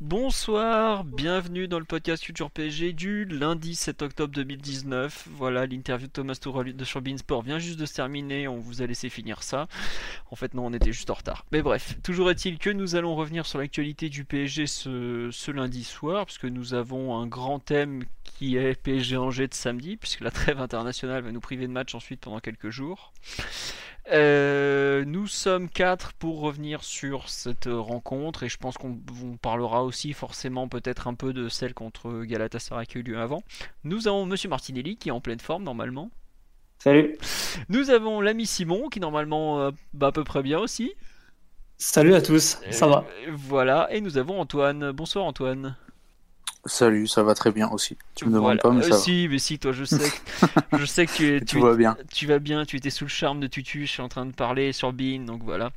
Bonsoir, bienvenue dans le podcast Future PSG du lundi 7 octobre 2019. Voilà, l'interview de Thomas Tuchel de sur Sport vient juste de se terminer, on vous a laissé finir ça. En fait non, on était juste en retard. Mais bref, toujours est-il que nous allons revenir sur l'actualité du PSG ce lundi soir, puisque nous avons un grand thème qui est PSG Angers de samedi, puisque la trêve internationale va nous priver de match ensuite pendant quelques jours. Euh, nous sommes quatre pour revenir sur cette rencontre et je pense qu'on parlera aussi forcément peut-être un peu de celle contre Galatasaray qui a eu lieu avant. Nous avons Monsieur Martinelli qui est en pleine forme normalement. Salut. Nous avons l'ami Simon qui normalement euh, va à peu près bien aussi. Salut à tous, ça va. Euh, voilà, et nous avons Antoine. Bonsoir Antoine. Salut, ça va très bien aussi. Tu me demandes pas, mais ça si, mais si, toi, je sais, que, je sais que tu, es, tu, vas bien. Tu vas bien. Tu étais sous le charme de Tutu. Je suis en train de parler sur Bean, donc voilà.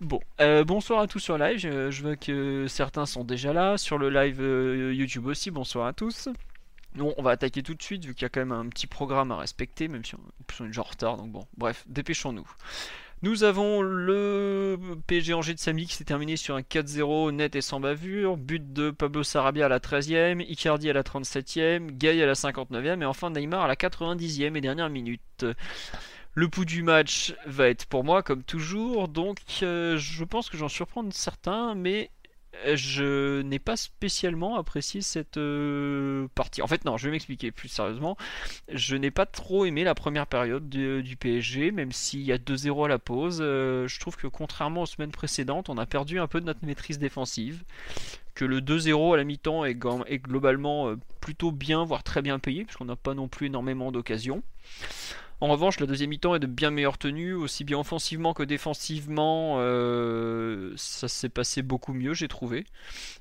Bon, euh, bonsoir à tous sur live. Je, vois que certains sont déjà là sur le live euh, YouTube aussi. Bonsoir à tous. Bon, on va attaquer tout de suite vu qu'il y a quand même un petit programme à respecter, même si on est déjà en retard. Donc bon, bref, dépêchons-nous. Nous avons le PSG Angers de samedi qui s'est terminé sur un 4-0 net et sans bavure. But de Pablo Sarabia à la 13e, Icardi à la 37e, Gay à la 59e et enfin Neymar à la 90e et dernière minute. Le pouls du match va être pour moi comme toujours, donc euh, je pense que j'en surprends certains, mais je n'ai pas spécialement apprécié cette euh, partie. En fait, non, je vais m'expliquer plus sérieusement. Je n'ai pas trop aimé la première période du PSG, même s'il y a 2-0 à la pause. Euh, je trouve que contrairement aux semaines précédentes, on a perdu un peu de notre maîtrise défensive. Que le 2-0 à la mi-temps est, est, globalement euh, plutôt bien, voire très bien payé, puisqu'on n'a pas non plus énormément d'occasions. En revanche, la deuxième mi-temps est de bien meilleure tenue, aussi bien offensivement que défensivement. Euh, ça s'est passé beaucoup mieux, j'ai trouvé.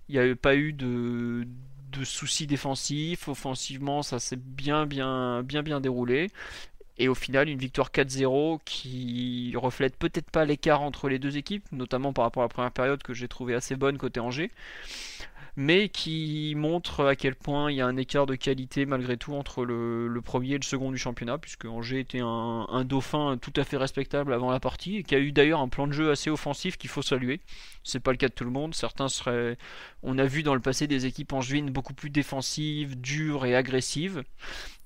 Il n'y a pas eu de, soucis défensifs. Offensivement, ça s'est bien, bien, bien, bien déroulé. Et au final, une victoire 4-0 qui reflète peut-être pas l'écart entre les deux équipes, notamment par rapport à la première période que j'ai trouvé assez bonne côté Angers mais qui montre à quel point il y a un écart de qualité malgré tout entre le, premier et le second du championnat, puisque Angers était un, dauphin tout à fait respectable avant la partie, et qui a eu d'ailleurs un plan de jeu assez offensif qu'il faut saluer. C'est pas le cas de tout le monde, certains seraient... On a vu dans le passé des équipes angevines beaucoup plus défensives, dures et agressives.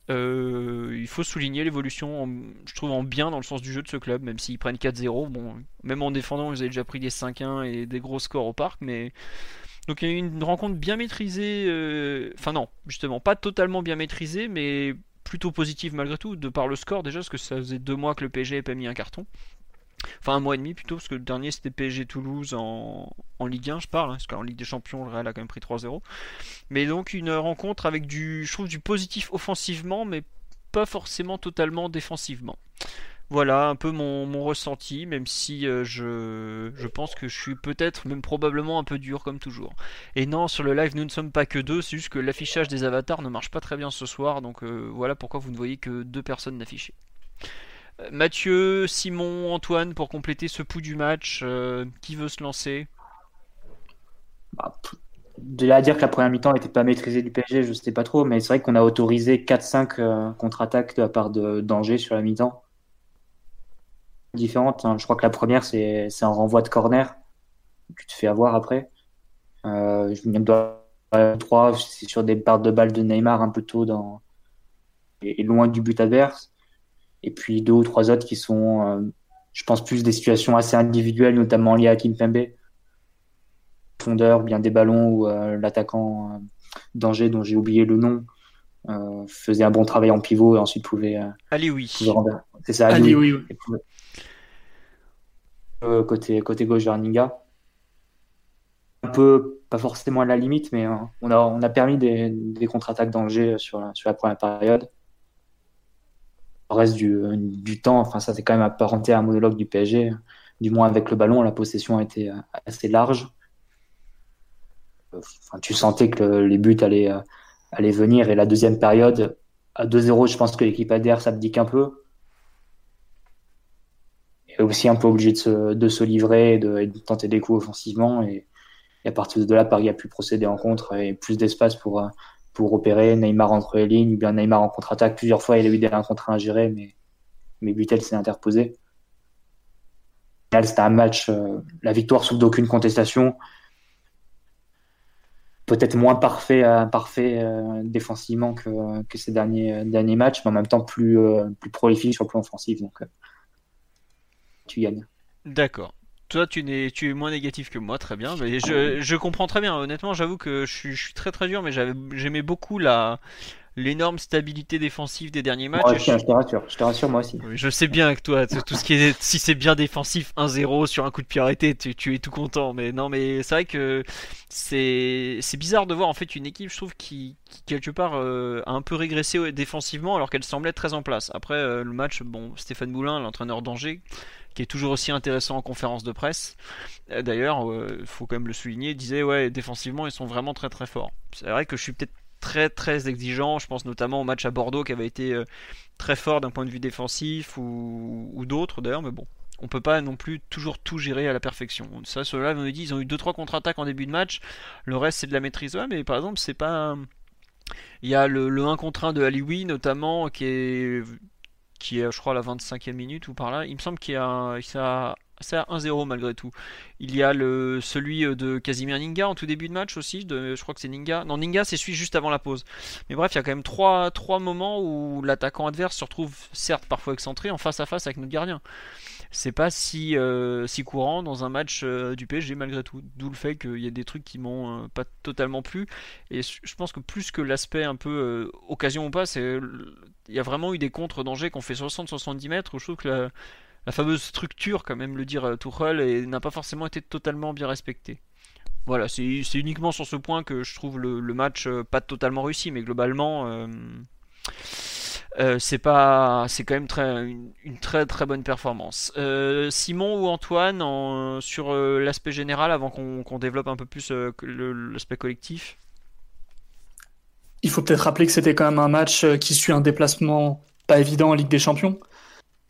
Euh, il faut souligner l'évolution, je trouve, en bien dans le sens du jeu de ce club, même s'ils prennent 4-0. Bon, même en défendant, ils avaient déjà pris des 5-1 et des gros scores au parc, mais donc il y a eu une rencontre bien maîtrisée, euh, enfin non, justement, pas totalement bien maîtrisée, mais plutôt positive malgré tout, de par le score déjà, parce que ça faisait deux mois que le PSG n'avait pas mis un carton. Enfin un mois et demi plutôt, parce que le dernier c'était PSG Toulouse en, Ligue 1, je parle, hein, parce qu'en Ligue des Champions, le Real a quand même pris 3-0. Mais donc une rencontre avec du, je trouve, du positif offensivement, mais pas forcément totalement défensivement. Voilà un peu mon, ressenti, même si euh, je, pense que je suis peut-être, même probablement un peu dur comme toujours. Et non, sur le live, nous ne sommes pas que deux, c'est juste que l'affichage des avatars ne marche pas très bien ce soir, donc euh, voilà pourquoi vous ne voyez que deux personnes affichées. Euh, Mathieu, Simon, Antoine, pour compléter ce pouls du match, qui veut se lancer? Bah, De là à dire que la première mi-temps n'était pas maîtrisée du PSG, je ne sais pas trop, mais c'est vrai qu'on a autorisé 4-5 contre-attaques de la part de Danger sur la mi-temps différentes. Hein. Je crois que la première, c'est un renvoi de corner. Tu te fais avoir après. Euh, je trois, c'est sur des parts de balles de Neymar un peu tôt dans, et, loin du but adverse. Et puis deux ou trois autres qui sont, euh, je pense, plus des situations assez individuelles, notamment liées à Kimpembe. Fondeur, bien des ballons où euh, l'attaquant euh, danger dont j'ai oublié le nom, faisait un bon travail en pivot et ensuite pouvait. Allez, oui. C'est ça, Allez, oui. oui. Euh, côté, côté gauche vers Ninga. Un peu, pas forcément à la limite, mais euh, on, a, on a permis des, contre-attaques d'Angers sur la, première période. reste du, temps, enfin, ça c'est quand même apparenté à un monologue du PSG. Du moins avec le ballon, la possession a été assez large. Enfin, tu sentais que les buts allaient, allaient venir. Et la deuxième période, à 2-0, je pense que l'équipe adhère s'abdique un peu. Et aussi un peu obligé de se, de se livrer et de, tenter des coups offensivement. Et, à partir de là, Paris a pu procéder en contre et plus d'espace pour, pour opérer. Neymar entre les lignes, ou bien Neymar en contre-attaque. Plusieurs fois, il a eu des 1 contre 1 à gérer, mais, mais Butel s'est interposé. C'était un match, euh, la victoire sous d'aucune contestation peut-être moins parfait, euh, parfait euh, défensivement que, que, ces derniers, derniers matchs, mais en même temps plus, plus prolifique sur le plan offensif. Donc, tu gagnes. D'accord. Toi, tu, es, tu es moins négatif que moi, très bien. Mais je, je comprends très bien. Honnêtement, j'avoue que je suis, je suis, très très dur, mais j'aimais beaucoup la, l'énorme stabilité défensive des derniers matchs. je, te rassure, je te rassure moi aussi. Je sais bien que toi, tout ce qui est, si c'est bien défensif, 1-0 sur un coup de pied arrêté, tu, es tout content. Mais non, mais c'est vrai que c'est, bizarre de voir en fait une équipe, je trouve, qui, quelque part euh, a un peu régressé défensivement alors qu'elle semblait très en place. Après euh, le match, bon, Stéphane Moulin, l'entraîneur d'Angers, qui est toujours aussi intéressant en conférence de presse. Euh, d'ailleurs, il faut quand même le souligner, disait ouais, défensivement ils sont vraiment très très forts. C'est vrai que je suis peut-être très très exigeant. Je pense notamment au match à Bordeaux qui avait été euh, très fort d'un point de vue défensif ou, d'autres d'ailleurs, mais bon. On peut pas non plus toujours tout gérer à la perfection. Ça, ceux-là me dit ils ont eu 2-3 contre-attaques en début de match. Le reste, c'est de la maîtrise. Ouais, mais par exemple, c'est pas. Il y a le, 1 contre 1 de Alioui, notamment, qui est, qui est, je crois, à la 25e minute ou par là. Il me semble qu'il y a, ça c'est à 1-0 malgré tout. Il y a le, celui euh, de Casimir Ninga en tout début de match aussi. Je crois que c'est Ninga. Non, Ninga c'est celui juste avant la pause. Mais bref, il y a quand même trois, trois moments où l'attaquant adverse se retrouve certes parfois excentré en face à face avec notre gardien. C'est pas si, euh, si courant dans un match euh, du PSG malgré tout. D'où le fait qu'il y a des trucs qui m'ont pas totalement plu. Et je pense que plus que l'aspect un peu occasion ou pas, c'est il y a vraiment eu des contre dangers qu'on fait 60-70 mètres où je trouve que la, fameuse structure, quand même le dire euh, Tuchel, n'a pas forcément été totalement bien respectée. Voilà, c'est uniquement sur ce point que je trouve le, match euh, pas totalement réussi, mais globalement, euh, c'est pas, c'est quand même très, une, très très bonne performance. Simon ou Antoine sur l'aspect général avant qu'on développe un peu plus l'aspect collectif? Il faut peut-être rappeler que c'était quand même un match qui suit un déplacement pas évident en Ligue des Champions.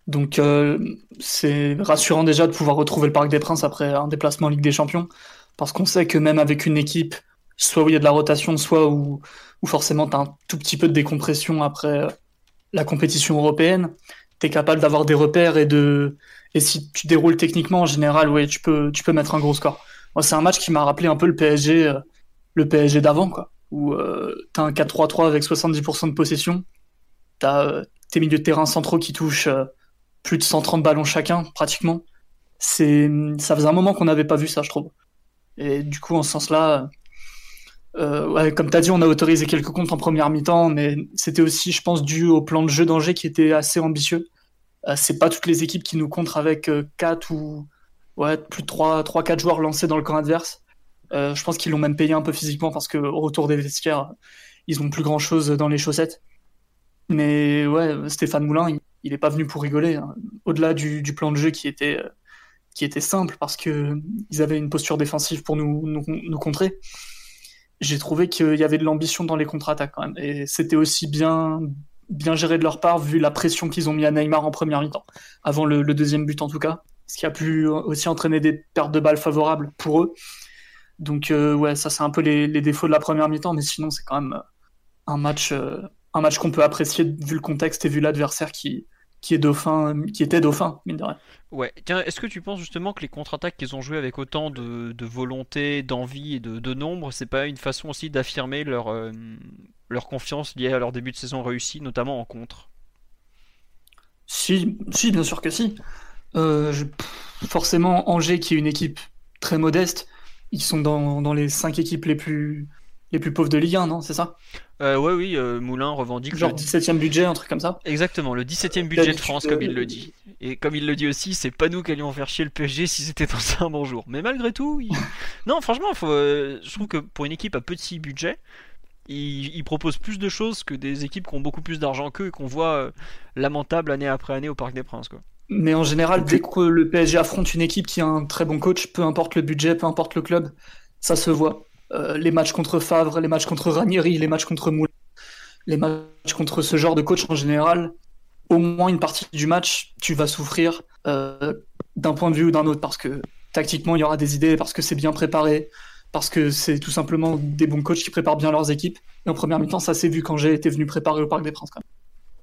Donc euh, c'est rassurant déjà de pouvoir retrouver le Parc des Princes après un déplacement en Ligue des Champions, parce qu'on sait que même avec une équipe, soit où il y a de la rotation, soit où, où forcément tu as un tout petit peu de décompression après euh, la compétition européenne, tu es capable d'avoir des repères et de et si tu déroules techniquement en général, ouais, tu peux mettre un gros score. C'est un match qui m'a rappelé un peu le PSG euh, le PSG d'avant quoi, où tu as un 4-3-3 avec 70% de possession, tu as tes milieux de terrain centraux qui touchent plus de 130 ballons chacun, pratiquement. C'est, ça faisait un moment qu'on n'avait pas vu ça, je trouve. Et du coup, en ce sens-là, euh, comme tu as dit, on a autorisé quelques comptes en première mi-temps, mais c'était aussi, je pense, dû au plan de jeu d'Angers qui était assez ambitieux. Euh, c'est pas toutes les équipes qui nous contre avec 4 euh, ou plus de 3, 3 4 joueurs lancés dans le camp adverse. je pense qu'ils l'ont même payé un peu physiquement parce qu'au retour des vestiaires, ils ont plus grand chose dans les chaussettes. Mais Stéphane Moulin, il n'est pas venu pour rigoler. Hein. Au-delà du, plan de jeu qui était, euh, simple parce qu'ils avaient une posture défensive pour nous, contrer, j'ai trouvé qu'il y avait de l'ambition dans les contre-attaques quand même. Et c'était aussi bien, bien géré de leur part vu la pression qu'ils ont mis à Neymar en première mi-temps, avant le, deuxième but en tout cas, ce qui a pu aussi entraîner des pertes de balles favorables pour eux. Donc euh, ouais, ça c'est un peu les, défauts de la première mi-temps, mais sinon c'est quand même un match, euh, un match qu'on peut apprécier vu le contexte et vu l'adversaire qui, qui est dauphin, qui était dauphin, mine de rien. Ouais, tiens, est-ce que tu penses justement que les contre-attaques qu'ils ont joué avec autant de, volonté, d'envie et de, nombre, c'est pas une façon aussi d'affirmer leur, euh, leur confiance liée à leur début de saison réussi, notamment en contre? Si, si, bien sûr que si. Euh, forcément, Angers, qui est une équipe très modeste, ils sont dans, dans les cinq équipes les plus, les plus pauvres de Ligue 1, non C'est ça? Euh, Ouais, oui, euh, Moulin revendique. Genre 17ème budget, un truc comme ça? Exactement, le 17ème budget de France, comme il le dit. Et comme il le dit aussi, c'est pas nous qui allions faire chier le PSG si c'était dans un bon jour. Mais malgré tout, non, franchement, faut, euh, je trouve que pour une équipe à petit budget, ils, proposent plus de choses que des équipes qui ont beaucoup plus d'argent qu'eux et qu'on voit euh, lamentable année après année au Parc des Princes. Quoi. Mais en général, dès que le PSG affronte une équipe qui a un très bon coach, peu importe le budget, peu importe le club, ça se voit. Euh, les matchs contre Favre, les matchs contre Ranieri, les matchs contre Moulin, les matchs contre ce genre de coach en général, au moins une partie du match, tu vas souffrir euh, d'un point de vue ou d'un autre parce que tactiquement, il y aura des idées, parce que c'est bien préparé, parce que c'est tout simplement des bons coachs qui préparent bien leurs équipes. Et en première mi-temps, ça s'est vu quand j'ai été venu préparer au Parc des Princes. Quand.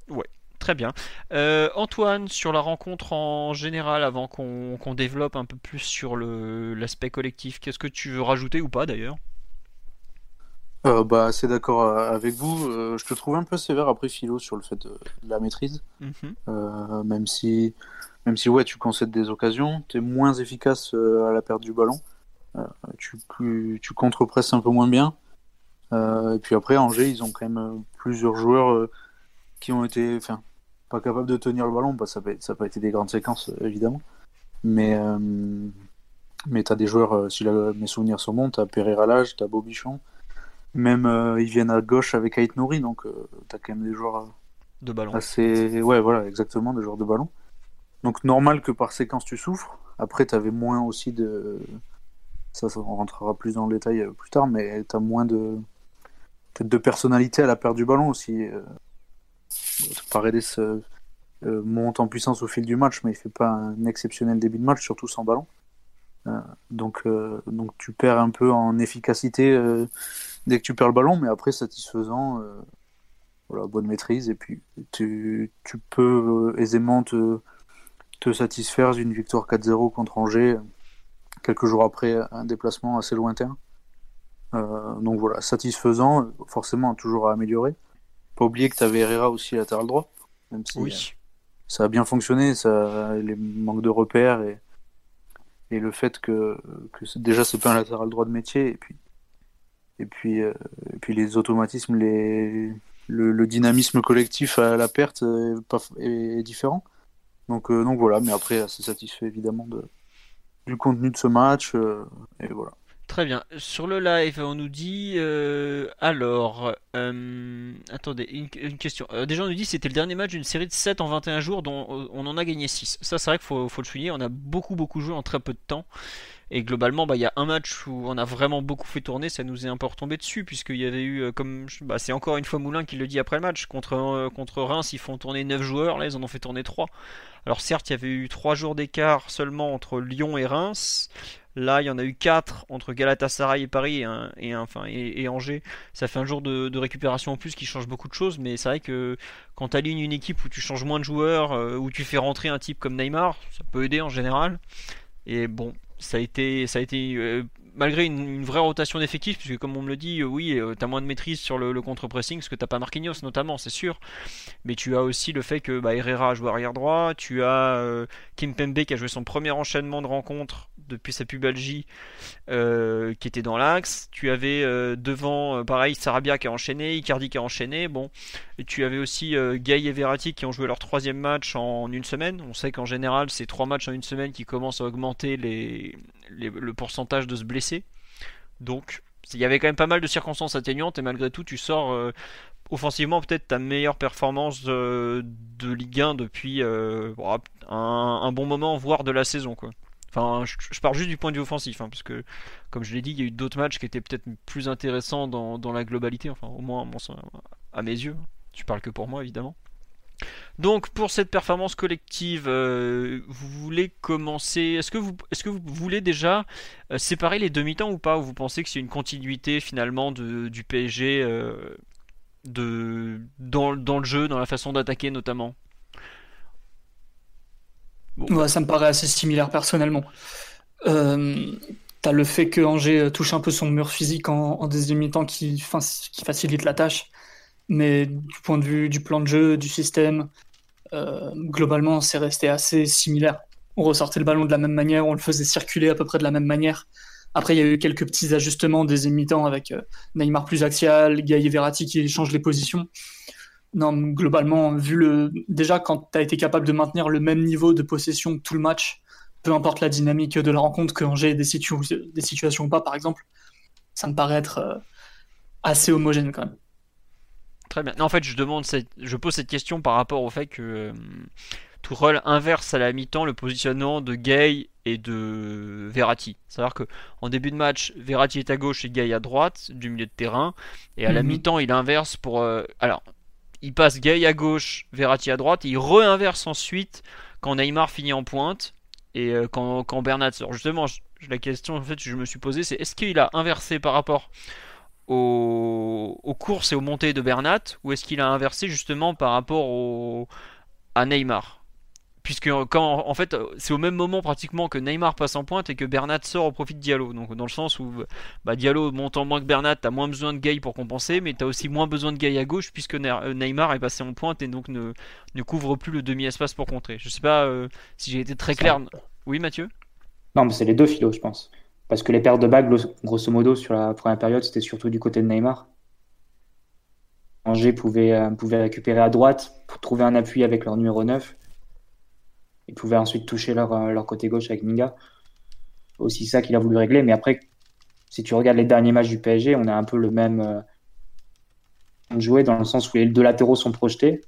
Ouais, très bien. Euh, Antoine, sur la rencontre en général, avant qu'on développe un peu plus sur l'aspect collectif, qu'est-ce que tu veux rajouter ou pas d'ailleurs? Euh, bah, assez d'accord euh, avec vous. je te trouve un peu sévère après Philo sur le fait de, la maîtrise. Mhm. même si, même si ouais, tu concèdes des occasions, tu es moins efficace à la perte du ballon. Euh, tu, tu contre-presses un peu moins bien. Euh, et puis après, Angers, ils ont quand même euh, plusieurs joueurs qui ont été, enfin, pas capables de tenir le ballon, que ça n'a pas été des grandes séquences, évidemment. Mais, mais tu as des joueurs, si mes souvenirs sont bons, tu as Pereira Lage, tu as Bobichon. Même ils viennent à gauche avec Ait Nouri, donc tu as quand même des joueurs de ballon. Assez... Ouais, voilà, exactement, des joueurs de ballon. Donc normal que par séquence tu souffres. Après, tu avais moins aussi de, ça, on rentrera plus dans le détail euh, plus tard, mais tu as moins de, de personnalité à la perte du ballon aussi. Euh, Paredes euh, monte en puissance au fil du match, mais il fait pas un exceptionnel début de match, surtout sans ballon. donc, donc tu perds un peu en efficacité dès que tu perds le ballon, mais après satisfaisant, voilà, bonne maîtrise, et puis tu, tu peux aisément te, te satisfaire d'une victoire 4-0 contre Angers quelques jours après un déplacement assez lointain. Euh, donc voilà, satisfaisant, forcément toujours à améliorer. Pas oublier que tu avais Herrera aussi latéral droit, même si oui. Euh, ça a bien fonctionné, ça, les manques de repères et, et le fait que, que déjà c'est pas un latéral droit de métier et puis et puis euh, et puis les automatismes, les le, dynamisme collectif à la perte est, différent. Donc donc voilà, mais après assez satisfait évidemment de du contenu de ce match. Euh, et voilà. Très bien. Sur le live, on nous dit euh, alors. Euh, attendez, une, question. déjà, on nous dit c'était le dernier match d'une série de 7 en 21 jours dont on en a gagné 6. Ça, c'est vrai qu'il faut, faut, le souligner. On a beaucoup, beaucoup joué en très peu de temps. Et globalement, bah, il y a un match où on a vraiment beaucoup fait tourner, ça nous est un peu retombé dessus, puisqu'il y avait eu, comme bah, c'est encore une fois Moulin qui le dit après le match, contre, contre Reims, ils font tourner 9 joueurs, là ils en ont fait tourner 3. Alors certes, il y avait eu 3 jours d'écart seulement entre Lyon et Reims. Là, il y en a eu 4 entre Galatasaray et Paris et, enfin, et, Angers. Ça fait un jour de, récupération en plus qui change beaucoup de choses. Mais c'est vrai que quand tu alignes une équipe où tu changes moins de joueurs, euh, où tu fais rentrer un type comme Neymar, ça peut aider en général. Et bon, ça a été, euh, malgré une, vraie rotation d'effectifs, puisque comme on me le dit, euh, oui, euh, tu as moins de maîtrise sur le, contre-pressing, parce que t'as pas Marquinhos notamment, c'est sûr. Mais tu as aussi le fait que bah, Herrera a joué arrière droit, tu as Kim Pembe qui a joué son premier enchaînement de rencontres depuis sa pubalgie, qui était dans l'axe. Tu avais devant, pareil, Sarabia qui a enchaîné, Icardi qui a enchaîné. Bon, tu avais aussi Gay et Verratti qui ont joué leur troisième match en une semaine. On sait qu'en général, c'est trois matchs en une semaine qui commencent à augmenter le pourcentage de se blesser. Donc, il y avait quand même pas mal de circonstances atténuantes et malgré tout, tu sors euh, offensivement peut-être ta meilleure performance de, Ligue 1 depuis euh, un, bon moment, voire de la saison. Quoi. Enfin, je, pars juste du point de vue offensif, hein, parce que, comme je l'ai dit, il y a eu d'autres matchs qui étaient peut-être plus intéressants dans, la globalité, enfin, au moins à mes yeux. Tu parles que pour moi, évidemment. Donc pour cette performance collective, euh, vous voulez commencer Est-ce que vous, est-ce que vous voulez déjà euh, séparer les demi-temps ou pas? Ou vous pensez que c'est une continuité finalement du PSG euh, de, dans, le jeu, dans la façon d'attaquer notamment? Ça me paraît assez similaire personnellement. T'as le fait que Angers touche un peu son mur physique en, deuxième mi-temps qui, qui facilite la tâche mais du point de vue du plan de jeu, du système, euh, globalement, c'est resté assez similaire. On ressortait le ballon de la même manière, on le faisait circuler à peu près de la même manière. Après, il y a eu quelques petits ajustements des imitants avec euh, Neymar plus axial, Gaï Verratti qui changent les positions. Non, globalement, vu le. Déjà, quand tu as été capable de maintenir le même niveau de possession tout le match, peu importe la dynamique de la rencontre, que Angers ait des, des situations ou pas, par exemple, ça me paraît être. Euh, assez homogène quand même. Très bien. en fait, je demande, je pose cette question par rapport au fait que euh, Tourelle inverse à la mi-temps le positionnement de Gay et de Verratti. C'est-à-dire que en début de match, Verratti est à gauche et Gay à droite du milieu de terrain, et à la mhm. mi-temps, il inverse pour. Euh, alors, il passe Gay à gauche, Verratti à droite, et il re-inverse ensuite quand Neymar finit en pointe et euh, quand, quand Bernat sort. Justement, la question en fait, je me suis posée, c'est est-ce qu'il a inversé par rapport aux, courses et aux montées de Bernat ou est-ce qu'il a inversé justement par rapport à Neymar? Puisque quand en fait c'est au même moment pratiquement que Neymar passe en pointe et que Bernat sort au profit de Diallo. Donc dans le sens où bah, Diallo montant moins que Bernat, t'as moins besoin de Gay pour compenser, mais t'as aussi moins besoin de Gay à gauche puisque euh, Neymar est passé en pointe et donc ne, ne couvre plus le demi-espace pour contrer. Je sais pas euh, si j'ai été très clair. Oui Mathieu? Non mais c'est les deux filos je pense. Parce que les pertes de bagues, grosso modo, sur la première période, c'était surtout du côté de Neymar. Angers pouvait, euh, pouvait récupérer à droite pour trouver un appui avec leur numéro 9. Ils pouvaient ensuite toucher leur, euh, leur côté gauche avec Minga. Aussi ça qu'il a voulu régler. Mais après, si tu regardes les derniers matchs du PSG, on a un peu le même euh, joué dans le sens où les deux latéraux sont projetés.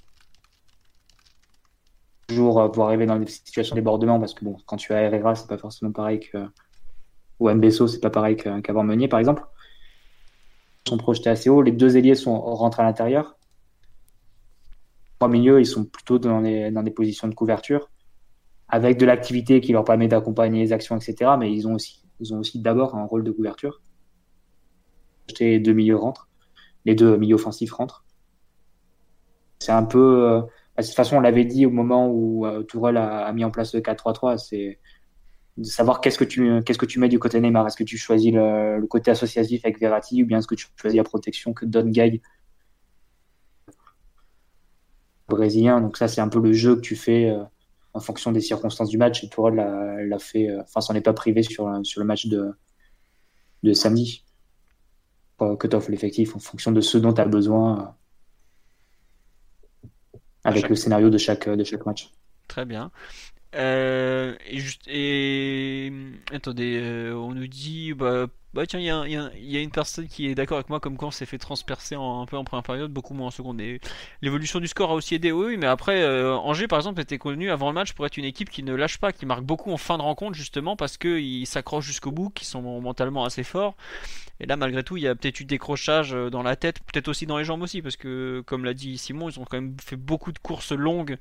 Toujours pour arriver dans des situations de débordement parce que bon, quand tu as Herrera, c'est pas forcément pareil que ou Mbesso, c'est pas pareil qu'avant Meunier, par exemple. Ils sont projetés assez haut. Les deux ailiers sont rentrés à l'intérieur. Trois milieux, ils sont plutôt dans, dans des positions de couverture, avec de l'activité qui leur permet d'accompagner les actions, etc. Mais ils ont aussi, ils ont aussi d'abord un rôle de couverture. Les deux milieux rentrent, les deux milieux offensifs rentrent. C'est un peu. Euh, de toute façon, on l'avait dit au moment où euh, Tourelle a, mis en place le 4-3-3. C'est de savoir qu'est-ce que tu qu'est-ce que tu mets du côté Neymar. Est-ce que tu choisis le, côté associatif avec Verratti ou bien est-ce que tu choisis la protection que donne Gay? Brésilien. Donc ça c'est un peu le jeu que tu fais euh, en fonction des circonstances du match. Et Tourelle l'a fait, euh, enfin s'en est pas privé sur sur le match de de samedi. Que tu offres l'effectif en fonction de ce dont tu as besoin euh, avec le scénario de chaque de chaque match. Très bien. Euh, et, juste, et attendez, euh, on nous dit bah, bah tiens, il y, a une personne qui est d'accord avec moi, comme quand on s'est fait transpercer un peu en première période, beaucoup moins en seconde. l'évolution du score a aussi aidé, oui, mais après, euh, Angers par exemple était connu avant le match pour être une équipe qui ne lâche pas, qui marque beaucoup en fin de rencontre justement parce qu'ils s'accrochent jusqu'au bout, qui sont mentalement assez forts. Et là, malgré tout, il y a peut-être eu décrochage dans la tête, peut-être aussi dans les jambes aussi, parce que comme l'a dit Simon, ils ont quand même fait beaucoup de courses longues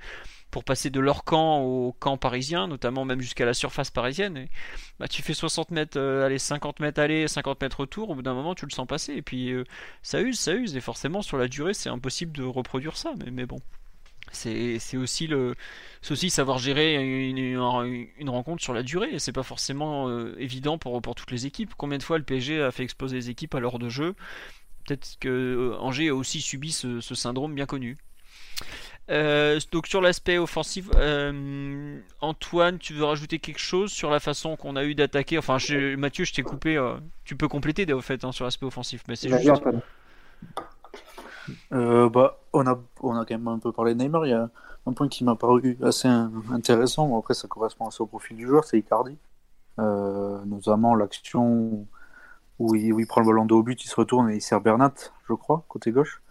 pour passer de leur camp au camp parisien, notamment même jusqu'à la surface parisienne. Bah, tu fais 60 mètres, euh, allez, 50 mètres aller, 50 mètres retour, au bout d'un moment tu le sens passer. Et puis euh, ça use, ça use, et forcément sur la durée c'est impossible de reproduire ça, mais, bon. C'est aussi, savoir gérer une, rencontre sur la durée, et c'est pas forcément euh, évident pour, toutes les équipes. Combien de fois le PSG a fait exploser les équipes à l'heure de jeu? Peut-être que Angers a aussi subi ce syndrome bien connu. Euh, donc sur l'aspect offensif, euh, Antoine, tu veux rajouter quelque chose sur la façon qu'on a eu d'attaquer? Enfin, Mathieu, je t'ai coupé. Euh, tu peux compléter au fait hein, sur l'aspect offensif, mais c'est juste. bah, on a, on a quand même un peu parlé de Neymar. Il y a un point qui m'a paru assez intéressant. après, ça correspond assez au profil du joueur, c'est Icardi. notamment l'action où il, où il, prend le ballon de haut but, il se retourne et il sert Bernat, je crois, côté gauche.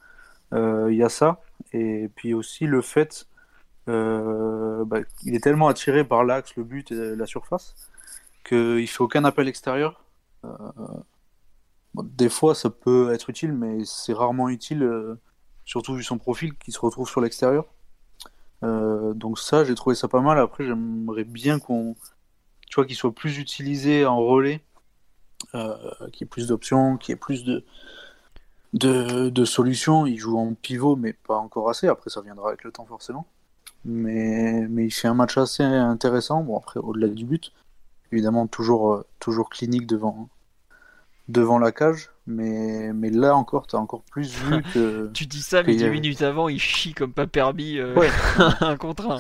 Il y a ça. Et puis aussi le fait, euh, bah, il est tellement attiré par l'axe, le but et la surface, qu'il fait aucun appel extérieur. Euh, des fois, ça peut être utile, mais c'est rarement utile, euh, surtout vu son profil qui se retrouve sur l'extérieur. donc ça, j'ai trouvé ça pas mal. Après, j'aimerais bien qu'on, qu'il soit plus utilisé en relais, qu'il y ait plus d'options, qu'il y ait plus de, de, solutions. Il joue en pivot, mais pas encore assez. Après, ça viendra avec le temps, forcément. Mais, mais il fait un match assez intéressant. Bon, après, au-delà du but, évidemment, toujours, euh, toujours clinique devant, devant la cage. Mais, mais là encore, tu as encore plus vu que. tu dis ça, mais 10 minutes avant, il chie comme pas permis euh, un contre un.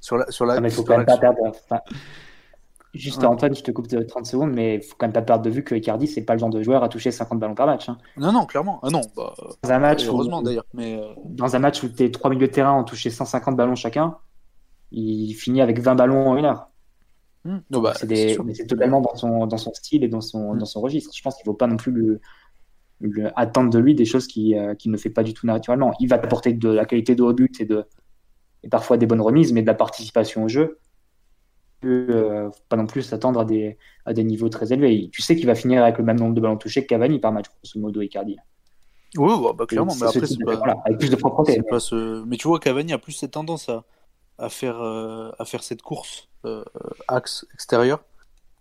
Sur la, sur la, ah, mais faut quand même pas perdre. Juste Antoine, je te coupe de 30 secondes, mais il faut quand même pas perdre de vue que Icardi, c'est pas le genre de joueur à toucher 50 ballons par match. Hein. Non, non, clairement. Ah non, bah, dans un match heureusement d'ailleurs. Mais euh, Dans un match où tes trois milieux de terrain ont touché 150 ballons chacun, il finit avec 20 ballons en une heure. Hmm. bah, c'est totalement dans son, dans son style et dans son, hmm. dans son registre. Je pense qu'il ne faut pas non plus le, attendre de lui des choses qu'il ne fait pas du tout naturellement. Il va t'apporter de la qualité de haut but et, de, et parfois des bonnes remises, mais de la participation au jeu. Euh, pas non plus s'attendre à des, à des niveaux très élevés. Tu sais qu'il va finir avec le même nombre de ballons touchés que Cavani par match, grosso modo, Icardi. Oui, bah, clairement, mais après, c'est pas... avec plus de propreté. Mais... mais... tu vois, Cavani a plus cette tendance à, à, faire, euh, à faire cette course euh, axe extérieur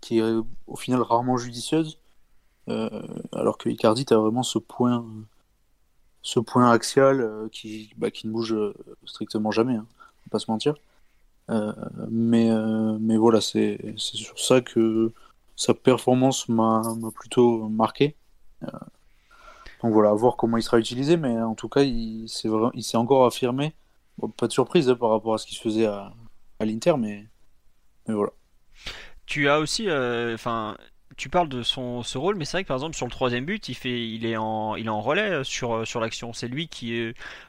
qui est au final rarement judicieuse. alors que Icardi, tu as vraiment ce point, ce point axial qui, bah, qui ne bouge strictement jamais, hein, on va pas se mentir. Euh, mais, euh, mais voilà, c'est sur ça que sa performance m'a plutôt marqué. Euh, donc voilà, à voir comment il sera utilisé, mais en tout cas, il s'est encore affirmé. pas de surprise hein, par rapport à ce qui se faisait à, l'Inter, mais, mais voilà. Tu as aussi, enfin, tu parles de son ce rôle, mais c'est vrai que par exemple sur le troisième but, il fait, il est en, il est en relais sur sur l'action. C'est lui qui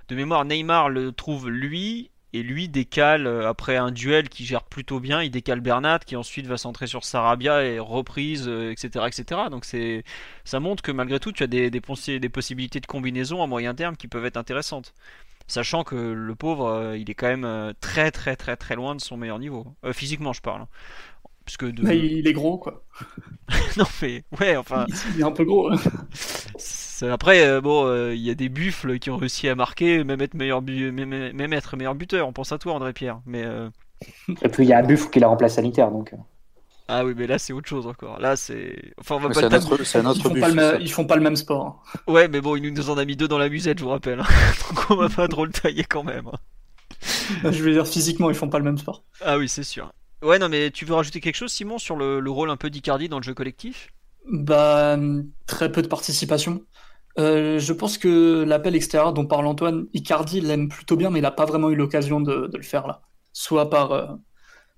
de mémoire, Neymar le trouve lui et lui décale euh, après un duel qui gère plutôt bien, il décale Bernat qui ensuite va centrer sur Sarabia et reprise, etc., euh, etc. Donc c'est, ça montre que malgré tout, tu as des, des, des, possibilités de combinaison à moyen terme qui peuvent être intéressantes. Sachant que le pauvre, euh, il est quand même très très très très loin de son meilleur niveau. physiquement, je parle. Hein. Puisque de... Bah, il est gros, quoi. non, mais ouais, enfin. Il est un peu gros. Hein. Après, euh, bon, euh, il y a des buffles qui ont réussi à marquer, même être meilleur, même, être meilleur buteur. On pense à toi, André Pierre. Mais euh, et puis il y a un buffle qui la remplace à l'Inter, donc. Ah oui, mais là c'est autre chose encore. Là c'est. Enfin, on va pas. C'est un autre, ils, font pas ils font pas le même sport. Ouais, mais bon, il nous en a mis deux dans la musette, je vous rappelle. Hein. donc on va pas trop le tailler quand même. Hein. je veux dire, physiquement, ils font pas le même sport. Ah oui, c'est sûr. Ouais, non, mais tu veux rajouter quelque chose, Simon, sur le, le rôle un peu d'Icardi dans le jeu collectif? Bah, très peu de participation. Euh, je pense que l'appel extérieur dont parle Antoine, Icardi l'aime plutôt bien, mais il n'a pas vraiment eu l'occasion de, le faire là. Soit, par, euh,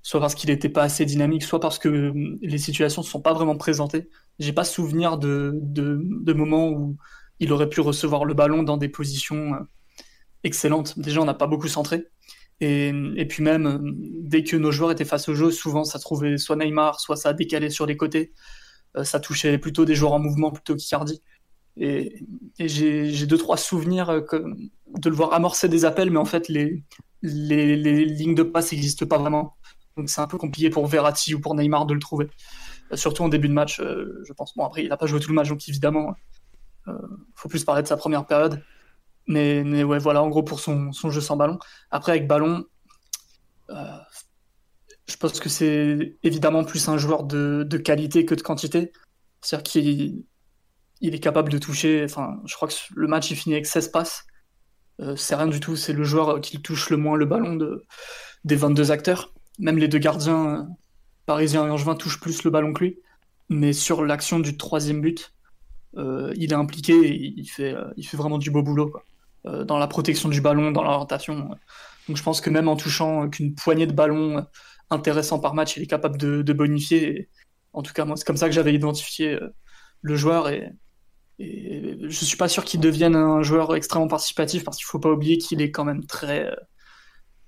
soit parce qu'il n'était pas assez dynamique, soit parce que hum, les situations ne sont pas vraiment présentées. J'ai pas souvenir de, de, moments où il aurait pu recevoir le ballon dans des positions euh, excellentes. Déjà, on n'a pas beaucoup centré. Et, et, puis même, hum, dès que nos joueurs étaient face au jeu, souvent ça trouvait soit Neymar, soit ça décalait sur les côtés. ça touchait plutôt des joueurs en mouvement plutôt qu'Icardi. Et, j'ai deux, trois souvenirs euh, de le voir amorcer des appels, mais en fait, les, les, lignes de passe n'existent pas vraiment. Donc c'est un peu compliqué pour Verratti ou pour Neymar de le trouver. Euh, surtout en début de match, euh, je pense. Bon, après, il n'a pas joué tout le match, donc évidemment, il faut plus parler de sa première période. Mais, mais ouais, voilà, en gros, pour son, son, jeu sans ballon. Après, avec ballon, je pense que c'est évidemment plus un joueur de, de qualité que de quantité. C'est-à-dire qu'il il est capable de toucher. Enfin, je crois que le match il finit avec 16 passes. Euh, c'est rien du tout. C'est le joueur qui touche le moins le ballon de, des 22 acteurs. Même les deux gardiens euh, parisiens et angevin touchent plus le ballon que lui. Mais sur l'action du troisième but, euh, il est impliqué et il fait, fait vraiment du beau boulot. dans la protection du ballon, dans l'orientation. Donc je pense que même en touchant qu'une poignée de ballons intéressants par match, il est capable de, de bonifier. en tout cas, moi, c'est comme ça que j'avais identifié le joueur et, et je suis pas sûr qu'il devienne un joueur extrêmement participatif parce qu'il faut pas oublier qu'il est quand même très,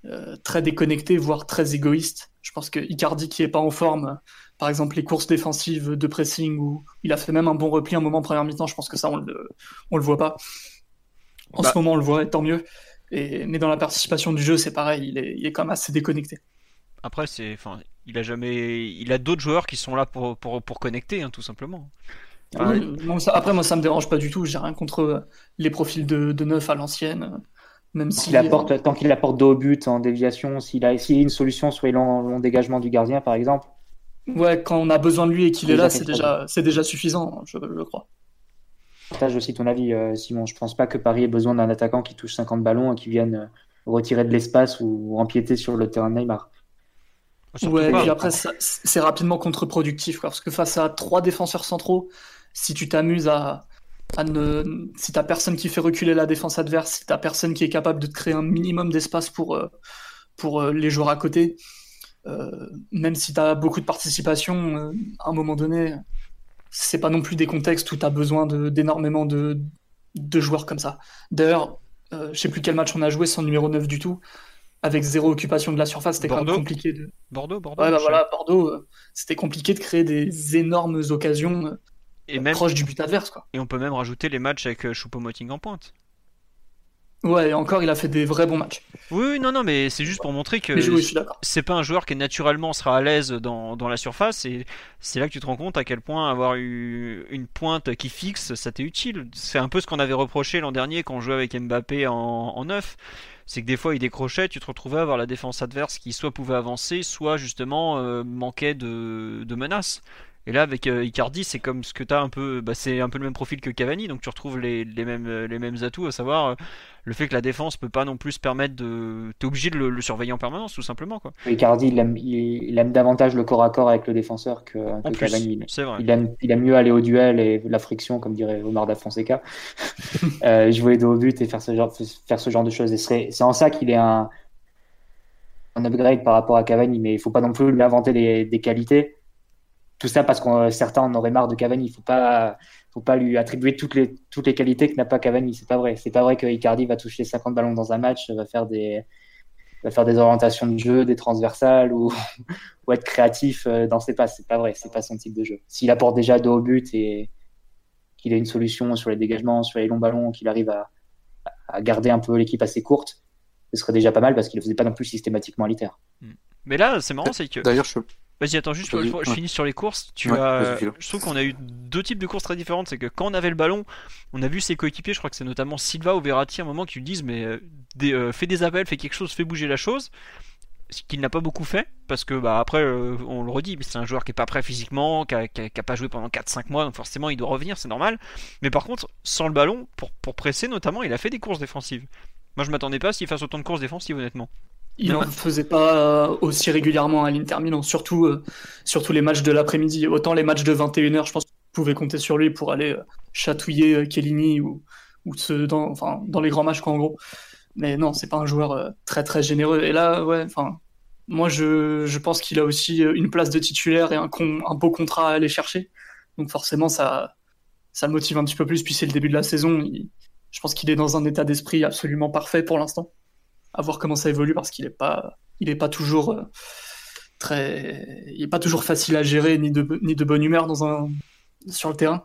euh, très déconnecté, voire très égoïste. Je pense que Icardi qui est pas en forme, par exemple les courses défensives de pressing où il a fait même un bon repli un moment en première mi-temps, je pense que ça on le, on le voit pas. En ce bah. moment on le voit, et tant mieux. Et, mais dans la participation du jeu, c'est pareil, il est, il est quand même assez déconnecté. Après, c'est, enfin, il a jamais, il a d'autres joueurs qui sont là pour, pour, pour connecter, hein, tout simplement. Ah après, moi, ça me dérange pas du tout. J'ai rien contre euh, les profils de, de neuf à l'ancienne. Même si... apporte, tant qu'il apporte de haut but en déviation, s'il a, a une solution sur les longs, dégagement du gardien, par exemple. Ouais, quand on a besoin de lui et qu'il est là, c'est déjà, c'est déjà suffisant, je, je crois. Je partage aussi ton avis, euh, Simon. Je pense pas que Paris ait besoin d'un attaquant qui touche 50 ballons et qui vienne euh, retirer de l'espace ou empiéter sur le terrain de Neymar. ouais, et puis après, c'est rapidement contre-productif, parce que face à trois défenseurs centraux, si tu t'amuses à, ne, si t'as personne qui fait reculer la défense adverse, si t'as personne qui est capable de te créer un minimum d'espace pour, euh, pour euh, les joueurs à côté, euh, même si tu as beaucoup de participation, à un moment donné, c'est pas non plus des contextes où tu as besoin d'énormément de, de, joueurs comme ça. D'ailleurs, je sais plus quel match on a joué sans numéro 9 du tout. Avec zéro occupation de la surface, c'était quand même compliqué de. Bordeaux, Bordeaux. Ouais, bah voilà, Bordeaux, c'était compliqué de créer des énormes occasions et même, proche du but adverse. Quoi. et on peut même rajouter les matchs avec euh, Choupo-Moting en pointe. Ouais, et encore, il a fait des vrais bons matchs. Oui, non, non, mais c'est juste pour montrer que oui, c'est pas un joueur qui naturellement sera à l'aise dans, dans la surface et c'est là que tu te rends compte à quel point avoir eu une pointe qui fixe ça t'est utile. C'est un peu ce qu'on avait reproché l'an dernier quand on jouait avec Mbappé en, en neuf. C'est que des fois il décrochait, tu te retrouvais à avoir la défense adverse qui soit pouvait avancer, soit justement euh, manquait de, de menaces. Et là avec euh, Icardi c'est comme ce que tu as un peu, bah, c'est un peu le même profil que Cavani, donc tu retrouves les, les mêmes, les mêmes atouts, à savoir euh, le fait que la défense peut pas non plus se permettre de... T'es obligé de le, le surveiller en permanence tout simplement quoi. Icardi, il aime, il, il aime davantage le corps à corps avec le défenseur que, En que plus, Cavani. c'est vrai. Il aime, il aime mieux aller au duel et la friction, comme dirait Omar da Fonseca, euh, jouer dos au but et faire ce genre, faire ce genre de choses. Et c'est c'est en ça qu'il est un, un upgrade par rapport à Cavani, mais il faut pas non plus lui inventer des, des qualités. Tout ça parce que certains en auraient marre de Cavani. Il faut pas, faut pas lui attribuer toutes les, toutes les qualités que n'a pas Cavani. C'est pas vrai. C'est pas vrai que Icardi va toucher 50 ballons dans un match, va faire des, va faire des orientations de jeu, des transversales ou, ou être créatif euh, dans ses passes. C'est pas vrai. C'est pas son type de jeu. S'il apporte déjà dos au but et qu'il a une solution sur les dégagements, sur les longs ballons, qu'il arrive à, à garder un peu l'équipe assez courte, ce serait déjà pas mal parce qu'il ne faisait pas non plus systématiquement à l'iter. Mais là, c'est marrant, c'est que. D'ailleurs, je... Vas-y, attends, juste, je, je finis sur les courses. Tu Ouais, as... Je trouve qu'on a eu deux types de courses très différentes. C'est que quand on avait le ballon, on a vu ses coéquipiers, je crois que c'est notamment Silva ou Verratti, à un moment qui lui disent Mais euh, des, euh, fais des appels, fais quelque chose, fais bouger la chose. Ce qu'il n'a pas beaucoup fait, parce que bah, après, euh, on le redit, c'est un joueur qui est pas prêt physiquement, qui a, qui a- qui a pas joué pendant 4-5 mois, donc forcément il doit revenir, c'est normal. Mais par contre, sans le ballon, pour, pour presser notamment, il a fait des courses défensives. Moi je m'attendais pas à ce qu'il fasse autant de courses défensives, honnêtement. Il n'en faisait pas euh, aussi régulièrement à l'Inter Milan, surtout, euh, surtout les matchs de l'après-midi. Autant les matchs de 21h, je pense que vous pouvez compter sur lui pour aller euh, chatouiller euh, Chiellini ou, ou ceux dans, enfin, dans les grands matchs, quoi, en gros. Mais non, c'est pas un joueur très très généreux. Et là, ouais, enfin, moi je, je pense qu'il a aussi une place de titulaire et un, con- un beau contrat à aller chercher. Donc forcément, ça, ça le motive un petit peu plus. Puis c'est le début de la saison. Il- je pense qu'il est dans un état d'esprit absolument parfait pour l'instant. À voir comment ça évolue parce qu'il est pas, il est pas toujours euh, très, il est pas toujours facile à gérer ni de, ni de bonne humeur dans un, sur le terrain.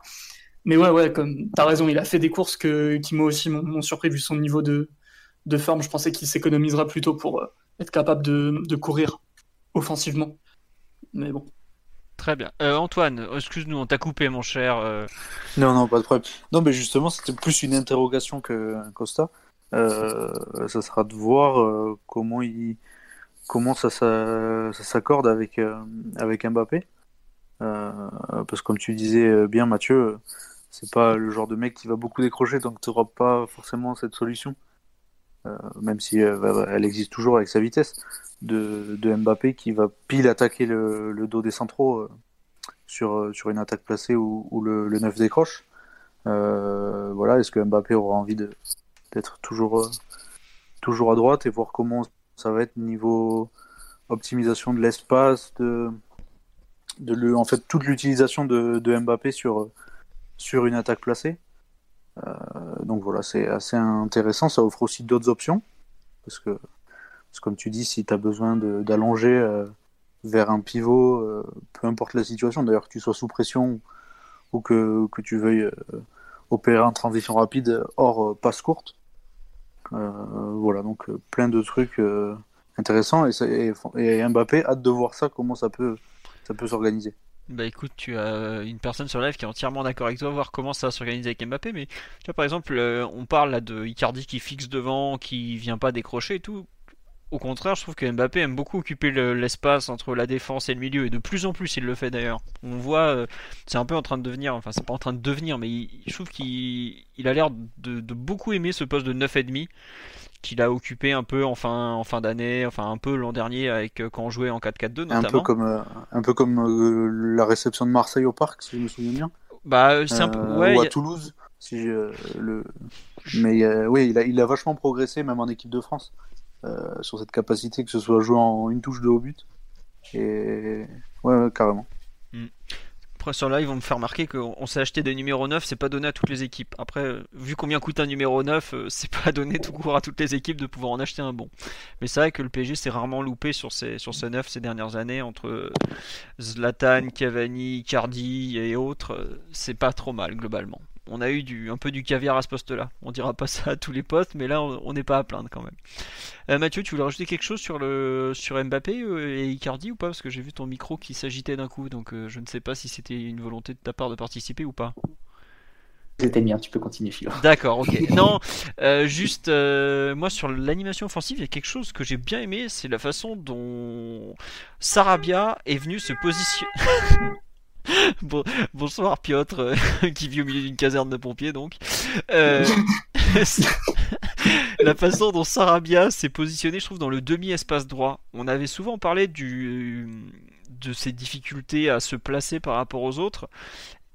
Mais ouais, ouais, comme t'as raison, il a fait des courses que, qui moi aussi m'ont surpris vu son niveau de, de forme. Je pensais qu'il s'économisera plutôt pour euh, être capable de, de courir offensivement. Mais bon. Très bien. Euh, Antoine, excuse-nous, on t'a coupé, mon cher. euh, Non, non, pas de problème. Non, mais justement, c'était plus une interrogation que un Costa. Euh, ça sera de voir euh, comment il, comment ça, s'accorde avec euh, avec Mbappé. Parce que comme tu disais bien, Mathieu, c'est pas le genre de mec qui va beaucoup décrocher, donc tu n'auras pas forcément cette solution. Euh, même si bah, elle existe toujours avec sa vitesse de, de Mbappé qui va pile attaquer le, le dos des centraux euh, sur, sur une attaque placée où, où le, le 9 décroche. Voilà, est-ce que Mbappé aura envie de d'être toujours euh, toujours à droite et voir comment ça va être niveau optimisation de l'espace, de de en fait toute l'utilisation de, Mbappé sur sur une attaque placée. Euh, donc voilà, c'est assez intéressant. Ça offre aussi d'autres options parce que parce comme tu dis, si tu as besoin d'allonger euh, vers un pivot, peu importe la situation, d'ailleurs que tu sois sous pression ou que, que tu veuilles opérer en transition rapide hors passe courte. Euh, voilà, donc euh, plein de trucs euh, intéressants et, et, et Mbappé, hâte de voir ça, comment ça peut, ça peut s'organiser. Bah écoute, tu as une personne sur live qui est entièrement d'accord avec toi, voir comment ça va s'organiser avec Mbappé, mais tu vois par exemple, on parle là de Icardi qui fixe devant, qui vient pas décrocher et tout. Au contraire, je trouve que Mbappé aime beaucoup occuper le- l'espace entre la défense et le milieu, et de plus en plus il le fait d'ailleurs. On voit, euh, c'est un peu en train de devenir, enfin c'est pas en train de devenir, mais il- je trouve qu'il il a l'air de, de beaucoup aimer ce poste de 9,5 qu'il a occupé un peu en fin, en fin d'année, enfin un peu l'an dernier avec euh, quand on jouait en 4-4-2 Un notamment. peu comme, euh, un peu comme euh, la réception de Marseille au parc, si je me souviens bien. Bah c'est un peu, Euh, ouais, ou à a- Toulouse. Si je- le... Mais euh, oui, il a, il a vachement progressé, même en équipe de France, euh, sur cette capacité que ce soit joué en une touche de haut but. Et ouais, carrément. Après, après sur live, ils vont me faire remarquer qu'on s'est acheté des numéros 9, c'est pas donné à toutes les équipes. Après, euh, vu combien coûte un numéro 9, euh, c'est pas donné tout court à toutes les équipes de pouvoir en acheter un bon. Mais c'est vrai que le PSG s'est rarement loupé sur ces, sur ces 9 ces dernières années, entre Zlatan, Cavani, Cardi et autres. C'est pas trop mal globalement on a eu du, un peu du caviar à ce poste-là. On dira pas ça à tous les postes, mais là, on n'est pas à plaindre quand même. Euh, Mathieu, tu voulais rajouter quelque chose sur, le, sur Mbappé euh, et Icardi ou pas? Parce que j'ai vu ton micro qui s'agitait d'un coup, donc euh, je ne sais pas si c'était une volonté de ta part de participer ou pas. C'était bien, tu peux continuer, Philo. D'accord, ok. non, juste, moi sur l'animation offensive, il y a quelque chose que j'ai bien aimé, c'est la façon dont Sarabia est venu se positionner. bon, bonsoir Piotr, euh, qui vit au milieu d'une caserne de pompiers donc. Euh, la façon dont Sarabia s'est positionné, je trouve, dans le demi-espace droit. On avait souvent parlé du, de ses difficultés à se placer par rapport aux autres.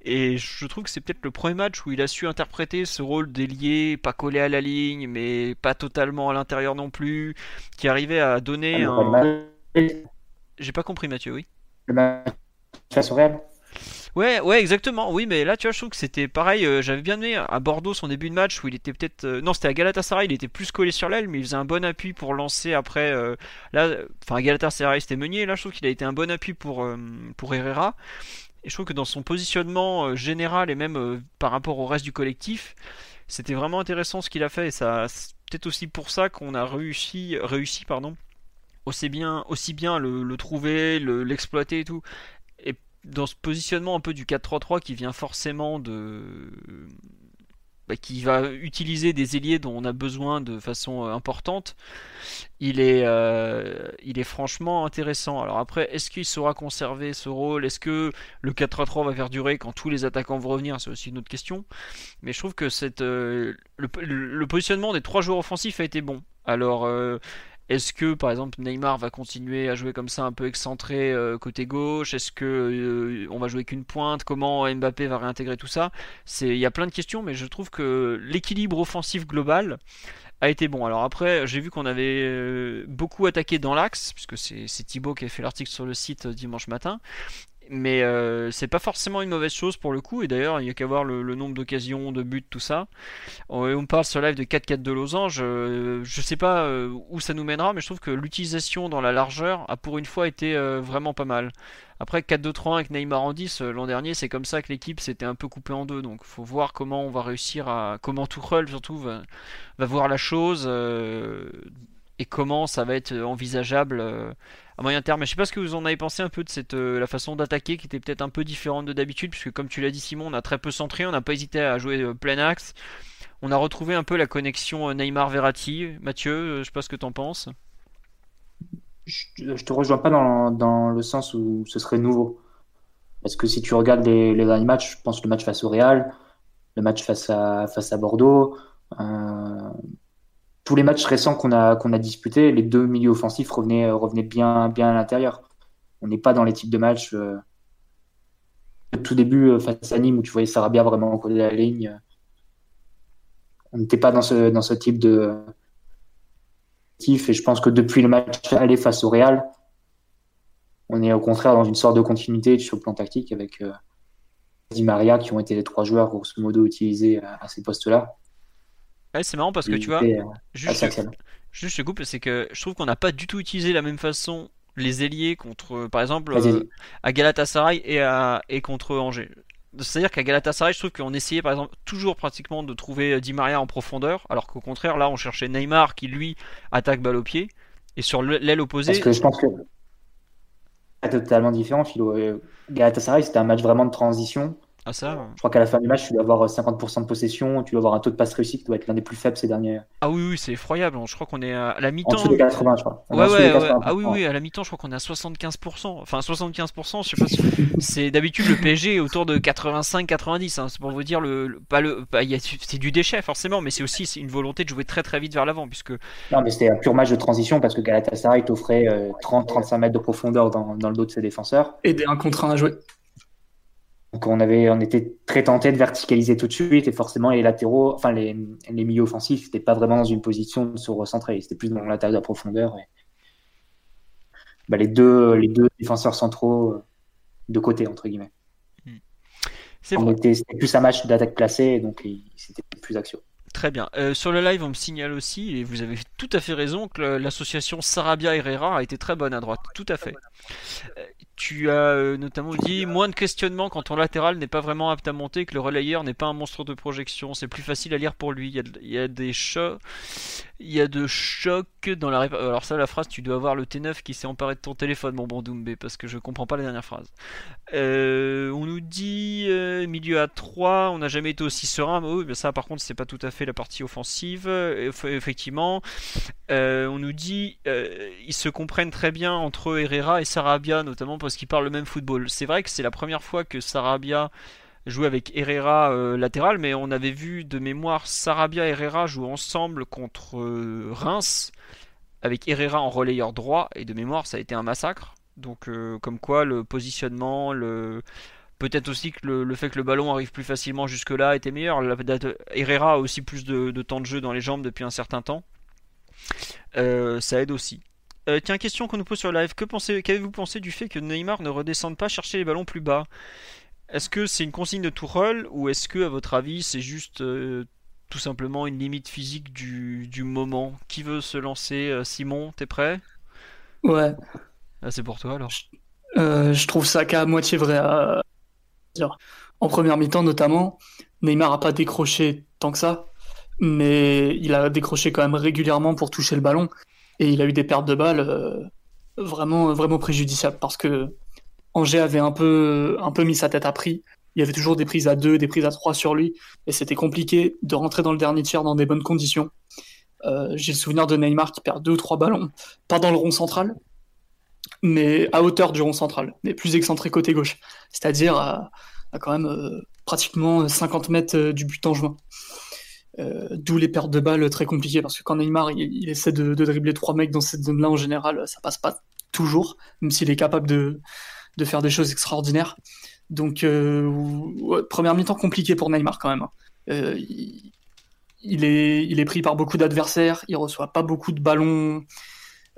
Et je trouve que c'est peut-être le premier match où il a su interpréter ce rôle d'ailier, pas collé à la ligne, mais pas totalement à l'intérieur non plus, qui arrivait à donner un. J'ai pas compris Mathieu, oui. Le match face au Real Ouais, ouais, exactement. Oui, mais là, tu vois, je trouve que c'était pareil. Euh, j'avais bien aimé à Bordeaux son début de match où il était peut-être. Euh, non, c'était à Galatasaray, il était plus collé sur l'aile, mais il faisait un bon appui pour lancer après. Euh, là, enfin, à Galatasaray, c'était Meunier. Là, je trouve qu'il a été un bon appui pour, pour Herrera. Et je trouve que dans son positionnement général et même par rapport au reste du collectif, c'était vraiment intéressant ce qu'il a fait. Et ça, c'est peut-être aussi pour ça qu'on a réussi, réussi pardon, aussi bien, aussi bien le, le trouver, l'exploiter et tout dans ce positionnement un peu du 4-3-3 qui vient forcément de. Bah, qui va utiliser des ailiers dont on a besoin de façon euh, importante, il est, euh, il est franchement intéressant. Alors après, est-ce qu'il saura conserver ce rôle? Est-ce que le 4-3-3 va perdurer quand tous les attaquants vont revenir? C'est aussi une autre question. Mais je trouve que euh, le, positionnement des trois joueurs offensifs a été bon. Alors, est-ce que par exemple Neymar va continuer à jouer comme ça un peu excentré euh, côté gauche? Est-ce que euh, on va jouer qu'une pointe? Comment Mbappé va réintégrer tout ça? C'est il y a plein de questions, mais je trouve que l'équilibre offensif global a été bon. Alors après, j'ai vu qu'on avait euh, beaucoup attaqué dans l'axe, puisque c'est Thibaut qui a fait l'article sur le site dimanche matin, mais euh, c'est pas forcément une mauvaise chose pour le coup. Et d'ailleurs, il y a qu'à voir le, nombre d'occasions, de buts, tout ça. On, parle sur live de 4-4 de losange. Euh, je sais pas euh, où ça nous mènera, mais je trouve que l'utilisation dans la largeur a pour une fois été vraiment pas mal. Après 4-2-3-1 avec Neymar en 10 l'an dernier, c'est comme ça que l'équipe s'était un peu coupée en deux. Donc faut voir comment on va réussir à. Comment Tuchel surtout va voir la chose et comment ça va être envisageable à moyen terme. Je sais pas ce que vous en avez pensé un peu de cette euh, la façon d'attaquer qui était peut-être un peu différente de d'habitude, puisque comme tu l'as dit Simon, on a très peu centré, on n'a pas hésité à jouer euh, plein axe. On a retrouvé un peu la connexion euh, Neymar-Verratti. Mathieu, je sais pas ce que tu en penses. Je, te rejoins pas dans, le sens où ce serait nouveau. Parce que si tu regardes les, les derniers matchs, je pense le match face au Real, le match face à, face à Bordeaux, tous les matchs récents qu'on a, disputés, les deux milieux offensifs revenaient, euh, revenaient bien, bien à l'intérieur. On n'est pas dans les types de matchs. Euh, tout début, euh, face à Nîmes, où tu voyais Sarabia vraiment coller la ligne. On n'était pas dans ce, dans ce type de. Et je pense que depuis le match aller face au Real, on est au contraire dans une sorte de continuité sur le plan tactique avec Di Maria qui ont été les trois joueurs grosso modo utilisés à ces postes-là c'est marrant parce que tu vois, euh, juste, juste je coupe, c'est que je trouve qu'on n'a pas du tout utilisé la même façon les ailiers contre, par exemple, euh, à Galatasaray et, à, et contre Angers. C'est-à-dire qu'à Galatasaray, je trouve qu'on essayait par exemple toujours pratiquement de trouver Di Maria en profondeur, alors qu'au contraire, là, on cherchait Neymar qui lui attaque balle au pied. Et sur l'aile opposée. Parce que je pense que c'est totalement différent, Philo. Euh, Galatasaray, c'était un match vraiment de transition. Ah, ça Je crois qu'à la fin du match, tu dois avoir 50% de possession, tu dois avoir un taux de passe réussi qui doit être l'un des plus faibles ces derniers. Ah oui, oui, c'est effroyable. Je crois qu'on est à la mi-temps. En dessous 80, je crois. Ouais, ouais, Ah oui, oui, à la mi-temps, je crois qu'on est à 75%. Enfin, 75%, je sais pas si... C'est d'habitude le PSG autour de 85-90. Hein. C'est pour vous dire, le, pas le, c'est du déchet forcément, mais c'est aussi une volonté de jouer très très vite vers l'avant. puisque... Non, mais c'était un pur match de transition parce que Galatasaray t'offrait 30-35 euh, mètres de profondeur dans, dans, le dos de ses défenseurs. Et des 1 contre 1 à jouer. Donc on avait, on était très tenté de verticaliser tout de suite et forcément les latéraux, enfin les, les milieux offensifs, n'étaient pas vraiment dans une position de se recentrer, c'était plus dans taille de la profondeur. Et... Bah, les deux, les deux défenseurs centraux euh, de côté entre guillemets. Hmm. C'était plus un match d'attaque placée, donc c'était plus action. Très bien. Euh, sur le live, on me signale aussi, et vous avez tout à fait raison, que l'association Sarabia-Herrera a été très bonne à droite. Tout à fait. Tu as euh, notamment dit moins de questionnement quand ton latéral n'est pas vraiment apte à monter, que le relayeur n'est pas un monstre de projection. C'est plus facile à lire pour lui. Il y a, de- il y a des chocs. Il y a de chocs dans la répa- Alors, ça, la phrase, tu dois avoir le T9 qui s'est emparé de ton téléphone, mon bon Doumbé, parce que je comprends pas la dernière phrase. Euh, on nous dit euh, milieu à 3, on n'a jamais été aussi serein. Mais oui, mais ça, par contre, c'est pas tout à fait la partie offensive. Eff- effectivement, Euh, on nous dit euh, ils se comprennent très bien entre Herrera et Sarabia, notamment parce qu'ils parlent le même football. C'est vrai que c'est la première fois que Sarabia jouait avec Herrera euh, latéral, mais on avait vu de mémoire Sarabia et Herrera jouer ensemble contre euh, Reims avec Herrera en relayeur droit et de mémoire ça a été un massacre. Donc euh, comme quoi le positionnement, le peut-être aussi que le, fait que le ballon arrive plus facilement jusque là était meilleur. La- Herrera a aussi plus de, temps de jeu dans les jambes depuis un certain temps. Ça aide aussi. Tiens, question qu'on nous pose sur live. Que pensez, qu'avez-vous pensé du fait que Neymar ne redescende pas chercher les ballons plus bas? Est-ce que c'est une consigne de Tourelle ou est-ce que, à votre avis, c'est juste euh, tout simplement une limite physique du, du moment? Qui veut se lancer Euh, Simon, t'es prêt? Ouais, Ah, C'est pour toi alors. euh, je trouve ça qu'à moitié vrai. à. En première mi-temps, notamment, Neymar a pas décroché tant que ça, mais il a décroché quand même régulièrement pour toucher le ballon et il a eu des pertes de balles euh, vraiment, vraiment préjudiciables parce que Angers avait un peu, mis sa tête à prix. Il y avait toujours des prises à 2, des prises à 3 sur lui et c'était compliqué de rentrer dans le dernier tiers dans des bonnes conditions. Euh, J'ai le souvenir de Neymar qui perd deux ou trois ballons, pas dans le rond central, mais à hauteur du rond central, mais plus excentré côté gauche, c'est-à-dire à, quand même euh, pratiquement 50 mètres euh, du but en juin. D'où les pertes de balles très compliquées, parce que quand Neymar il, essaie de, de dribbler trois mecs dans cette zone-là, en général, ça passe pas toujours, même s'il est capable de, de faire des choses extraordinaires. Donc, euh, première mi-temps compliquée pour Neymar quand même. hein. Euh, il, est, il est pris par beaucoup d'adversaires, il reçoit pas beaucoup de ballons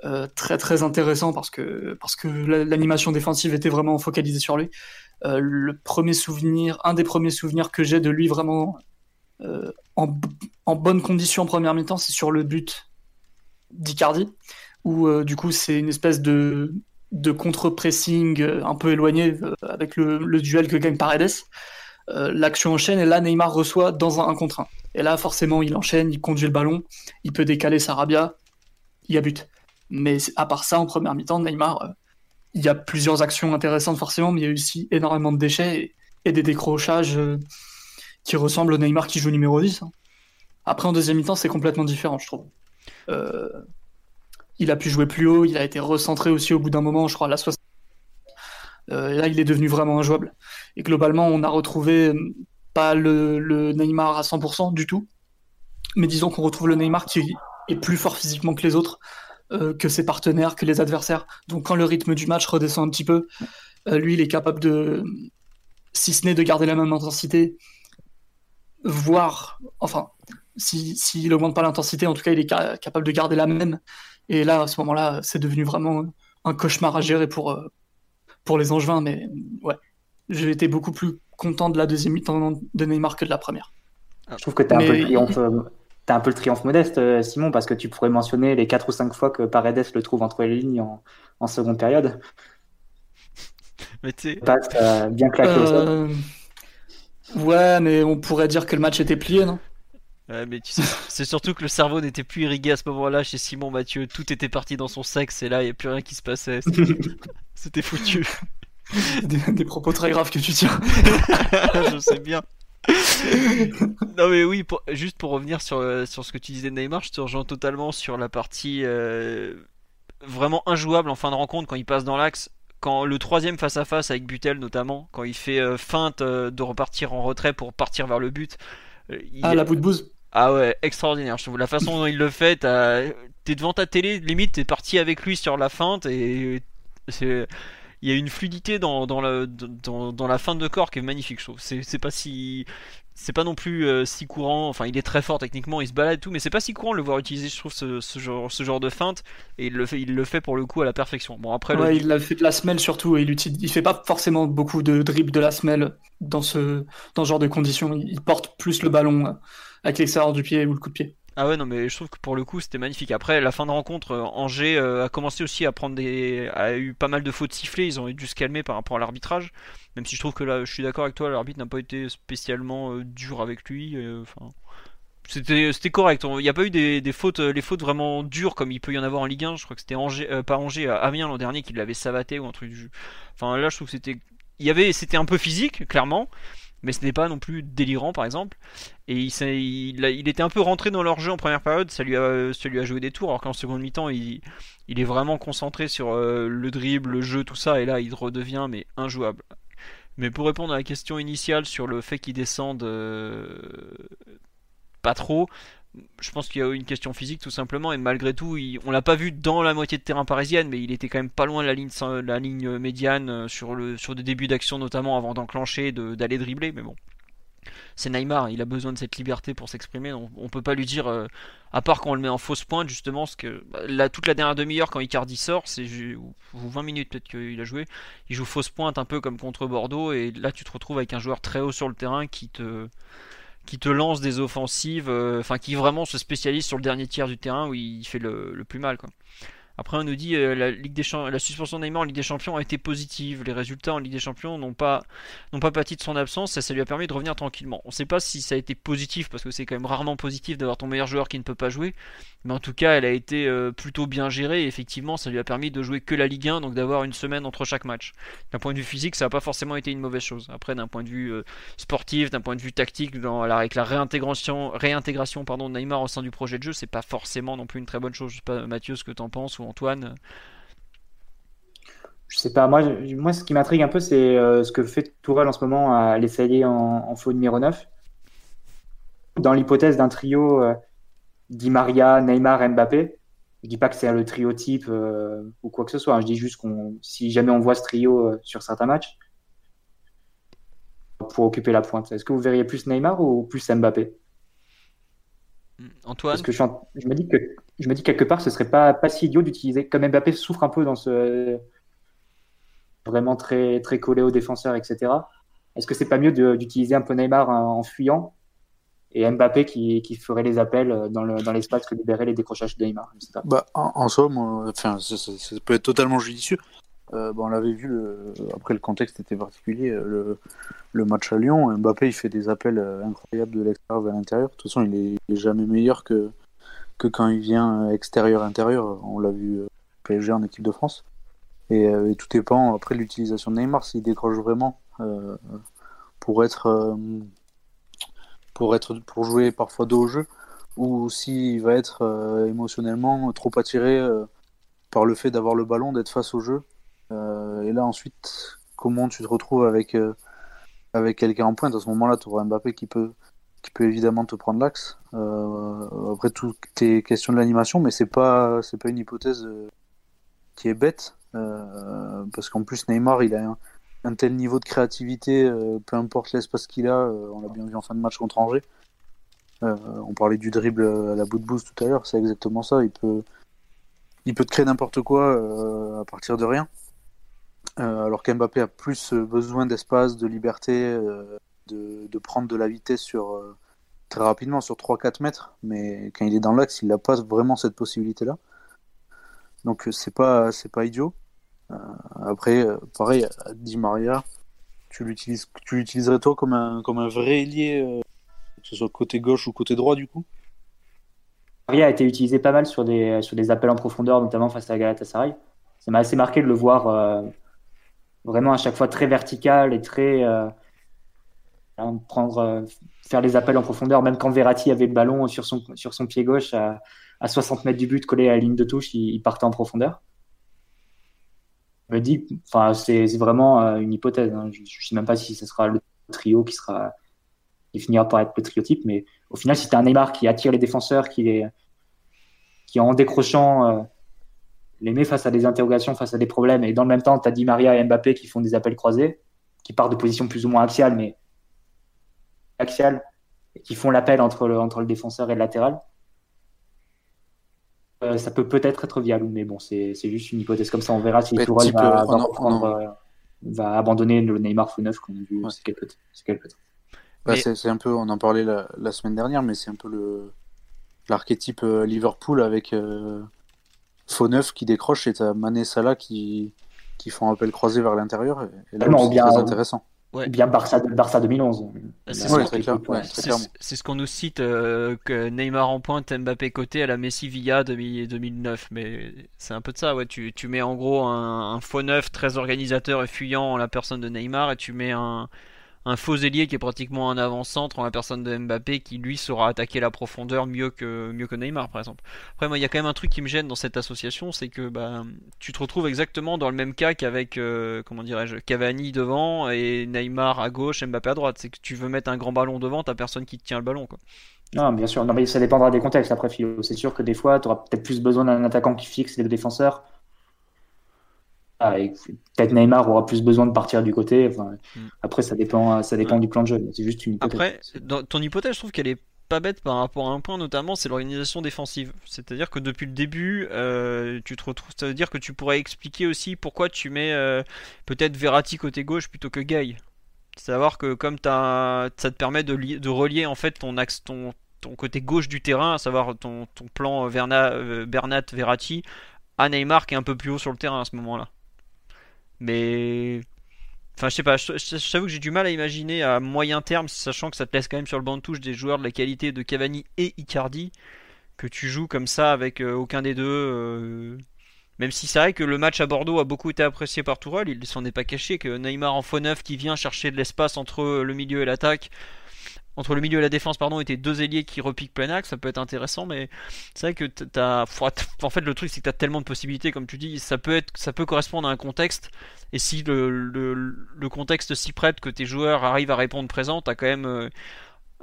euh, très très intéressants parce que, parce que la- l'animation défensive était vraiment focalisée sur lui. Le premier souvenir, un des premiers souvenirs que j'ai de lui vraiment en, en bonne condition en première mi-temps, c'est sur le but d'Icardi, où du coup c'est une espèce de, de contre-pressing euh, un peu éloigné euh, avec le, duel que gagne Paredes. Euh, L'action enchaîne et là Neymar reçoit dans un 1 contre 1. Et là forcément il enchaîne, il conduit le ballon, il peut décaler Sarabia, il y a but. Mais à part ça, en première mi-temps, Neymar, il y a plusieurs actions intéressantes forcément, mais il y a aussi énormément de déchets et, des décrochages qui ressemblent au Neymar qui joue numéro 10. hein. Après, en deuxième mi-temps, c'est complètement différent, je trouve. Il a pu jouer plus haut, il a été recentré aussi au bout d'un moment, je crois, à la 60. Euh, là, il est devenu vraiment injouable. Et globalement, on a retrouvé euh, pas le, Neymar à 100% du tout, mais disons qu'on retrouve le Neymar qui est plus fort physiquement que les autres, euh, que ses partenaires, que les adversaires. Donc quand le rythme du match redescend un petit peu, lui, il est capable de, si ce n'est de garder la même intensité, voire, enfin, si s'il augmente pas l'intensité, en tout cas, il est ca- capable de garder la même. Et là, à ce moment-là, c'est devenu vraiment un cauchemar à gérer pour, euh, pour les Angevins. Mais ouais, j'ai été beaucoup plus content de la deuxième mi-temps de Neymar que de la première. Je trouve que tu as, Mais- un peu le triomphe, euh, t'as un peu le triomphe modeste, euh, Simon, parce que tu pourrais mentionner les 4 ou 5 fois que Paredes le trouve entre les lignes en, en seconde période. Mais tu euh, bien claqué au sol. Ouais, mais on pourrait dire que le match était plié, non? Mais tu sais, c'est surtout que le cerveau n'était plus irrigué à ce moment-là chez Simon Mathieu. Tout était parti dans son sexe et là, il n'y a plus rien qui se passait. C'était- foutu. des, des propos très graves que tu tiens. je sais bien. non mais oui, pour- juste pour revenir sur, euh, sur ce que tu disais de Neymar, je te rejoins totalement sur la partie euh, vraiment injouable en fin de rencontre quand il passe dans l'axe. Quand le troisième face à face avec Butel notamment, quand il fait euh, feinte euh, de repartir en retrait pour partir vers le but. il Ah, la bout de bouse. Ah ouais, extraordinaire. Je trouve la façon dont il le fait, t'es devant ta télé, limite t'es parti avec lui sur la feinte et c'est, il y a une fluidité dans, dans, la, dans, dans, la fin de corps qui est magnifique, je trouve. C'est pas si. C'est pas non plus euh, si courant, enfin il est très fort techniquement, il se balade et tout, mais c'est pas si courant de le voir utiliser, je trouve, ce, ce, genre, ce genre de feinte, et il le, fait, il le fait pour le coup à la perfection. Bon, après, ouais, il a fait de la semelle surtout, et il, utilise, il fait pas forcément beaucoup de dribble de la semelle dans ce, dans ce genre de conditions, il porte plus le ballon euh, avec l'extérieur du pied ou le coup de pied. Ah ouais, non, mais je trouve que pour le coup, c'était magnifique. Après, la fin de rencontre, euh, Angers euh, a commencé aussi à prendre des. a eu pas mal de fautes sifflées. Ils ont dû se calmer par rapport à l'arbitrage. Même si je trouve que là, je suis d'accord avec toi, l'arbitre n'a pas été spécialement euh, dur avec lui. Enfin. C'était, c'était correct. Il n'y a pas eu des, fautes, les fautes vraiment dures comme il peut y en avoir en Ligue 1. Je crois que c'était Angers, pas Angers, Amiens l'an dernier qui l'avait savaté ou un truc du. Enfin là, je trouve que c'était. Y avait, c'était un peu physique, clairement mais ce n'est pas non plus délirant par exemple. Et il, il, était un peu rentré dans leur jeu en première période, ça lui a, ça lui a joué des tours, alors qu'en seconde mi-temps, il, il, est vraiment concentré sur euh, le dribble, le jeu, tout ça, et là, il redevient mais injouable. Mais pour répondre à la question initiale sur le fait qu'il descende euh, pas trop, je pense qu'il y a une question physique tout simplement et malgré tout on l'a pas vu dans la moitié de terrain parisienne mais il était quand même pas loin de la ligne, médiane euh, sur, des débuts d'action notamment avant d'enclencher d'aller dribbler mais bon. C'est Neymar il a besoin de cette liberté pour s'exprimer on, on, peut pas lui dire euh, à part quand on le met en fausse pointe justement ce que bah, toute la dernière demi-heure quand Icardi sort c'est 20 minutes peut-être qu'il a joué il joue fausse pointe un peu comme contre Bordeaux et là tu te retrouves avec un joueur très haut sur le terrain qui te qui te lance des offensives, euh, enfin qui vraiment se spécialise sur le dernier tiers du terrain où il fait le, le plus mal. Quoi. Après, on nous dit euh, la, suspension de Neymar en Ligue des Champions a été positive. Les résultats en Ligue des Champions n'ont pas, n'ont pas pâti de son absence et ça lui a permis de revenir tranquillement. On ne sait pas si ça a été positif parce que c'est quand même rarement positif d'avoir ton meilleur joueur qui ne peut pas jouer. Mais en tout cas, elle a été euh, plutôt bien gérée et effectivement, ça lui a permis de jouer que la Ligue 1, donc d'avoir une semaine entre chaque match. D'un point de vue physique, ça n'a pas forcément été une mauvaise chose. Après, d'un point de vue euh, sportif, d'un point de vue tactique, dans, avec la réintégration, réintégration pardon, de Neymar au sein du projet de jeu, c'est pas forcément non plus une très bonne chose. Je sais pas, Mathieu, ce que tu en penses ou Antoine je sais pas, moi, ce qui m'intrigue un peu, c'est euh, ce que fait Tourelle en ce moment à l'essayer en, faux numéro 9. Dans l'hypothèse d'un trio euh, Maria, Neymar, Mbappé, je dis pas que c'est le trio type euh, ou quoi que ce soit, hein. je dis juste qu'on si jamais on voit ce trio sur certains matchs, pour occuper la pointe, est-ce que vous verriez plus Neymar ou plus Mbappé? Antoine Parce que je, je, me dis que je me dis quelque part ce serait pas, pas si idiot d'utiliser, comme Mbappé souffre un peu dans ce vraiment très, très collé aux défenseurs, etc. Est-ce que c'est pas mieux d'utiliser un peu Neymar en, fuyant et Mbappé qui, qui, ferait les appels dans l'espace dans que libérait les décrochages de Neymar? Bah, en, somme, enfin, ça, peut être totalement judicieux. Euh, on l'avait vu, après le contexte était particulier, le, le, match à Lyon, Mbappé il fait des appels euh, incroyables de l'extérieur vers l'intérieur. De toute façon, il est, jamais meilleur que, quand il vient extérieur-intérieur. On l'a vu euh, PSG en équipe de France. Euh, et, tout dépend après l'utilisation de Neymar, s'il décroche vraiment euh, pour être euh, pour pour jouer parfois dos au jeu ou s'il va être émotionnellement trop attiré par le fait d'avoir le ballon, d'être face au jeu. Et là ensuite, comment tu te retrouves avec avec quelqu'un en pointe? À ce moment-là, tu auras Mbappé qui peut qui peut évidemment te prendre l'axe. après tout est question de l'animation, mais c'est pas c'est pas une hypothèse qui est bête. Euh, parce qu'en plus Neymar, il a un, tel niveau de créativité, euh, peu importe l'espace qu'il a, euh, on l'a bien vu en fin de match contre Angers. on parlait du dribble à la bout de boost tout à l'heure, c'est exactement ça. Il peut, il peut te créer n'importe quoi à partir de rien. Alors qu'Mbappé a plus besoin d'espace, de liberté, de, de, prendre de la vitesse sur, très rapidement sur 3-4 mètres. Mais quand il est dans l'axe, il n'a pas vraiment cette possibilité-là. Donc euh, c'est pas c'est pas idiot. Euh, après, euh, pareil, Di Maria, tu l'utilises, tu l'utiliserais toi comme un comme un vrai ailier, que ce soit côté gauche ou côté droit du coup? Maria a été utilisé pas mal sur des sur des appels en profondeur, notamment face à Galatasaray. Ça m'a assez marqué de le voir vraiment à chaque fois très vertical et très prendre faire les appels en profondeur, même quand Verratti avait le ballon sur son sur son pied gauche à à 60 mètres du but, collé à la ligne de touche, il, partait en profondeur. Je me dis, enfin, c'est vraiment euh, une hypothèse. Hein. Je ne sais même pas si ce sera le trio qui sera qui finira par être le trio type, mais au final, si tu un Neymar qui attire les défenseurs, qui, est, qui en décrochant euh, les met face à des interrogations, face à des problèmes, et dans le même temps, tu as Di Maria et Mbappé qui font des appels croisés, qui partent de positions plus ou moins axiales, mais axiales, et qui font l'appel entre le, entre le défenseur et le latéral. Euh, ça peut peut-être être viable, mais bon, c'est juste une hypothèse comme ça. On verra si Tourelle va, euh, va, abandonner le Neymar fou neuf qu'on a vu c'est quelques, quelques, temps. Bah, C'est un peu, on en parlait la, la semaine dernière, mais c'est un peu le l'archétype euh, Liverpool avec euh, faux neuf qui décroche et t'as Mané Salah qui, qui font appel croisé vers l'intérieur. Et, là, ah c'est très intéressant. Ouais. Bien Barça, Barça 2011. C'est ce qu'on nous cite euh, que Neymar en pointe, Mbappé côté à la Messi Villa 2009. Mais c'est un peu de ça. Ouais. Tu, tu mets en gros un, un faux neuf très organisateur et fuyant en la personne de Neymar et tu mets un, un faux ailier qui est pratiquement un avant-centre en la personne de Mbappé qui lui saura attaquer la profondeur mieux que, Neymar par exemple. Après moi il y a quand même un truc qui me gêne dans cette association, c'est que bah, tu te retrouves exactement dans le même cas qu'avec euh, dirais-je Cavani devant et Neymar à gauche, Mbappé à droite. C'est que tu veux mettre un grand ballon devant, t'as personne qui te tient le ballon quoi. Non, bien sûr. Non, mais ça dépendra des contextes après, Philo. C'est sûr que des fois, tu auras peut-être plus besoin d'un attaquant qui fixe les défenseurs ah, peut-être Neymar aura plus besoin de partir du côté. Enfin, mm. Après, ça dépend, ça dépend du plan de jeu. C'est juste une hypothèse. Après, dans ton hypothèse, je trouve qu'elle est pas bête par rapport à un point, notamment, c'est l'organisation défensive. C'est-à-dire que depuis le début, euh, tu te retrouves. Ça veut dire que tu pourrais expliquer aussi pourquoi tu mets euh, peut-être Verratti côté gauche plutôt que Gay. Savoir que comme as, ça te permet de, de relier en fait ton axe, ton, ton côté gauche du terrain, à savoir ton, ton plan Verna, euh, Bernat Verratti, à Neymar qui est un peu plus haut sur le terrain à ce moment-là. Mais. Enfin, je sais pas, je, que j'ai du mal à imaginer à moyen terme, sachant que ça te laisse quand même sur le banc de touche des joueurs de la qualité de Cavani et Icardi, que tu joues comme ça avec euh, aucun des deux. Euh, même si c'est vrai que le match à Bordeaux a beaucoup été apprécié par Tourelle, il s'en est pas caché que Neymar en faux neuf qui vient chercher de l'espace entre le milieu et l'attaque entre le milieu et la défense, pardon, étaient deux ailiers qui repiquent plein axe, ça peut être intéressant, mais c'est vrai que t'as, en fait, le truc, c'est que tu as tellement de possibilités, comme tu dis, ça peut correspondre à un contexte, et si le, le, contexte s'y prête que tes joueurs arrivent à répondre présent, t'as quand même, euh,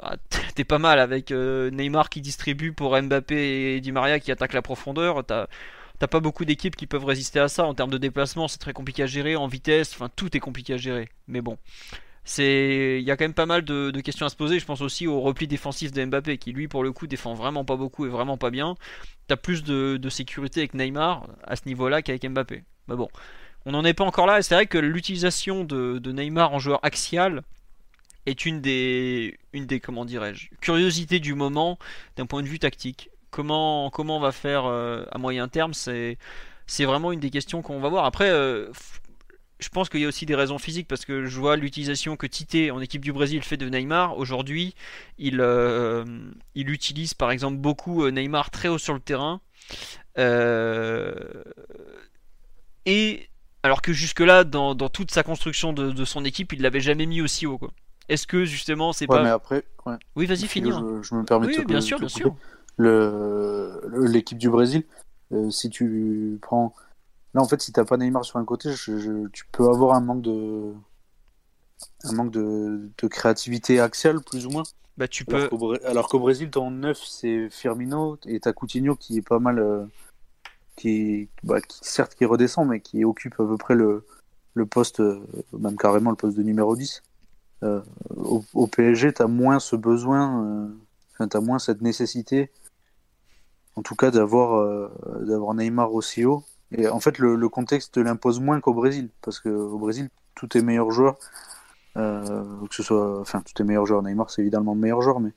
ah, t'es pas mal avec euh, Neymar qui distribue pour Mbappé et Di Maria qui attaquent la profondeur, t'as, t'as pas beaucoup d'équipes qui peuvent résister à ça en termes de déplacement, c'est très compliqué à gérer, en vitesse, enfin tout est compliqué à gérer, mais bon c'est il y a quand même pas mal de, questions à se poser. Je pense aussi au repli défensif de Mbappé qui lui pour le coup défend vraiment pas beaucoup et vraiment pas bien. T'as plus de, sécurité avec Neymar à ce niveau-là qu'avec Mbappé. Mais bon, on n'en est pas encore là. C'est vrai que l'utilisation de, Neymar en joueur axial est une des une des comment dirais-je curiosités du moment d'un point de vue tactique. Comment comment on va faire euh, à moyen terme c'est c'est vraiment une des questions qu'on va voir. Après, euh, je pense qu'il y a aussi des raisons physiques parce que je vois l'utilisation que Tite en équipe du Brésil fait de Neymar. Aujourd'hui, il, euh, il utilise par exemple beaucoup euh, Neymar très haut sur le terrain. Euh, et alors que jusque-là, dans, toute sa construction de, son équipe, il l'avait jamais mis aussi haut. Est-ce que justement c'est ouais, pas. Mais après, Oui, vas-y, finis. Je, me permets oui, de bien sûr, bien sûr. L'équipe du Brésil, si tu prends Là, en fait, si t'as pas Neymar sur un côté, tu peux avoir un manque de, un manque de, créativité axiale, plus ou moins. Bah, tu peux. Alors qu'au Brésil, ton 9, c'est Firmino, et t'as Coutinho qui est pas mal. Euh, qui, bah, qui, certes, qui redescend, mais qui occupe à peu près le, le poste, euh, même carrément le poste de numéro 10. Euh, au, au, PSG, t'as moins ce besoin, enfin, t'as moins cette nécessité, en tout cas, d'avoir d'avoir Neymar aussi haut. Et en fait, le, contexte l'impose moins qu'au Brésil, parce qu'au Brésil, tous est meilleurs joueurs, euh, que ce soit, enfin, tous est meilleurs joueurs, Neymar, c'est évidemment le meilleur joueur, mais,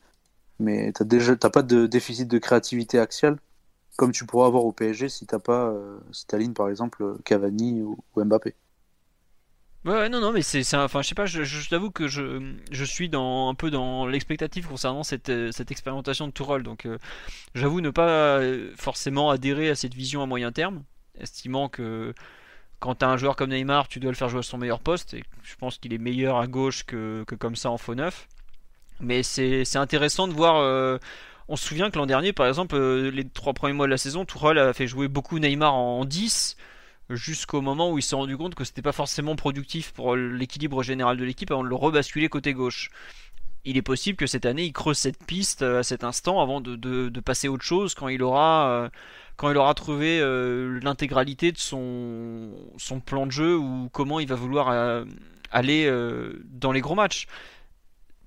mais t'as déjà, t'as pas de déficit de créativité axiale, comme tu pourras avoir au PSG si t'as pas, euh, si t'alignes par exemple Cavani ou, Mbappé. Ouais, non, non, mais c'est, enfin, je sais pas, je, t'avoue que je, je suis dans, un peu dans l'expectative concernant cette, cette expérimentation de Tourelle, donc euh, j'avoue ne pas forcément adhérer à cette vision à moyen terme estimant que quand tu as un joueur comme Neymar, tu dois le faire jouer à son meilleur poste, et je pense qu'il est meilleur à gauche que, comme ça en faux neuf. Mais c'est intéressant de voir. Euh, on se souvient que l'an dernier, par exemple, euh, les trois premiers mois de la saison, Tourelle a fait jouer beaucoup Neymar en 10 jusqu'au moment où il s'est rendu compte que c'était pas forcément productif pour l'équilibre général de l'équipe avant de le rebasculer côté gauche. il est possible que cette année il creuse cette piste à cet instant avant de, de, passer à autre chose quand il aura quand il aura trouvé l'intégralité de son, plan de jeu ou comment il va vouloir aller dans les gros matchs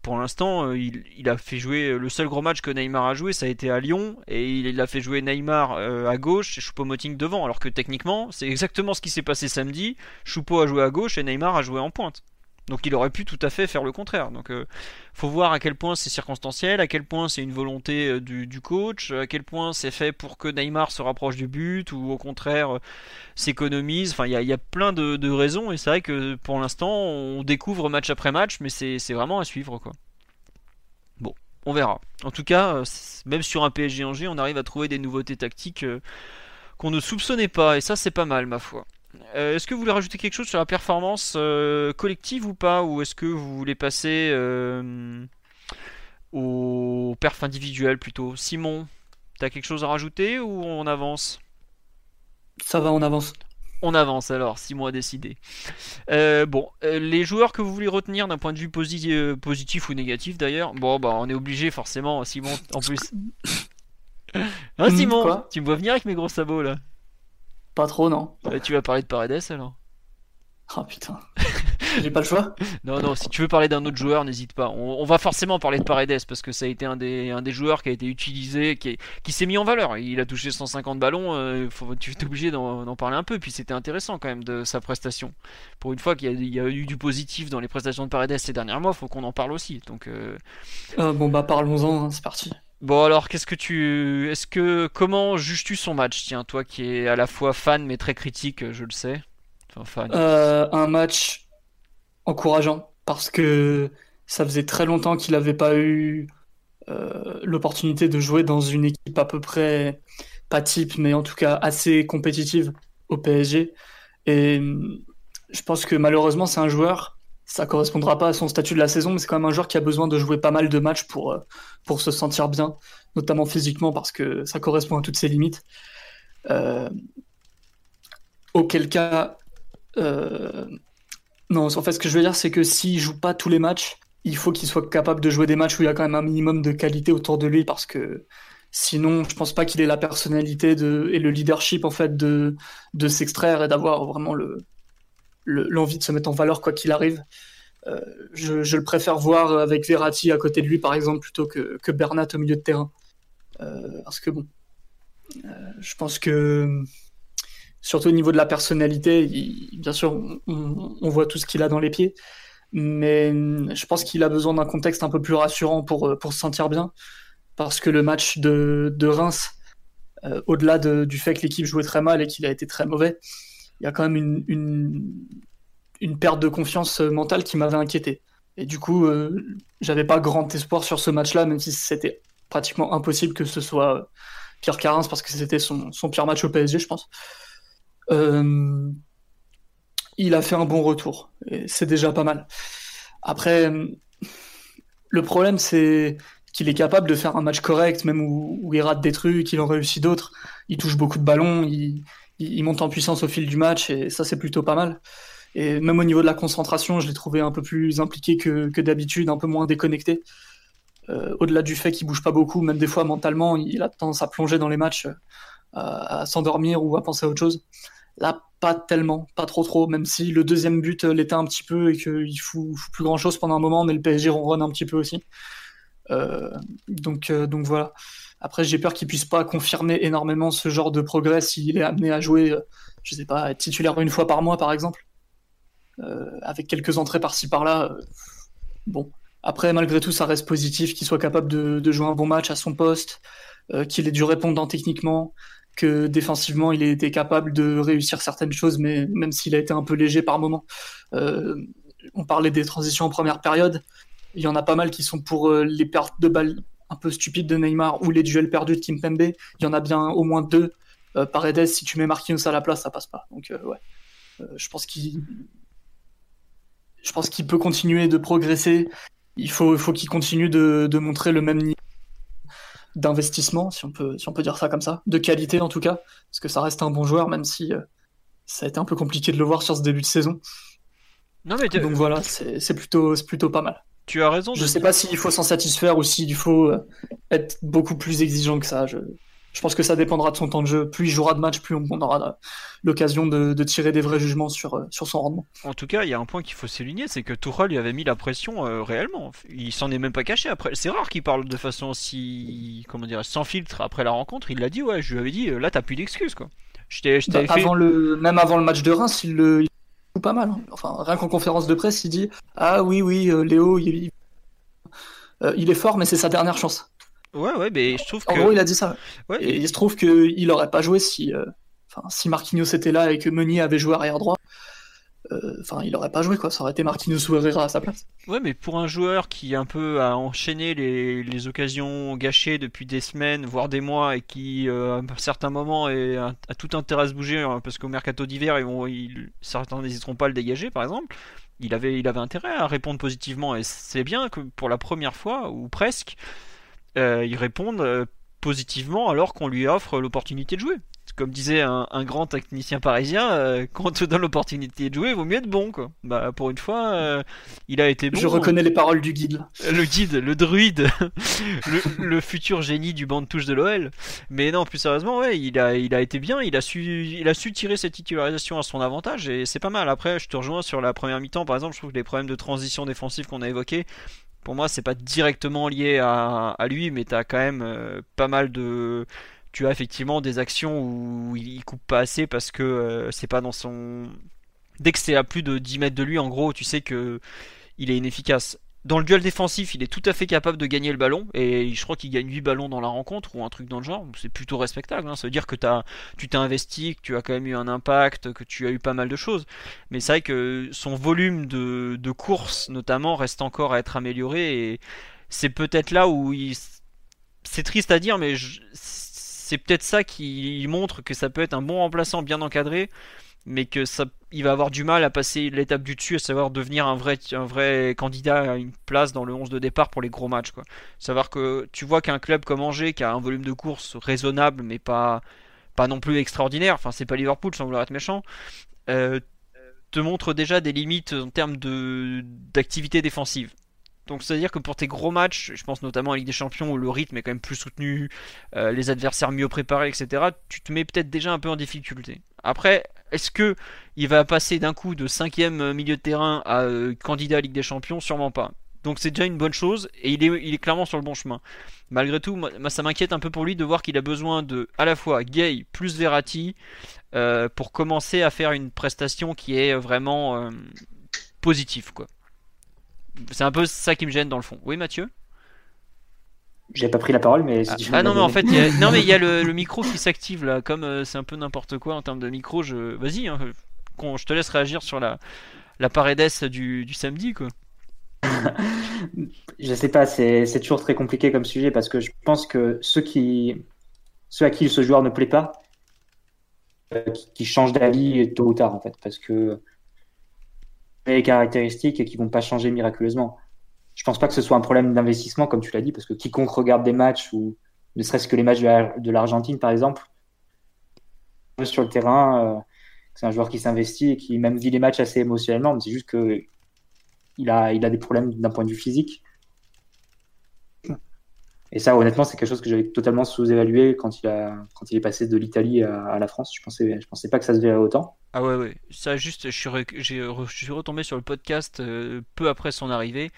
pour l'instant, euh, il, a fait jouer euh, le seul gros match que Neymar a joué, ça a été à Lyon, et il, a fait jouer Neymar euh, à gauche et Choupo-Moting devant, alors que techniquement, c'est exactement ce qui s'est passé samedi. Choupo a joué à gauche et Neymar a joué en pointe. Donc il aurait pu tout à fait faire le contraire. Donc euh, faut voir à quel point c'est circonstanciel, à quel point c'est une volonté euh, du, coach, à quel point c'est fait pour que Neymar se rapproche du but ou au contraire euh, s'économise. Enfin il y, a plein de, raisons et c'est vrai que pour l'instant on découvre match après match, mais c'est vraiment à suivre quoi. Bon, on verra. En tout cas, même sur un PSG Angers, on arrive à trouver des nouveautés tactiques qu'on ne soupçonnait pas et ça c'est pas mal ma foi. Euh, est-ce que vous voulez rajouter quelque chose sur la performance euh, collective ou pas Ou est-ce que vous voulez passer euh, au perf individuel plutôt? Simon, t'as quelque chose à rajouter ou on avance? Ça va, on avance. On avance alors, Simon a décidé. bon, les joueurs que vous voulez retenir d'un point de vue positif ou négatif d'ailleurs, bon bah on est obligé forcément, Simon en plus. hein Simon? Tu me vois venir avec mes gros sabots là pas trop, non. Euh, tu vas parler de Paredes alors? Oh putain. J'ai pas le choix Non, non, si tu veux parler d'un autre joueur, n'hésite pas. On, va forcément parler de Paredes parce que ça a été un des, un des joueurs qui a été utilisé, qui, qui s'est mis en valeur. Il a touché 150 ballons, euh, faut, tu es obligé d'en parler un peu. Puis c'était intéressant quand même de sa prestation. Pour une fois qu'il y, a eu du positif dans les prestations de Paredes ces derniers mois, faut qu'on en parle aussi. Donc, euh, bon, bah parlons-en, hein, c'est parti. Bon alors qu'est-ce que tu est-ce que comment juges-tu son match? Tiens toi qui es à la fois fan mais très critique je le sais. Euh, un match encourageant parce que ça faisait très longtemps qu'il n'avait pas eu euh, l'opportunité de jouer dans une équipe à peu près pas type mais en tout cas assez compétitive au PSG et je pense que malheureusement c'est un joueur ça correspondra pas à son statut de la saison, mais c'est quand même un joueur qui a besoin de jouer pas mal de matchs pour, euh, pour se sentir bien, notamment physiquement, parce que ça correspond à toutes ses limites. Euh, auquel cas, euh, non, en fait, ce que je veux dire, c'est que s'il joue pas tous les matchs, il faut qu'il soit capable de jouer des matchs où il y a quand même un minimum de qualité autour de lui, parce que sinon, je pense pas qu'il ait la personnalité et le leadership en fait de, de s'extraire et d'avoir vraiment le, l'envie de se mettre en valeur quoi qu'il arrive. Euh, je, le préfère voir avec Verratti à côté de lui, par exemple, plutôt que, que Bernat au milieu de terrain. Euh, parce que bon, euh, je pense que surtout au niveau de la personnalité, bien sûr, on, voit tout ce qu'il a dans les pieds, mais je pense qu'il a besoin d'un contexte un peu plus rassurant pour, pour se sentir bien, parce que le match de, de Reims, au-delà du fait que l'équipe jouait très mal et qu'il a été très mauvais, il y a quand même une, une, perte de confiance mentale qui m'avait inquiété. Et du coup, euh, j'avais pas grand espoir sur ce match-là, même si c'était pratiquement impossible que ce soit Pierre Carins, parce que c'était son, son, pire match au PSG, je pense. Euh, il a fait un bon retour, et c'est déjà pas mal. Après, le problème, c'est qu'il est capable de faire un match correct, même où, il rate des trucs, qu'il en réussit d'autres. Il touche beaucoup de ballons, il, il, monte en puissance au fil du match et ça c'est plutôt pas mal. Et même au niveau de la concentration, je l'ai trouvé un peu plus impliqué que, d'habitude, un peu moins déconnecté. Euh, au-delà du fait qu'il bouge pas beaucoup, même des fois mentalement, il a tendance à plonger dans les matchs, euh, à, s'endormir ou à penser à autre chose. Là, pas tellement, pas trop trop, même si le deuxième but l'était un petit peu et qu'il fout, fout plus grand chose pendant un moment, mais le PSG ronronne un petit peu aussi. Euh, donc, donc voilà. Après, j'ai peur qu'il puisse pas confirmer énormément ce genre de progrès s'il est amené à jouer, euh, je sais pas, titulaire une fois par mois, par exemple, euh, avec quelques entrées par-ci par-là. Euh, bon, après, malgré tout, ça reste positif qu'il soit capable de, jouer un bon match à son poste, qu'il ait du répondant techniquement, que défensivement, il ait été capable de réussir certaines choses, mais même s'il a été un peu léger par moment. on parlait des transitions en première période. Il y en a pas mal qui sont pour les pertes de balles un peu stupide de Neymar ou les duels perdus de Kimpembe, il y en a bien au moins deux. Euh, Paredes, si tu mets Marquinhos à la place, ça passe pas. Donc euh, ouais, euh, je pense qu'il, je pense qu'il peut continuer de progresser. Il faut, faut qu'il continue de, montrer le même niveau d'investissement, si on peut, si on peut dire ça comme ça, de qualité en tout cas, parce que ça reste un bon joueur, même si ça a été un peu compliqué de le voir sur ce début de saison. Non mais Donc voilà, c'est plutôt, plutôt pas mal tu as raison. Je sais pas s'il faut s'en satisfaire ou s'il faut euh, être beaucoup plus exigeant que ça. Je, je pense que ça dépendra de son temps de jeu. Plus il jouera de matchs, plus on aura l'occasion de, de, tirer des vrais jugements sur, euh, sur son rendement. En tout cas, il y a un point qu'il faut souligner, c'est que Tuchel lui avait mis la pression euh, réellement. Il s'en est même pas caché. Après, c'est rare qu'il parle de façon si, comment dire, sans filtre après la rencontre. Il l'a dit, ouais, je lui avais dit, là t'as plus d'excuses quoi. Bah, avant le, même avant le match de Reims, il le, il pas mal. Hein. Enfin, rien qu'en conférence de presse, il dit, ah oui, oui, euh, Léo, il, il est fort, mais c'est sa dernière chance. Ouais, ouais, mais je trouve que. En gros, il a dit ça. Ouais, et il se trouve qu'il aurait pas joué si, euh, enfin, si Marquinhos était là et que Meunier avait joué arrière droit. Euh, enfin, il aurait pas joué quoi. Ça aurait été Marquinhos ou à sa place. Ouais, mais pour un joueur qui un peu a enchaîné les, occasions gâchées depuis des semaines, voire des mois, et qui euh, à certains moments a, tout intérêt à se bouger, hein, parce qu'au mercato d'hiver, ils certains n'hésiteront pas à le dégager, par exemple. Il avait, intérêt à répondre positivement, et c'est bien que pour la première fois ou presque euh, ils répondent positivement alors qu'on lui offre l'opportunité de jouer. Comme disait un, grand technicien parisien, euh, quand on te donne l'opportunité de jouer, il vaut mieux être bon. Quoi. Bah, pour une fois, il a été bon. Je reconnais les paroles du guide. Le guide, le druide, le, futur génie du banc de touche de l'OL. Mais non, plus sérieusement, ouais, il a, il a été bien. Il a su, il a su tirer cette titularisation à son avantage et c'est pas mal. Après, je te rejoins sur la première mi-temps, par exemple. Je trouve que les problèmes de transition défensive qu'on a évoqués, pour moi, c'est pas directement lié à, lui, mais tu as quand même euh, pas mal de. Tu as effectivement des actions où il, coupe pas assez parce que euh, c'est pas dans son. Dès que c'est à plus de 10 mètres de lui, en gros, tu sais que il est inefficace dans le duel défensif, il est tout à fait capable de gagner le ballon. Et je crois qu'il gagne 8 ballons dans la rencontre ou un truc dans le genre. C'est plutôt respectable. Hein. Ça veut dire que tu t'es investi, que tu as quand même eu un impact, que tu as eu pas mal de choses. Mais c'est vrai que son volume de, de course, notamment, reste encore à être amélioré. Et c'est peut-être là où il. C'est triste à dire, mais c'est peut-être ça qui montre que ça peut être un bon remplaçant bien encadré mais que ça, il va avoir du mal à passer l'étape du dessus, à savoir devenir un vrai, un vrai candidat à une place dans le 11 de départ pour les gros matchs. Quoi. Savoir que tu vois qu'un club comme Angers, qui a un volume de course raisonnable, mais pas, pas non plus extraordinaire, enfin c'est pas Liverpool sans vouloir être méchant, euh, te montre déjà des limites en termes d'activité défensive. Donc c'est-à-dire que pour tes gros matchs, je pense notamment à Ligue des Champions où le rythme est quand même plus soutenu, euh, les adversaires mieux préparés, etc., tu te mets peut-être déjà un peu en difficulté. Après, est-ce que il va passer d'un coup de cinquième milieu de terrain à euh, candidat à Ligue des Champions? Sûrement pas. Donc c'est déjà une bonne chose et il est, clairement sur le bon chemin. Malgré tout, moi, ça m'inquiète un peu pour lui de voir qu'il a besoin de à la fois Gay plus Verratti euh, pour commencer à faire une prestation qui est vraiment positive quoi. C'est un peu ça qui me gêne dans le fond. Oui, Mathieu? J'ai pas pris la parole, mais. ah, ah non, mais en fait, il y a... non, mais il y a le, micro qui s'active là. Comme euh, c'est un peu n'importe quoi en termes de micro, je. Vas-y, hein, je te laisse réagir sur la, la paredesse du, du samedi, quoi. je sais pas, c'est toujours très compliqué comme sujet parce que je pense que ceux qui ceux à qui ce joueur ne plaît pas, euh, qui, qui changent d'avis tôt ou tard en fait, parce que les caractéristiques et qui vont pas changer miraculeusement. Je pense pas que ce soit un problème d'investissement, comme tu l'as dit, parce que quiconque regarde des matchs ou ne serait-ce que les matchs de l'Argentine, par exemple, sur le terrain, euh, c'est un joueur qui s'investit et qui même vit les matchs assez émotionnellement, c'est juste que il a, il a des problèmes d'un point de vue physique. Et ça, honnêtement, c'est quelque chose que j'avais totalement sous-évalué quand il a, quand il est passé de l'Italie à, la France. Je pensais, je pensais pas que ça se verrait autant. Ah ouais, ouais. Ça, juste, je suis, je suis retombé sur le podcast euh, peu après son arrivée.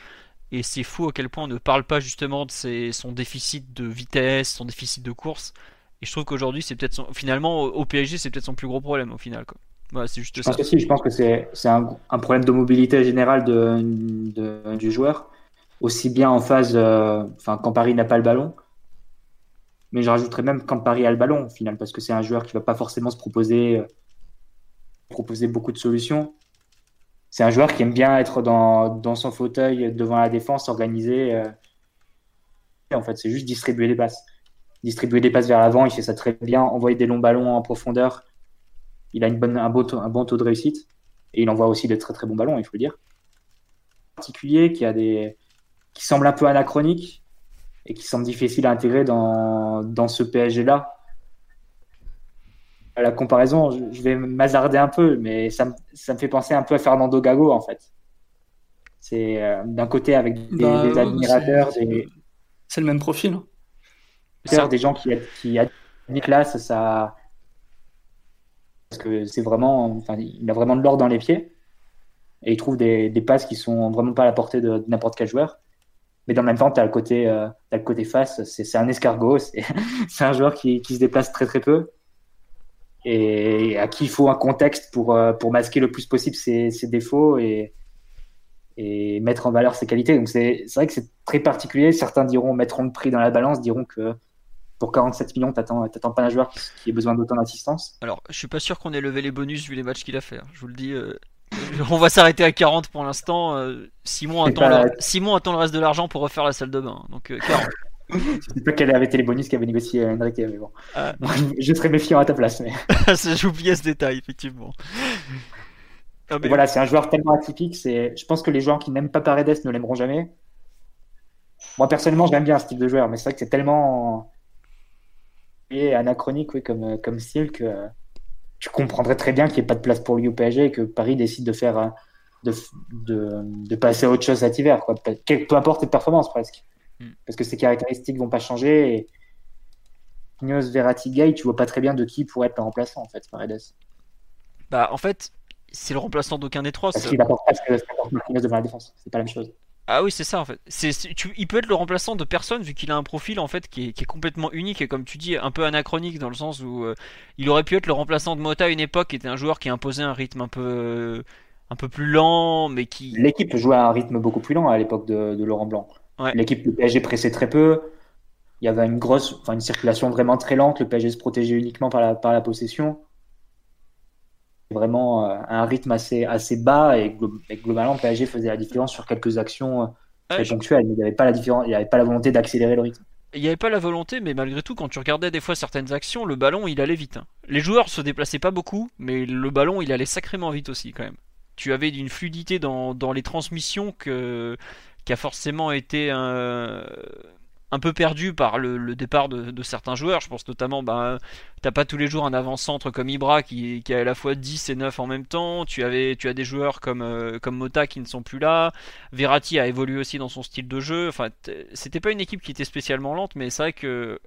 Et c'est fou à quel point on ne parle pas justement de ses, son déficit de vitesse, son déficit de course. Et je trouve qu'aujourd'hui, c'est peut-être finalement au PSG, c'est peut-être son plus gros problème au final. Quoi. c'est juste je ça. Pense que si, je pense que c'est, un, un, problème de mobilité générale de, de, du joueur aussi bien en phase, euh, enfin quand Paris n'a pas le ballon, mais je rajouterais même quand Paris a le ballon au final, parce que c'est un joueur qui va pas forcément se proposer, euh, proposer beaucoup de solutions. C'est un joueur qui aime bien être dans, dans son fauteuil devant la défense, organisé. Euh, en fait, c'est juste distribuer des passes. Distribuer des passes vers l'avant, il fait ça très bien. Envoyer des longs ballons en profondeur, il a une bonne, un, bon taux, un bon taux de réussite. Et il envoie aussi des très très bons ballons, il faut le dire. Particulier qui a des, qui semble un peu anachronique et qui semble difficile à intégrer dans, dans ce PSG-là. La comparaison, je vais m'hazarder un peu, mais ça me, ça me fait penser un peu à Fernando Gago en fait. C'est euh, d'un côté avec des, Bah, des admirateurs, c'est- des, C'est le même profil. hein. Faire des gens qui, qui admirent classe, ça. Parce que c'est vraiment. Enfin, il a vraiment de l'or dans les pieds. Et il trouve des, des passes qui sont vraiment pas à la portée de, de n'importe quel joueur. Mais dans le même temps, tu as le côté, euh, le côté face. C'est un escargot. C'est un joueur qui, qui se déplace très très peu. Et à qui il faut un contexte pour, euh, pour masquer le plus possible ses, ses défauts et, et mettre en valeur ses qualités. Donc c'est vrai que c'est très particulier. Certains diront, mettront le prix dans la balance, diront que pour 47 millions, t'attends t'attends pas un joueur qui, qui ait besoin d'autant d'assistance. Alors, je suis pas sûr qu'on ait levé les bonus vu les matchs qu'il a fait. hein. Je vous le dis. euh, On va s'arrêter à 40 pour l'instant. euh, Simon, attend pas- le... Simon attend le reste de l'argent pour refaire la salle de bain. Donc euh, 40. Je sais pas quel avait été les bonus qu'avait négocié Enrique, mais bon. Je serais méfiant à ta place. Mais... Oublié ce détail, effectivement. Ah, mais- Voilà, c'est un joueur tellement atypique. Je pense que les joueurs qui n'aiment pas Paredes ne l'aimeront jamais. Moi, personnellement, j'aime bien ce type de joueur, mais c'est vrai que c'est tellement et anachronique oui, comme, comme style que euh, tu comprendrais très bien qu'il n'y ait pas de place pour lui au PSG et que Paris décide de faire euh, de, de, de passer à autre chose cet hiver. Quoi. Peu peu importe les performances presque. Mm. Parce que ses caractéristiques vont pas changer. Et... Munoz, Verratti, Gay, tu vois pas très bien de qui pourrait être le remplaçant en fait, Paredes. Bah, en fait, c'est le remplaçant d'aucun des trois. Parce qu'il apporte pas ce que devant la défense. C'est pas la même chose. Ah oui, c'est ça en fait. C'est, tu- il peut être le remplaçant de personne vu qu'il a un profil en fait qui est, qui est complètement unique et comme tu dis un peu anachronique dans le sens où euh, il aurait pu être le remplaçant de Mota à une époque qui était un joueur qui imposait un rythme un peu un peu plus lent mais qui L'équipe jouait à un rythme beaucoup plus lent à l'époque de, de Laurent Blanc. Ouais. L'équipe du PSG pressait très peu. Il y avait une grosse, enfin une circulation vraiment très lente. Le PSG se protégeait uniquement par la, par la possession. Vraiment euh, un rythme assez, assez bas et, glo- et globalement le PSG faisait la différence sur quelques actions euh, très Ouais, je- ponctuelles. Mais il n'y avait pas la différence, il n'y avait pas la volonté d'accélérer le rythme. il n'y avait pas la volonté mais malgré tout quand tu regardais des fois certaines actions le ballon il allait vite. hein. Les joueurs se déplaçaient pas beaucoup mais le ballon il allait sacrément vite aussi quand même. Tu avais une fluidité dans, dans les transmissions que qui a forcément été un, un peu perdu par le, départ de, certains joueurs. Je pense notamment, bah, t'as pas tous les jours un avant-centre comme Ibra qui, a à la fois 10 et 9 en même temps. Tu, avais, tu as des joueurs comme, euh, comme Mota qui ne sont plus là. Verratti a évolué aussi dans son style de jeu. Enfin, c'était pas une équipe qui était spécialement lente, mais c'est vrai que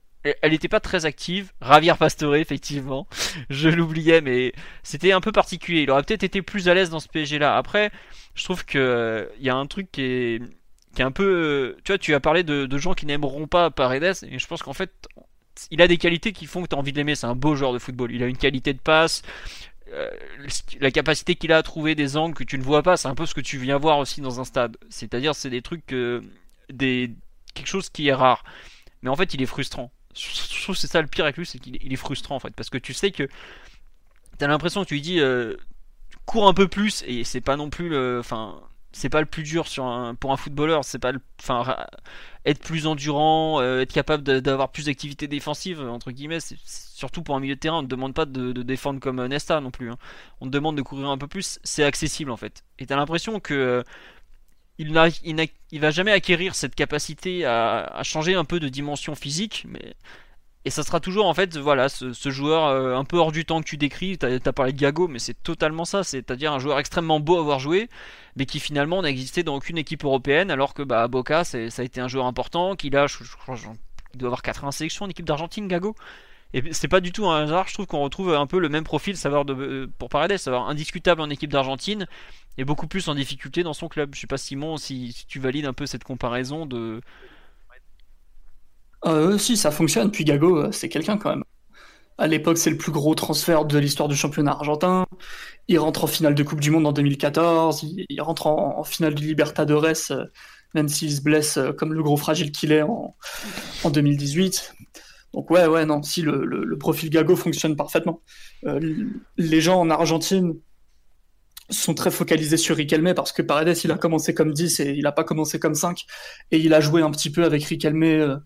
elle n'était pas très active. Javier Pastore, effectivement, je l'oubliais, mais c'était un peu particulier. Il aurait peut-être été plus à l'aise dans ce PSG-là. Après, je trouve que euh, il y a un truc qui est qui est un peu. euh, Tu vois, tu as parlé de, gens qui n'aimeront pas Paredes, et je pense qu'en fait, il a des qualités qui font que tu as envie de l'aimer. C'est un beau joueur de football. Il a une qualité de passe, euh, la capacité qu'il a à trouver des angles que tu ne vois pas. C'est un peu ce que tu viens voir aussi dans un stade. C'est-à-dire, c'est des trucs, euh, quelque chose qui est rare. Mais en fait, il est frustrant. Je trouve que c'est ça le pire avec lui, c'est qu'il est- frustrant en fait, parce que tu sais que t'as l'impression que tu lui dis cours un peu plus et c'est pas non plus le, enfin c'est pas le plus dur sur un, pour un footballeur, c'est pas le, enfin être plus endurant, euh, être capable d'avoir plus d'activité défensive entre guillemets, surtout pour un milieu de terrain, on ne demande pas de, défendre comme euh, Nesta non plus, hein. on te demande de courir un peu plus, c'est accessible en fait. Et t'as l'impression que euh, il, il, va jamais acquérir cette capacité à changer un peu de dimension physique, mais et ça sera toujours en fait voilà ce, joueur euh, un peu hors du temps que tu décris. T'as as parlé de Gago, mais c'est totalement ça. C'est-à-dire un joueur extrêmement beau à avoir joué, mais qui finalement n'a existé dans aucune équipe européenne, alors que bah, Boca ça a été un joueur important. Qu'il a, je, crois, il doit avoir 80 sélections en équipe d'Argentine, Gago. Et c'est pas du tout un hasard. Je trouve qu'on retrouve un peu le même profil, savoir de euh, pour Paredes, savoir indiscutable en équipe d'Argentine et beaucoup plus en difficulté dans son club. Je sais pas Simon si, si tu valides un peu cette comparaison de Euh, si, ça fonctionne. Puis Gago, euh, c'est quelqu'un quand même. À l'époque, c'est le plus gros transfert de l'histoire du championnat argentin. Il rentre en finale de Coupe du Monde en 2014. Il, rentre en, finale du Libertadores, euh, même s'il se blesse euh, comme le gros fragile qu'il est en, en 2018. Donc ouais, ouais, non, si le, profil Gago fonctionne parfaitement. Les gens en Argentine sont très focalisés sur Riquelme parce que Paredes, il a commencé comme 10 et il n'a pas commencé comme 5. Et il a joué un petit peu avec Riquelme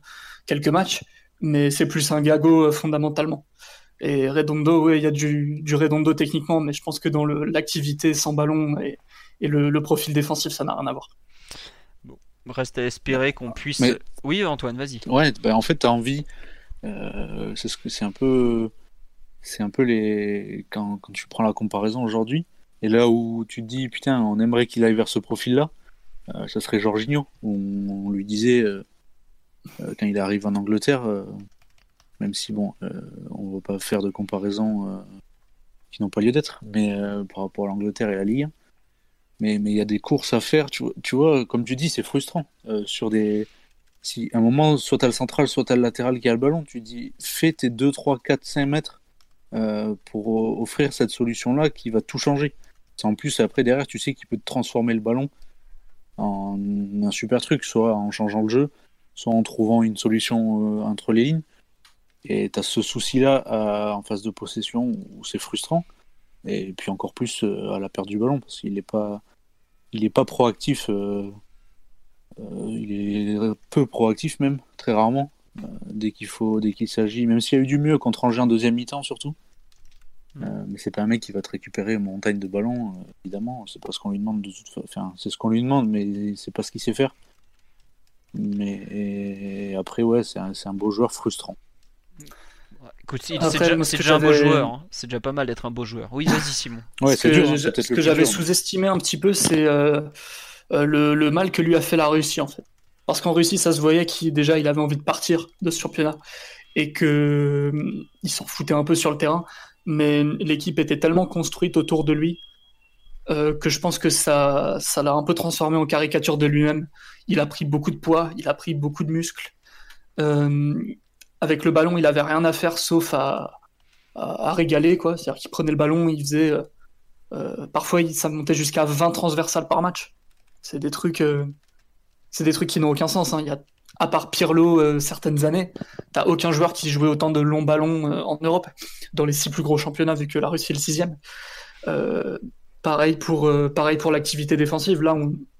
quelques matchs, mais c'est plus un Gago euh, fondamentalement. Et Redondo, ouais, il y a du, du Redondo techniquement, mais je pense que dans l'activité sans ballon et, et le, le profil défensif, ça n'a rien à voir. reste à espérer qu'on puisse. Mais- Oui Antoine, vas-y. Ouais, bah, en fait, tu as envie. euh, c'est ce que c'est un peu. C'est un peu les. Quand, quand tu prends la comparaison aujourd'hui, et là où tu te dis, putain, on aimerait qu'il aille vers ce profil-là, ça serait Jorginho. On, on lui disait, quand il arrive en Angleterre, même si bon, on ne va pas faire de comparaison qui n'ont pas lieu d'être, mais par rapport à l'Angleterre et la Ligue. Mais il y a des courses à faire, tu vois, comme tu dis, c'est frustrant. sur des, si à un moment, soit tu as le central, soit tu as le latéral qui a le ballon, tu dis fais tes 2, 3, 4, 5 mètres euh, pour offrir cette solution-là qui va tout changer. En plus, après, derrière, tu sais qu'il peut transformer le ballon en un super truc, soit en changeant le jeu, soit en trouvant une solution euh, entre les lignes. Et tu as ce souci-là euh, en phase de possession où c'est frustrant. Et puis encore plus à la perte du ballon, parce qu'il n'est pas, il est pas proactif euh, il est peu proactif même, très rarement, euh, dès qu'il faut, dès qu'il s'agit, même s'il y a eu du mieux contre Angers en deuxième mi-temps surtout. Mm. Euh, mais c'est pas un mec qui va te récupérer une montagne de ballons, évidemment. C'est pas ce qu'on lui demande de toute Enfin, c'est ce qu'on lui demande, mais c'est pas ce qu'il sait faire. Mais après, ouais, c'est un, un, beau joueur frustrant. écoute, c'est déjà, un beau joueur. Hein. C'est déjà pas mal d'être un beau joueur. Oui, vas-y, Simon. Ouais, ce que, ce que j'avais sous-estimé un petit peu, c'est euh, le, mal que lui a fait la Russie en fait. Parce qu'en Russie, ça se voyait qu'il déjà il avait envie de partir de ce championnat et que mm, il s'en foutait un peu sur le terrain, mais l'équipe était tellement construite autour de lui euh, que je pense que ça ça l'a un peu transformé en caricature de lui-même. Il a pris beaucoup de poids, il a pris beaucoup de muscles. Euh, avec le ballon, il avait rien à faire sauf à, régaler quoi. C'est-à-dire qu'il prenait le ballon, il faisait parfois ça montait jusqu'à 20 transversales par match. C'est des trucs, euh, c'est des trucs qui n'ont aucun sens. Hein. Il y a, à part Pirlo, euh, certaines années, t'as aucun joueur qui jouait autant de longs ballons euh, en Europe dans les six plus gros championnats, vu que la Russie est le sixième. Pareil pour, pareil pour l'activité défensive. Là,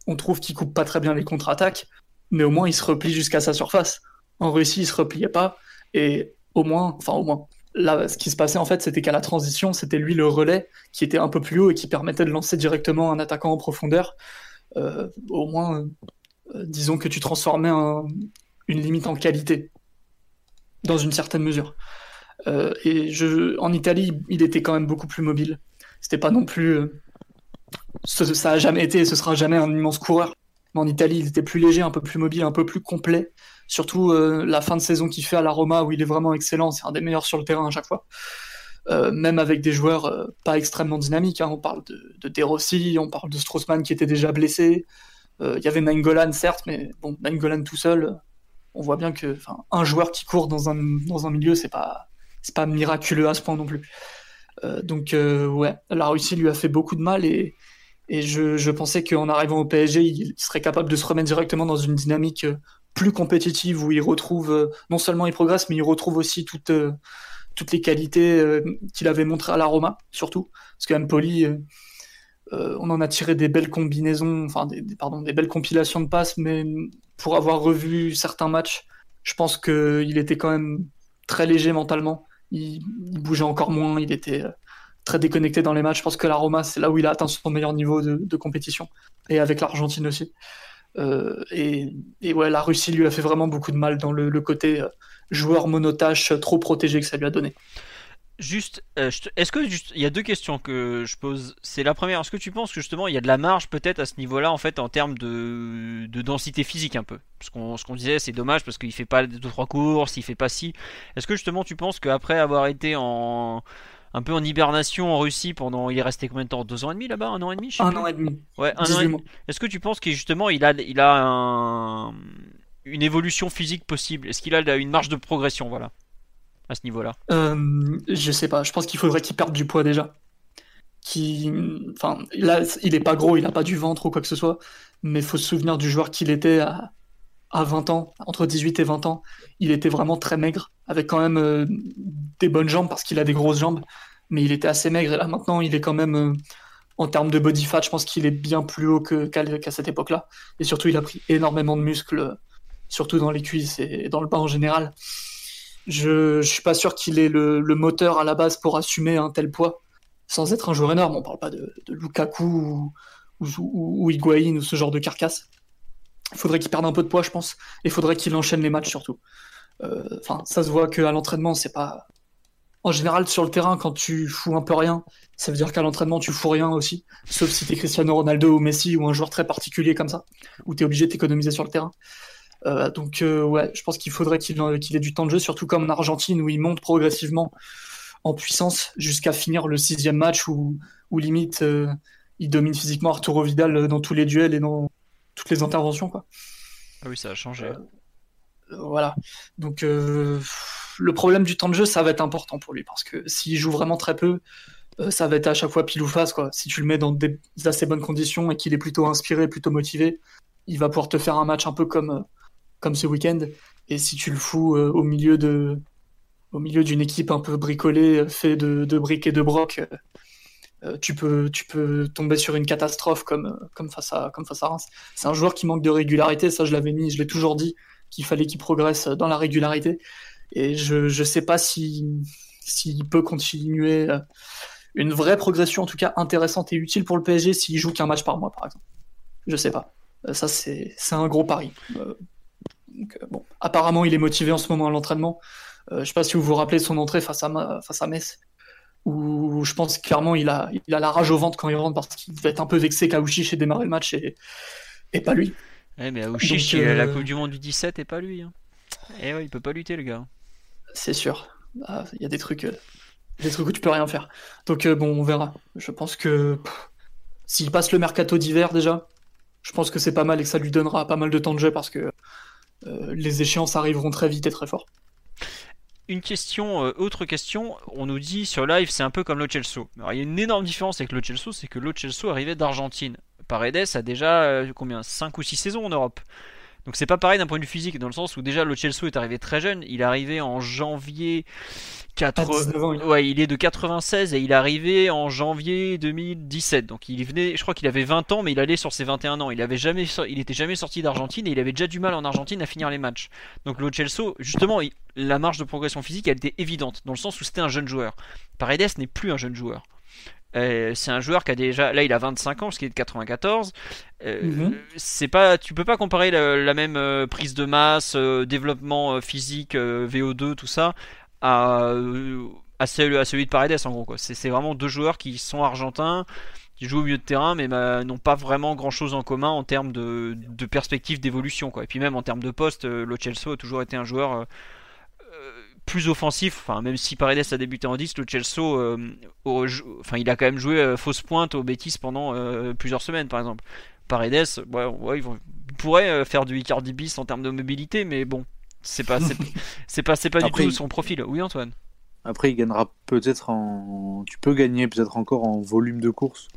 on, trouve qu'il coupe pas très bien les contre-attaques, mais au moins il se replie jusqu'à sa surface. En Russie, il se repliait pas, et au moins, enfin au moins, là, ce qui se passait en fait, c'était qu'à la transition, c'était lui le relais qui était un peu plus haut et qui permettait de lancer directement un attaquant en profondeur. Euh, au moins, euh, disons que tu transformais une limite en qualité, dans une certaine mesure. Euh, et en Italie, il était quand même beaucoup plus mobile. C'était pas non plus. Ça a jamais été et ce sera jamais un immense coureur. Mais en Italie, il était plus léger, un peu plus mobile, un peu plus complet. Surtout la fin de saison qu'il fait à la Roma, où il est vraiment excellent. C'est un des meilleurs sur le terrain à chaque fois. Euh, même avec des joueurs euh, pas extrêmement dynamiques. Hein. On parle de, de Rossi, on parle de Straussman qui était déjà blessé. Euh, il y avait Nangolan, certes, mais bon, tout seul, on voit bien que un joueur qui court dans un, dans un milieu, c'est pas, pas miraculeux à ce point non plus. donc, ouais, la Russie lui a fait beaucoup de mal et, et je, pensais qu'en arrivant au PSG, il serait capable de se remettre directement dans une dynamique plus compétitive où il retrouve, non seulement il progresse, mais il retrouve aussi toute toutes les qualités euh, qu'il avait montrées à la Roma, surtout. Parce que euh, euh, on en a tiré des belles combinaisons, enfin, des, pardon, des belles compilations de passes, mais pour avoir revu certains matchs, je pense qu'il était quand même très léger mentalement. Il, bougeait encore moins, il était très déconnecté dans les matchs. Je pense que la Roma, c'est là où il a atteint son meilleur niveau de, compétition, et avec l'Argentine aussi. et, ouais, la Russie lui a fait vraiment beaucoup de mal dans le, côté joueur monotache trop protégé que ça lui a donné. Juste, euh, est-ce que juste, il y a deux questions que je pose. C'est la première, est-ce que tu penses que justement il y a de la marge peut-être à ce niveau-là en fait en termes de, de densité physique un peu? Parce qu'on ce qu'on disait, c'est dommage parce qu'il fait pas deux trois courses, il fait pas si. Est-ce que justement tu penses qu'après avoir été en un peu en hibernation en Russie pendant, il est resté combien de temps? Deux ans et demi là-bas, un an et demi Un an et demi. Ouais, un an et demi. Est-ce que tu penses que justement il a, il a un une évolution physique possible? Est-ce qu'il a une marge de progression, voilà, à ce niveau-là? Euh, Je sais pas. Je pense qu'il faudrait qu'il perde du poids déjà. Qui, enfin, là, il est pas gros, il a pas du ventre ou quoi que ce soit, mais faut se souvenir du joueur qu'il était à, à 20 ans, entre 18 et 20 ans. Il était vraiment très maigre, avec quand même euh, des bonnes jambes parce qu'il a des grosses jambes, mais il était assez maigre. Et là, maintenant, il est quand même, euh, en termes de body fat, je pense qu'il est bien plus haut qu'à cette époque-là. Et surtout, il a pris énormément de muscles surtout dans les cuisses et dans le bas en général. Je, ne suis pas sûr qu'il ait le, moteur à la base pour assumer un tel poids, sans être un joueur énorme. On parle pas de, Lukaku ou, ou, ou, Higuain ou ce genre de carcasse. Il faudrait qu'il perde un peu de poids, je pense, et faudrait qu'il enchaîne les matchs surtout. Euh, enfin, ça se voit qu'à l'entraînement, c'est pas en général, sur le terrain, quand tu fous un peu rien, ça veut dire qu'à l'entraînement, tu fous rien aussi. Sauf si tu es Cristiano Ronaldo ou Messi ou un joueur très particulier comme ça, où tu es obligé de sur le terrain. Euh, donc, euh, ouais, je pense qu'il faudrait qu'il ait du temps de jeu, surtout comme en Argentine, où il monte progressivement en puissance jusqu'à finir le sixième match, où, où limite, il domine physiquement Arturo Vidal dans tous les duels et dans toutes les interventions. Quoi. Ah oui, ça a changé. voilà. Donc, le problème du temps de jeu, ça va être important pour lui parce que s'il joue vraiment très peu, euh, ça va être à chaque fois pile ou face. Quoi. Si tu le mets dans des assez bonnes conditions et qu'il est plutôt inspiré, plutôt motivé, il va pouvoir te faire un match un peu comme, euh, comme ce week-end. Et si tu le fous euh, au milieu de au milieu d'une équipe un peu bricolée, fait de, de briques et de brocs, tu, peux, tu peux tomber sur une catastrophe comme, comme, face à, comme face à Reims. C'est un joueur qui manque de régularité, ça je l'avais mis, je l'ai toujours dit, qu'il fallait qu'il progresse dans la régularité. Et je ne sais pas s'il si, peut continuer euh, une vraie progression, en tout cas intéressante et utile pour le PSG s'il joue qu'un match par mois, par exemple. Je sais pas. Euh, ça, c'est un gros pari. Euh, bon. Apparemment, il est motivé en ce moment à l'entraînement. je sais pas si vous vous rappelez son entrée face à, face à Metz, où je pense clairement il a, il a la rage au ventre quand il rentre parce qu'il devait être un peu vexé qu'Aouchiche ait démarré le match et, et pas lui. Ouais, mais Aouchiche, il a la Coupe du Monde du 17 et pas lui. Hein. Et eh ouais, il peut pas lutter, le gars c'est sûr. Ah, il y a des trucs, euh, des trucs où tu peux rien faire. Donc euh, bon, on verra. Je pense que s'il passe le mercato d'hiver déjà, je pense que c'est pas mal et que ça lui donnera pas mal de temps de jeu parce que euh, les échéances arriveront très vite et très fort. Une question, autre question, on nous dit sur live c'est un peu comme le Chelsea. il y a une énorme différence avec le Chelsea, c'est que le Chelsea arrivait d'Argentine. Paredes a déjà combien 5 ou 6 saisons en Europe. Donc c'est pas pareil d'un point de vue physique, dans le sens où déjà Lo Celso est arrivé très jeune, il est arrivé en janvier 4... ouais, il est de 96 et il est arrivé en janvier 2017. Donc il venait, je crois qu'il avait 20 ans, mais il allait sur ses 21 ans. Il avait jamais, il était jamais sorti d'Argentine et il avait déjà du mal en Argentine à finir les matchs. Donc Lo Celso, justement, la marge de progression physique, elle était évidente dans le sens où c'était un jeune joueur. Paredes n'est plus un jeune joueur. Euh, c'est un joueur qui a déjà, là il a 25 ans parce qu'il est de 94. Euh, mhm. C'est pas, tu peux pas comparer la, même euh, prise de masse, développement physique, VO2, tout ça, à, à, celui, à celui de Paredes en gros. C'est vraiment deux joueurs qui sont argentins, qui jouent au milieu de terrain, mais bah, n'ont pas vraiment grand chose en commun en termes de, de perspective d'évolution. Et puis même en termes de poste, Lo Celso a toujours été un joueur plus offensif, enfin, même si Paredes a débuté en 10, le Chelsea, euh, enfin, il a quand même joué euh, fausse pointe au Betis pendant euh, plusieurs semaines, par exemple. Paredes, ouais, ouais, il, pourrait faire du Icardi bis en termes de mobilité, mais bon, c'est pas, c'est pas, c'est pas du tout son profil. Oui, Antoine. Après, il gagnera peut-être en, tu peux gagner peut-être encore en volume de course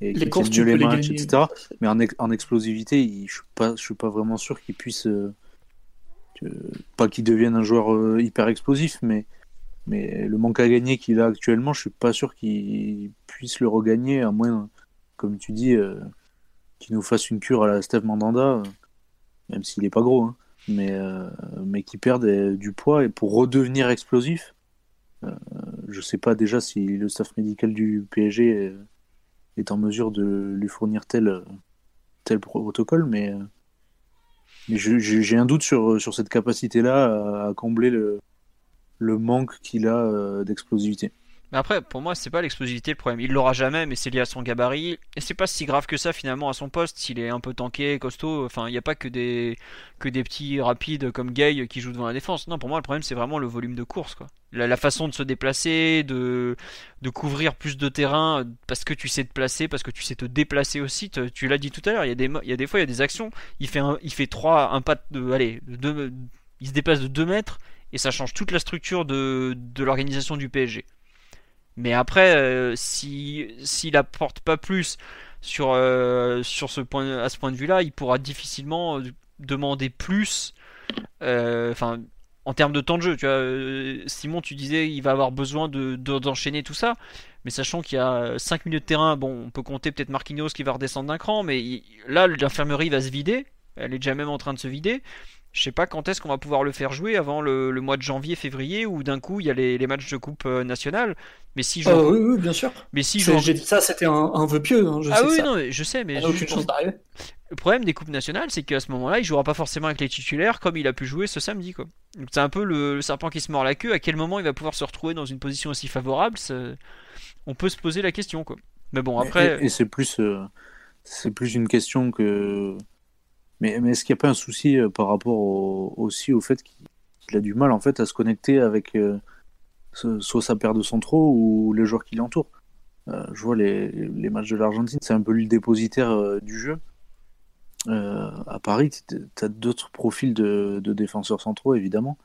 et les courses, tu les matchs, etc. Mais en, en explosivité, je suis pas, je suis pas vraiment sûr qu'il puisse pas qu'il devienne un joueur euh, hyper explosif, mais, mais le manque à gagner qu'il a actuellement, je suis pas sûr qu'il puisse le regagner, à moins, comme tu dis, euh, qu'il nous fasse une cure à la Steve Mandanda, euh, même s'il est pas gros, hein, mais, mais qu'il perde du poids et pour redevenir explosif. je sais pas déjà si le staff médical du PSG est, en mesure de lui fournir tel, tel protocole, mais j'ai un doute sur, sur cette capacité-là à, combler le, le manque qu'il a euh, d'explosivité. Après, pour moi, c'est pas l'explosivité le problème. Il l'aura jamais, mais c'est lié à son gabarit. Et c'est pas si grave que ça finalement à son poste. S'il est un peu tanké, costaud, enfin, il n'y a pas que des, que des petits rapides comme Gay qui jouent devant la défense. Non, pour moi, le problème, c'est vraiment le volume de course. Quoi. La, façon de se déplacer, de, de couvrir plus de terrain parce que tu sais te placer, parce que tu sais te déplacer aussi. tu l'as dit tout à l'heure, il y, a des, y a des fois, il y a des actions. Il fait, un, il fait 3, un pas de. Allez, de, il se déplace de 2 mètres et ça change toute la structure de, de l'organisation du PSG. Mais après, euh, si s'il apporte pas plus sur euh, sur ce point à ce point de vue-là, il pourra difficilement euh, demander plus. En termes de temps de jeu, tu vois, Simon, tu disais il va avoir besoin de d'enchaîner tout ça, mais sachant qu'il y a 5 minutes de terrain, bon, on peut compter peut-être Marquinhos qui va redescendre d'un cran, mais là l'infirmerie va se vider, elle est déjà même en train de se vider. Je sais pas quand est-ce qu'on va pouvoir le faire jouer avant le, mois de janvier, février, où d'un coup il y a les, matchs de coupe euh, nationale. Mais si je... oui, oui, bien sûr. Mais si J'ai dit ça, c'était un, vœu pieux. Hein, ah oui, non, je sais, mais aucune chance d'arriver. Le problème des coupes nationales, c'est qu'à ce moment-là, il jouera pas forcément avec les titulaires comme il a pu jouer ce samedi. Quoi. Donc c'est un peu le, le serpent qui se mord la queue. À quel moment il va pouvoir se retrouver dans une position aussi favorable ça- On peut se poser la question. Quoi. Mais bon, après, Et, et c'est plus, euh, c'est plus une question que. Mais, est-ce qu'il n'y a pas un souci euh, par rapport au- aussi au fait qu'il a du mal en fait à se connecter avec euh, soit sa paire de centraux ou les joueurs qui l'entourent Euh, Je vois les, matchs de l'Argentine, c'est un peu le dépositaire du jeu. À Paris, tu as d'autres profils de, défenseurs centraux évidemment.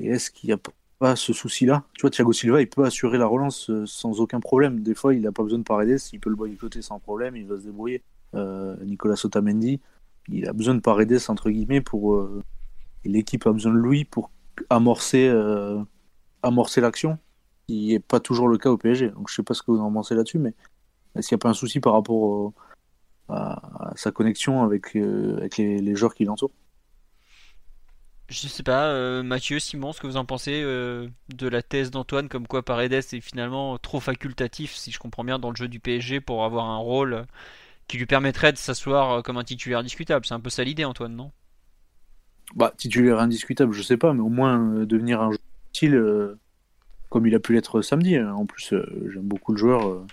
Et est-ce qu'il n'y a pas ce souci-là? Tu vois, Thiago Silva, il peut assurer la relance sans aucun problème. Des fois, il n'a pas besoin de Paredes, il peut le boycotter sans problème, il va se débrouiller. Euh, Nicolas Otamendi, il a besoin de Paredes, entre guillemets, pour. euh, l'équipe a besoin de lui pour amorcer, euh, amorcer l'action, qui n'est pas toujours le cas au PSG. Donc, je sais pas ce que vous en pensez là-dessus, mais est-ce qu'il n'y a pas un souci par rapport à, sa connexion avec, avec les, joueurs qui l'entourent? Je sais pas, Mathieu, Simon, ce que vous en pensez de la thèse d'Antoine, comme quoi Paredes est finalement trop facultatif, si je comprends bien, dans le jeu du PSG pour avoir un rôle qui lui permettrait de s'asseoir euh, comme un titulaire discutable. C'est un peu ça l'idée, Antoine, non? Bah, titulaire indiscutable, je sais pas, mais au moins euh, devenir un joueur utile euh, comme il a pu l'être samedi. En plus, euh, j'aime beaucoup le joueur, euh,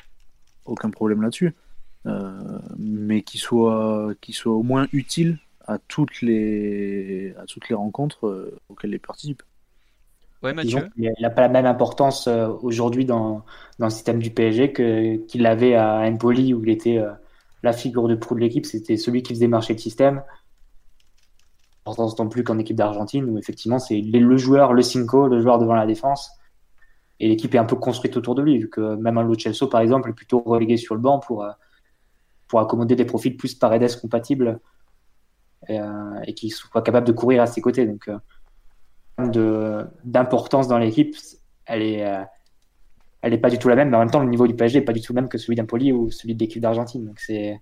aucun problème là-dessus. Euh, mais qu'il soit, qu'il soit au moins utile à toutes les, à toutes les rencontres euh, auxquelles il participe. Ouais, Disons Mathieu? qu'il n'a pas la même importance aujourd'hui dans, dans le système du PSG que, qu'il avait à Empoli où il était euh, la figure de proue de l'équipe. C'était celui qui faisait marcher le système. Importance non plus qu'en équipe d'Argentine où effectivement c'est le joueur, le cinco, le joueur devant la défense. Et l'équipe est un peu construite autour de lui, vu que même un Lo Celso, par exemple, est plutôt relégué sur le banc pour, euh, pour accommoder des profils plus Paredes compatibles et, euh, et qui soient capables de courir à ses côtés. Donc, euh, d'importance dans l'équipe, elle est, elle est pas du tout la même. Mais en même temps, le niveau du PSG est pas du tout le même que celui d'Empoli ou celui de l'équipe d'Argentine. Donc c'est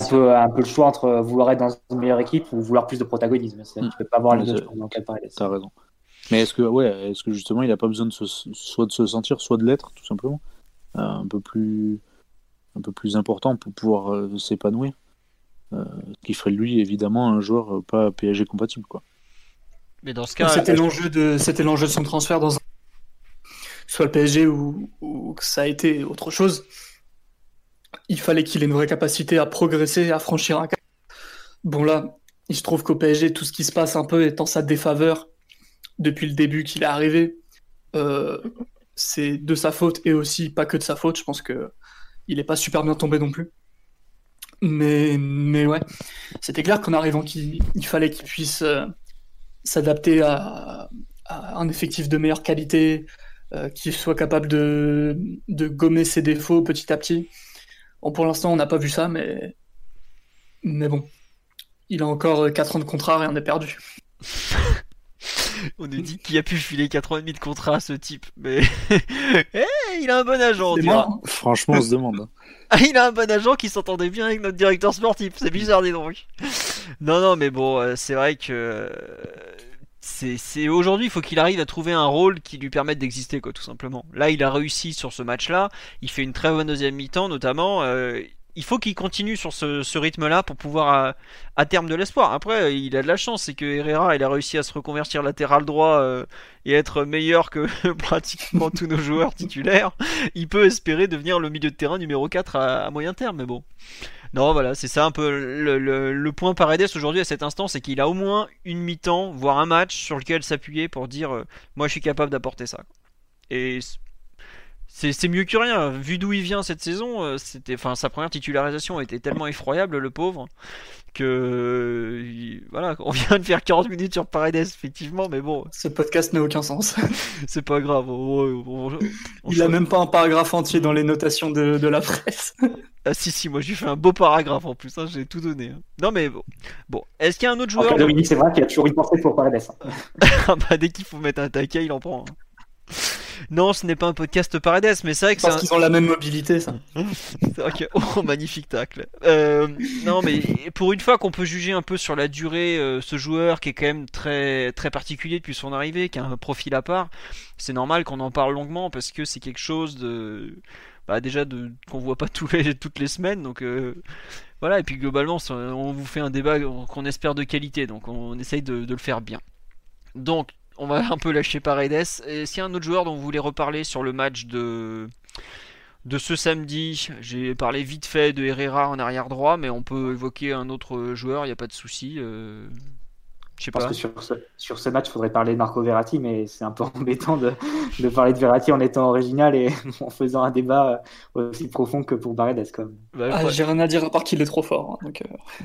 un peu, un peu le choix entre vouloir être dans une meilleure équipe ou vouloir plus de protagonisme. C'est- Mm. Tu peux pas avoir les deux dans Paredes. T'as raison. Mais est-ce que, ouais, est-ce que justement il n'a pas besoin de se, soit de se sentir, soit de l'être, tout simplement, euh, un peu plus, un peu plus important pour pouvoir euh, s'épanouir, euh, ce qui ferait de lui évidemment un joueur pas PSG compatible, quoi. Mais dans ce cas, C'était l'enjeu de, c'était l'enjeu de son transfert dans un... soit le PSG ou, que ça a été autre chose. Il fallait qu'il ait une vraie capacité à progresser, à franchir un cap. Bon là, il se trouve qu'au PSG, tout ce qui se passe un peu est en sa défaveur depuis le début qu'il est arrivé. Euh, c'est de sa faute et aussi pas que de sa faute. Je pense que il est pas super bien tombé non plus. Mais, mais ouais, c'était clair qu'en arrivant, il fallait qu'il puisse euh, s'adapter à un effectif de meilleure qualité, euh, qui soit capable de, de gommer ses défauts petit à petit. Bon, pour l'instant, on n'a pas vu ça, mais, mais bon, il a encore 4 ans de contrat, rien n'est perdu. on nous dit qu'il a pu filer 4 ans et demi de contrat à ce type. Mais Eh, il a un bon agent, on. Franchement, on se demande. Ah, il a un bon agent qui s'entendait bien avec notre directeur sportif. C'est bizarre, dis donc. Non, non, mais bon, euh, c'est vrai que euh, c'est, aujourd'hui, il faut qu'il arrive à trouver un rôle qui lui permette d'exister, quoi, tout simplement. Là, il a réussi sur ce match-là. Il fait une très bonne deuxième mi-temps, notamment. euh, il faut qu'il continue sur ce, rythme-là pour pouvoir à, à terme de l'espoir. Après, il a de la chance, c'est que Herrera, il a réussi à se reconvertir latéral droit euh, et être meilleur que pratiquement tous nos joueurs titulaires. Il peut espérer devenir le milieu de terrain numéro 4 à, à moyen terme, mais bon. Non, voilà, c'est ça un peu le, le, le point Paredes aujourd'hui à cet instant, c'est qu'il a au moins une mi-temps, voire un match sur lequel s'appuyer pour dire euh, moi je suis capable d'apporter ça. Et c'est c'est mieux que rien. Vu d'où il vient cette saison, euh, c'était, enfin sa première titularisation été tellement effroyable le pauvre que il- voilà, on vient de faire 40 minutes sur Paredes effectivement, mais bon, ce podcast n'a aucun sens. c'est pas grave. on- on- on- on Il a même pas un paragraphe entier dans les notations de, de la presse. Ah si si, moi j'ai fait un beau paragraphe en plus, hein, j'ai tout donné. hein. Non mais bon, bon, est-ce qu'il y a un autre En joueur cas Dominique, c'est vrai qu'il a toujours une pensée pour Paredes. hein. Ah bah dès qu'il faut mettre un taquet, il en prend. hein. Non, ce n'est pas un podcast Paredes, mais c'est vrai que c'est Parce un... qu'ils ont la même mobilité, ça. c'est vrai que... Oh, magnifique tacle. Euh, non, mais pour une fois qu'on peut juger un peu sur la durée, euh, ce joueur qui est quand même très très particulier depuis son arrivée, qui a un profil à part, c'est normal qu'on en parle longuement parce que c'est quelque chose de bah, déjà de qu'on voit pas tous les, toutes les semaines. Donc voilà, et puis globalement, on vous fait un débat qu'on espère de qualité, donc on essaye de, le faire bien. Donc, on va un peu lâcher Paredes. Et s'il y a un autre joueur dont vous voulez reparler sur le match de, de ce samedi, j'ai parlé vite fait de Herrera en arrière droit, mais on peut évoquer un autre joueur, il n'y a pas de souci. Euh, je pense que sur ce, sur ce match, il faudrait parler de Marco Verratti, mais c'est un peu embêtant de, de, parler de Verratti en étant original et en faisant un débat aussi profond que pour. Comme. Bah, ah, J'ai rien à dire à part qu'il est trop fort. Hein, donc, euh.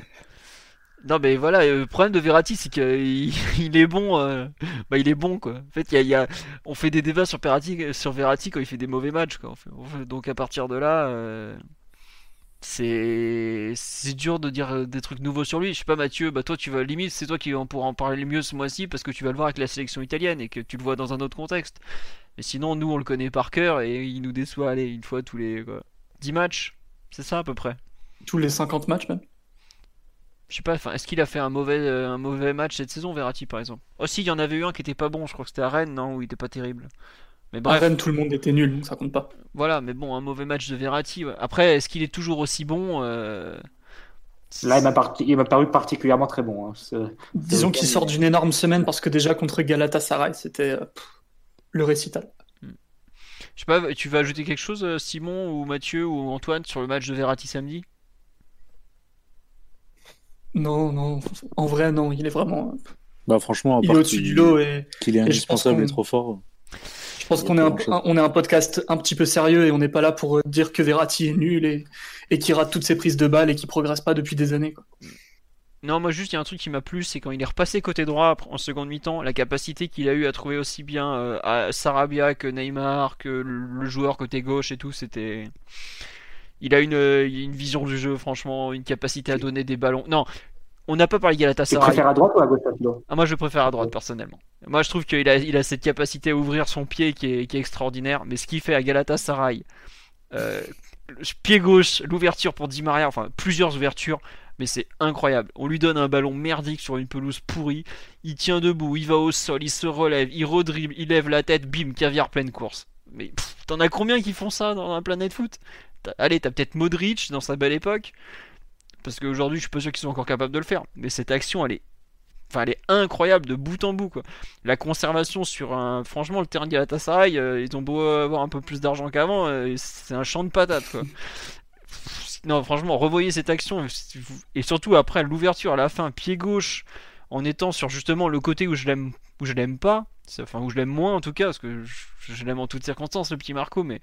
Non mais voilà, le problème de Verratti c'est qu'il il est bon, euh, bah il est bon quoi. En fait, il y a, on fait des débats sur Verratti, sur Verratti quand il fait des mauvais matchs quoi. Donc à partir de là, euh, c'est c'est dur de dire euh, des trucs nouveaux sur lui. Je sais pas Mathieu, bah toi tu vas limite c'est toi qui en pourra en parler le mieux ce mois-ci parce que tu vas le voir avec la sélection italienne et que tu le vois dans un autre contexte. Mais sinon nous on le connaît par cœur et il nous déçoit allez une fois tous les 10 matchs, c'est ça à peu près. Tous les 50 matchs même? Je sais pas, est-ce qu'il a fait un mauvais, euh, un mauvais match cette saison, Verratti par exemple? Aussi, oh, il y en avait eu un qui était pas bon, je crois que c'était à Rennes, non? Où il était pas terrible. Mais bref. À Rennes, tout le monde était nul, donc ça compte pas. Voilà, mais bon, un mauvais match de Verratti. Après, est-ce qu'il est toujours aussi bon euh, Là, il m'a paru particulièrement très bon. Hein. Disons qu'il sort d'une énorme semaine parce que déjà contre Galatasaray, c'était euh, le récital. Hmm. Je sais pas, tu veux ajouter quelque chose, Simon ou Mathieu ou Antoine, sur le match de Verratti samedi? Non, non, en vrai, non, il est vraiment. Bah, franchement, il est au-dessus du lot et. Qu'il est indispensable et trop fort. Je pense qu'on est, un, on est un podcast un petit peu sérieux et on n'est pas là pour dire que Verratti est nul et, et qu'il rate toutes ses prises de balles et qu'il progresse pas depuis des années. Quoi. Non, moi juste il y a un truc qui m'a plu, c'est quand il est repassé côté droit en seconde mi-temps, la capacité qu'il a eu à trouver aussi bien euh, à Sarabia que Neymar, que le joueur côté gauche et tout, c'était il a une, euh, une vision du jeu, franchement, une capacité à donner des ballons. Non, on n'a pas parlé Galatasaray. Tu préfères à droite ou à gauche ah, Moi, je préfère à droite, personnellement. Moi, je trouve qu'il a, il a cette capacité à ouvrir son pied qui est, qui est extraordinaire. Mais ce qu'il fait à Galatasaray, euh, pied gauche, l'ouverture pour Di Maria, enfin plusieurs ouvertures, mais c'est incroyable. On lui donne un ballon merdique sur une pelouse pourrie, il tient debout, il va au sol, il se relève, il redribble, il lève la tête, bim, caviar pleine course. Mais t'en as combien qui font ça dans la planète foot? Allez, t'as peut-être Modric dans sa belle époque. Parce qu'aujourd'hui, je suis pas sûr qu'ils soient encore capables de le faire. Mais cette action, elle est. Enfin, elle est incroyable de bout en bout, quoi. La conservation sur un. Franchement, le terrain de Galatasaray, euh, ils ont beau avoir un peu plus d'argent qu'avant, euh, c'est un champ de patates, quoi. Non, franchement, revoyez cette action. Et surtout après l'ouverture à la fin, pied gauche, en étant sur justement le côté où je l'aime où je l'aime pas, enfin où je l'aime moins en tout cas, parce que je, je l'aime en toutes circonstances, le petit Marco, mais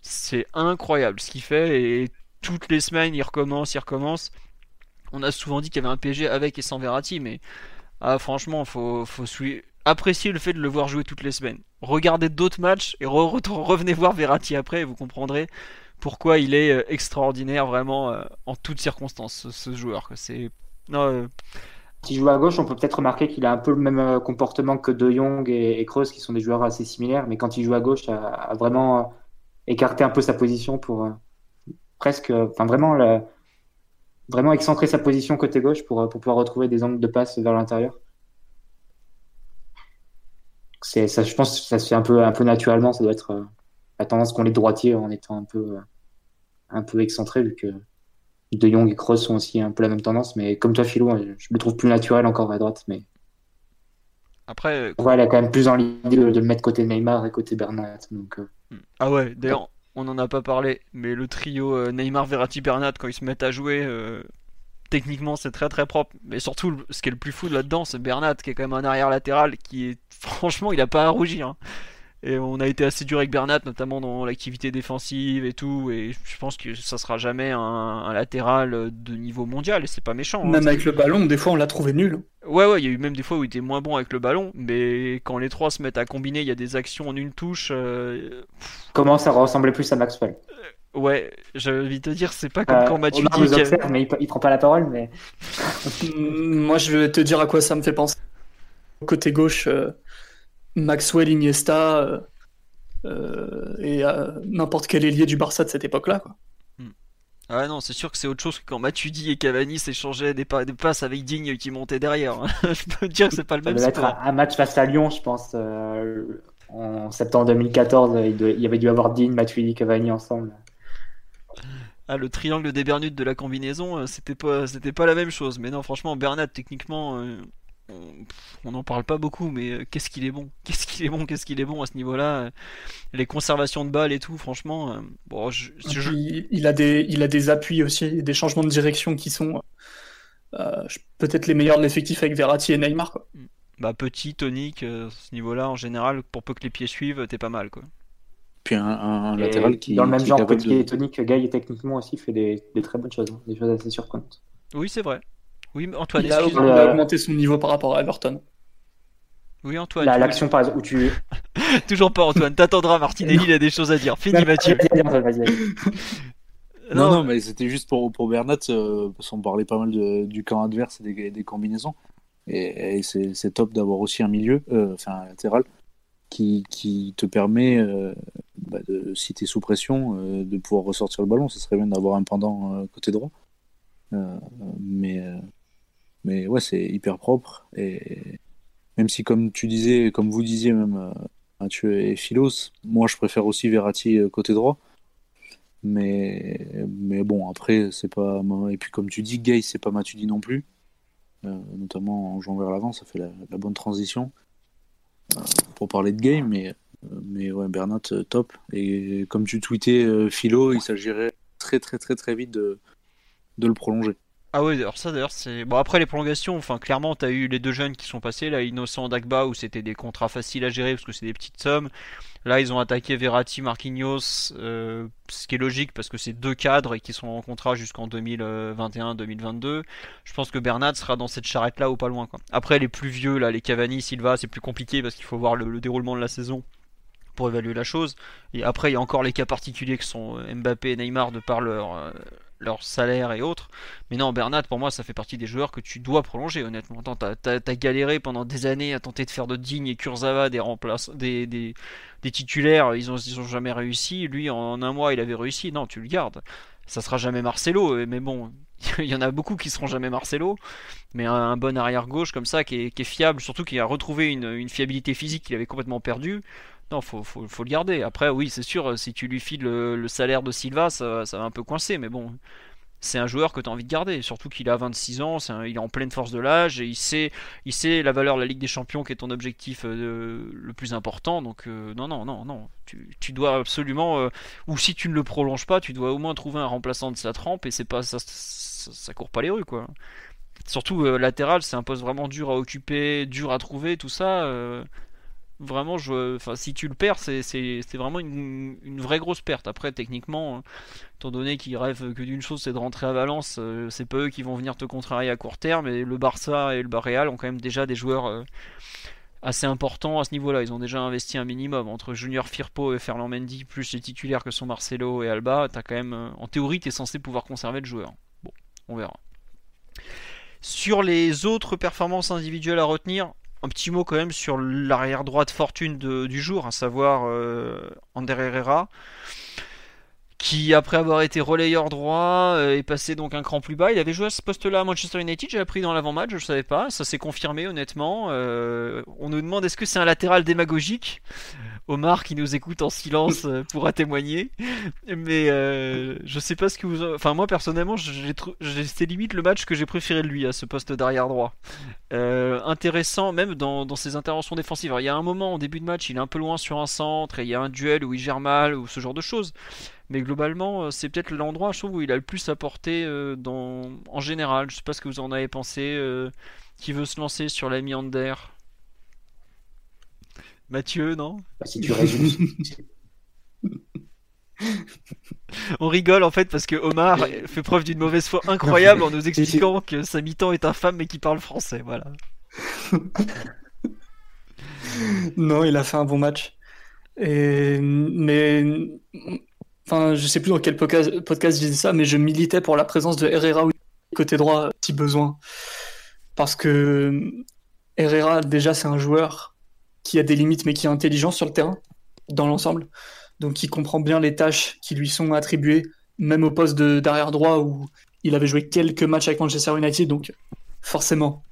c'est incroyable ce qu'il fait et toutes les semaines il recommence, il recommence. On a souvent dit qu'il y avait un PG avec et sans Verratti, mais ah, franchement, faut, faut apprécier le fait de le voir jouer toutes les semaines. Regardez d'autres matchs et revenez voir Verratti après et vous comprendrez pourquoi il est euh, extraordinaire vraiment euh, en toutes circonstances ce, joueur. C'est. Euh, S'il joue à gauche, on peut peut-être remarquer qu'il a un peu le même comportement que De Jong et, Kroos, qui sont des joueurs assez similaires, mais quand il joue à gauche, a vraiment écarter un peu sa position pour euh, presque, enfin vraiment, vraiment excentrer sa position côté gauche pour, euh, pour pouvoir retrouver des angles de passe vers l'intérieur. C'est ça, je pense que ça se fait un peu, un peu naturellement. Ça doit être euh, la tendance qu'on les droitiers en étant un peu, un peu excentré vu que De Jong et Kroos sont aussi un peu la même tendance. Mais comme toi, Philo, je le trouve plus naturel encore à droite. Mais après, ouais, elle a quand même plus en l'idée de, le mettre côté Neymar et côté Bernat. Donc, ah ouais, d'ailleurs, on n'en a pas parlé, mais le trio euh, Neymar, Verratti, Bernat, quand ils se mettent à jouer, euh, techniquement c'est très très propre. Mais surtout, ce qui est le plus fou là-dedans, c'est Bernat, qui est quand même un arrière latéral, qui est franchement, il a pas à rougir. Hein. Et on a été assez dur avec Bernat, notamment dans l'activité défensive et tout. Et je pense que ça sera jamais un, latéral de niveau mondial. Et c'est pas méchant. Hein. Même avec le ballon, des fois on l'a trouvé nul. Ouais, ouais, il y a eu même des fois où il était moins bon avec le ballon. Mais quand les trois se mettent à combiner, il y a des actions en une touche. Euh... Comment ça ressemblait plus à Maxwell euh, Ouais, j'ai envie de te dire, c'est pas comme euh, quand Mathieu dit. mais il, prend pas la parole, mais. Moi, je vais te dire à quoi ça me fait penser. Côté gauche. Maxwell, Iniesta euh, euh, et euh, n'importe quel ailier du Barça de cette époque-là. Hmm. Ah non, c'est sûr que c'est autre chose que quand Matuidi et Cavani s'échangeaient des, passes avec Digne qui montait derrière. Hein. je peux dire que c'est pas le même Ça être un match face à Lyon, je pense. en septembre 2014, il, y avait dû avoir Digne, Matuidi, Cavani ensemble. Ah, le triangle des Bernudes de la combinaison, c'était pas, c'était pas la même chose. Mais non, franchement, Bernat, techniquement, on n'en parle pas beaucoup, mais qu'est-ce qu'il est bon, qu'est-ce qu'il est bon, qu'est-ce qu'il est bon à ce niveau-là? Les conservations de balles et tout, franchement. bon, Il, a des, il a des appuis aussi, des changements de direction qui sont peut-être les meilleurs de l'effectif avec Verratti et Neymar. Quoi. Mm bah, petit, tonique, euh, ce niveau-là, en général, pour peu que les pieds suivent, t'es pas mal. quoi. Puis un, latéral qui. Dans le même genre, petit et tonique, Guy, techniquement aussi, fait des, très bonnes choses, hein, des choses assez surprenantes. Oui, c'est vrai. Oui, Antoine, il a, a augmenté son niveau par rapport à Everton. Oui, Antoine. L'action, par exemple, où tu. Toujours pas, Antoine. T'attendras, Martinelli, il a des choses à dire. Fini, Mathieu. non, non, mais c'était juste pour, pour Bernat, euh, parce qu'on parlait pas mal du camp adverse et des, des combinaisons. Et, c'est top d'avoir aussi un milieu, euh, enfin un latéral, qui, qui, te permet, euh, bah, de, si tu es sous pression, euh, de pouvoir ressortir le ballon. Ce serait bien d'avoir un pendant côté droit. mais, mais ouais, c'est hyper propre. Et même si, comme tu disais, comme vous disiez même, Mathieu et Philos, moi je préfère aussi Verratti côté droit. Mais, mais bon, après, c'est pas. Et puis, comme tu dis, Gay, c'est pas Matuidi non plus. Euh, notamment en jouant vers l'avant, ça fait la, bonne transition euh, pour parler de game, mais, euh, mais ouais, Bernat, top. Et comme tu tweetais, Philo, il s'agirait très très très très vite de, de le prolonger. Ah oui, alors ça d'ailleurs c'est bon après les prolongations, enfin clairement tu as eu les deux jeunes qui sont passés là, Innocent Dagba où c'était des contrats faciles à gérer parce que c'est des petites sommes. Là ils ont attaqué Verratti, Marquinhos, euh, ce qui est logique parce que c'est deux cadres et qui sont en contrat jusqu'en 2021-2022. Je pense que Bernat sera dans cette charrette là ou pas loin quoi. Après les plus vieux là, les Cavani, Silva, c'est plus compliqué parce qu'il faut voir le déroulement de la saison pour évaluer la chose. Et après, il y a encore les cas particuliers qui sont euh, Mbappé et Neymar de par leur, euh, leur salaire et autres. Mais non, Bernat, pour moi, ça fait partie des joueurs que tu dois prolonger, honnêtement. T'as as, galéré pendant des années à tenter de faire de Digne et Kurzawa des, remplace, des, des, titulaires, ils ont, ils ont jamais réussi. Lui, en un mois, il avait réussi. Non, tu le gardes. Ça sera jamais Marcelo, euh, mais bon, il y en a beaucoup qui seront jamais Marcelo. Mais un, bon arrière-gauche comme ça, qui est, qui est, fiable, surtout qui a retrouvé une, une fiabilité physique qu'il avait complètement perdue. Non, faut, faut, le garder. Après, oui, c'est sûr, si tu lui files le, salaire de Silva, ça, va un peu coincer, mais bon, c'est un joueur que tu as envie de garder. Surtout qu'il a 26 ans, il est en pleine force de l'âge, et il sait, la valeur de la Ligue des Champions qui est ton objectif euh, le plus important. Donc, euh, non, non, non, non. Tu, dois absolument, euh, ou si tu ne le prolonges pas, tu dois au moins trouver un remplaçant de sa trempe, et c'est pas ça, ça, court pas les rues, quoi. Surtout latéral, c'est un poste vraiment dur à occuper, dur à trouver, tout ça vraiment, je, enfin, si tu le perds, c'est vraiment une, vraie grosse perte. Après, techniquement, hein, étant donné qu'ils rêvent que d'une chose, c'est de rentrer à Valence, euh, c'est pas eux qui vont venir te contrarier à court terme. Et le Barça et le Barreal ont quand même déjà des joueurs euh, assez importants à ce niveau-là. Ils ont déjà investi un minimum entre Junior Firpo et Ferland Mendy, plus les titulaires que sont Marcelo et Alba. As quand même, euh, en théorie, tu es censé pouvoir conserver le joueur. Bon, on verra. Sur les autres performances individuelles à retenir, un petit mot quand même sur l'arrière droite fortune du jour, à savoir euh, Ander Herrera, qui après avoir été relayeur droit euh, est passé donc un cran plus bas. Il avait joué à ce poste-là à Manchester United, j'ai appris dans l'avant-match, je ne savais pas, ça s'est confirmé honnêtement. Euh, on nous demande est-ce que c'est un latéral démagogique? Omar qui nous écoute en silence euh, pourra témoigner. Mais euh, je sais pas ce que vous. Enfin, moi personnellement, c'était limite le match que j'ai préféré de lui à ce poste d'arrière droit. Euh, intéressant, même dans, ses interventions défensives. il y a un moment au début de match, il est un peu loin sur un centre et il y a un duel où il gère mal ou ce genre de choses. Mais globalement, c'est peut-être l'endroit, je trouve, où il a le plus apporté dans... en général. Je sais pas ce que vous en avez pensé. qui veut se lancer sur l'ami Ander Mathieu, non bah, Si tu résumes. On rigole en fait parce que Omar fait preuve d'une mauvaise foi incroyable en nous expliquant que sa mi-temps est infâme mais qu'il parle français. Voilà. non, il a fait un bon match. Et... Mais. Enfin, je sais plus dans quel podcast, podcast je disais ça, mais je militais pour la présence de Herrera côté droit si besoin. Parce que Herrera, déjà, c'est un joueur qui a des limites mais qui est intelligent sur le terrain, dans l'ensemble. Donc qui comprend bien les tâches qui lui sont attribuées, même au poste d'arrière droit où il avait joué quelques matchs avec Manchester United, donc forcément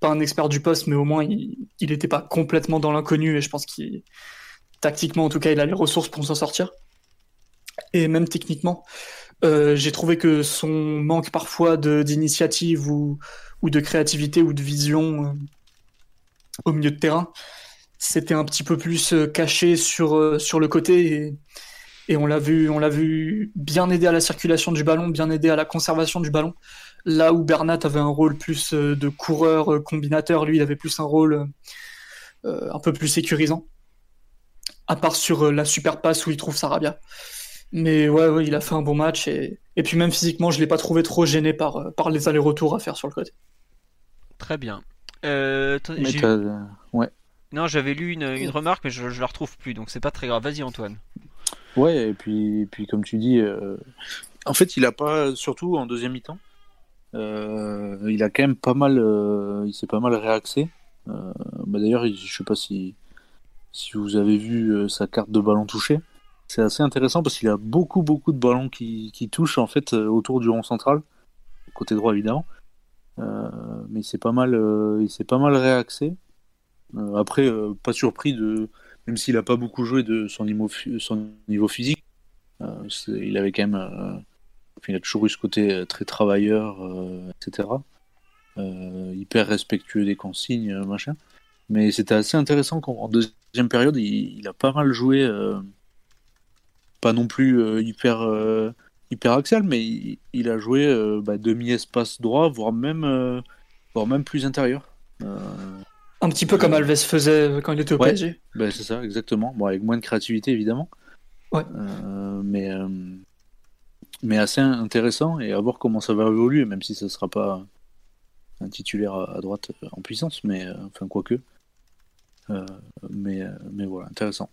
pas un expert du poste, mais au moins il n'était pas complètement dans l'inconnu et je pense qu'il tactiquement en tout cas il a les ressources pour s'en sortir. Et même techniquement, Euh, j'ai trouvé que son manque parfois d'initiative ou, ou, de créativité ou de vision euh, au milieu de terrain, c'était un petit peu plus euh, caché sur, sur le côté et, et on l'a vu, on l'a vu bien aider à la circulation du ballon, bien aider à la conservation du ballon. Là où Bernat avait un rôle plus de coureur combinateur, lui il avait plus un rôle un peu plus sécurisant. À part sur la super passe où il trouve Sarabia. Mais ouais, ouais, il a fait un bon match. Et, et puis même physiquement, je ne l'ai pas trouvé trop gêné par, euh, par les allers-retours à faire sur le côté. Très bien. Euh, ouais. Non, j'avais lu une, une, remarque, mais je, je la retrouve plus, donc c'est pas très grave. Vas-y, Antoine. Ouais, et puis, puis comme tu dis, euh... en fait, il a pas, surtout en deuxième mi-temps, euh, il a quand même pas mal, euh, il s'est pas mal réaxé. Euh, bah D'ailleurs, je sais pas si, si vous avez vu sa carte de ballon touché. C'est assez intéressant parce qu'il a beaucoup beaucoup de ballons qui, qui, touchent en fait autour du rond central, côté droit évidemment. Euh, mais il s'est pas mal, euh, il s'est pas mal réaxé. Euh, après, euh, pas surpris de, même s'il a pas beaucoup joué de son niveau, physique, il avait quand même, il a toujours eu ce côté très travailleur, etc. hyper respectueux des consignes, machin. Mais c'était assez intéressant qu'en deuxième période, il, a pas mal joué pas non plus euh, hyper, euh, hyper axial, mais il, a joué euh, bah, demi-espace droit, voire même, voire même plus intérieur. Un petit peu comme Alves faisait quand il était au ouais, PSG. Ben c'est ça, exactement. Bon, avec moins de créativité, évidemment. Ouais. Euh, mais, euh, mais assez intéressant et à voir comment ça va évoluer, même si ça ne sera pas un titulaire à, droite en puissance, mais enfin, quoique. Euh, mais, mais voilà, intéressant.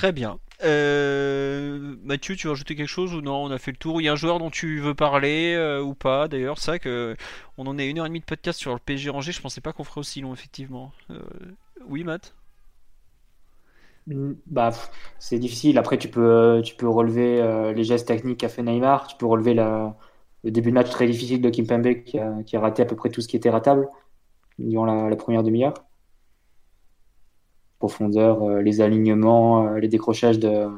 Très bien. Euh, Mathieu, tu veux ajouter quelque chose ou non On a fait le tour. Il y a un joueur dont tu veux parler euh, ou pas D'ailleurs, c'est que on en est une heure et demie de podcast sur le PSG Angers. Je pensais pas qu'on ferait aussi long, effectivement. Euh, oui, Matt? Bah, c'est difficile. Après, tu peux, relever les gestes techniques qu'a fait Neymar. Tu peux relever le début de match très difficile de Kimpembe qui qui a raté à peu près tout ce qui était ratable durant la première demi-heure profondeur, euh, les alignements, euh, les décrochages de,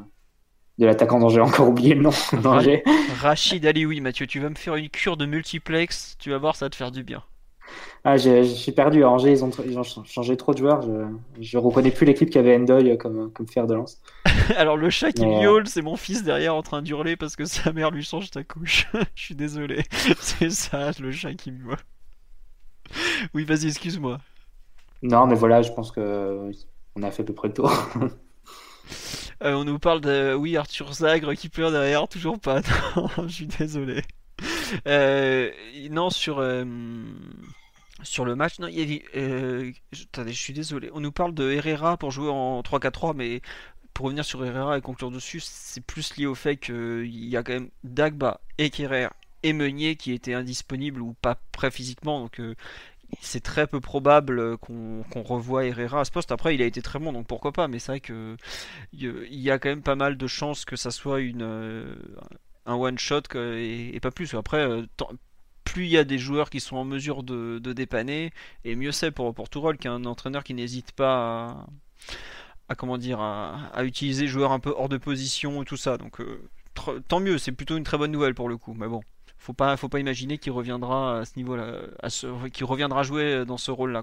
de l'attaquant dont j'ai encore oublié le nom d'Angers. Rachid Ali, oui, Mathieu, tu vas me faire une cure de multiplex, tu vas voir, ça va te faire du bien. Ah, suis perdu. À Angers, ils ont, ils ont, changé trop de joueurs. Je, ne reconnais plus l'équipe qui avait Endoy comme, comme fer de lance. Alors, le chat qui miaule, c'est mon fils derrière en train d'hurler parce que sa mère lui change ta couche. je suis désolé. c'est ça, le chat qui miaule. Oui, vas-y, excuse-moi. Non, mais voilà, je pense que on a fait à peu près le tour. euh, on nous parle de oui Arthur Zagre qui pleure derrière, toujours pas. Je suis désolé. Euh, non sur euh, sur le match, non, il y avait. Attendez, je suis désolé. On nous parle de Herrera pour jouer en 3-4-3, mais pour revenir sur Herrera et conclure dessus, c'est plus lié au fait qu'il y a quand même Dagba et et Meunier qui étaient indisponibles ou pas prêts physiquement. Donc c'est très peu probable qu'on qu revoie Herrera à ce poste. Après, il a été très bon, donc pourquoi pas. Mais c'est vrai que il y a quand même pas mal de chances que ça soit une euh, un one shot et, pas plus. Après, euh, plus il y a des joueurs qui sont en mesure de, dépanner, et mieux c'est pour pour Tourelle qu'un entraîneur qui n'hésite pas à, comment dire à, à, utiliser joueurs un peu hors de position et tout ça. Donc euh, tant mieux, c'est plutôt une très bonne nouvelle pour le coup. Mais bon faut pas faut pas imaginer qu'il reviendra à ce niveau-là, à ce, qu'il reviendra jouer dans ce rôle-là.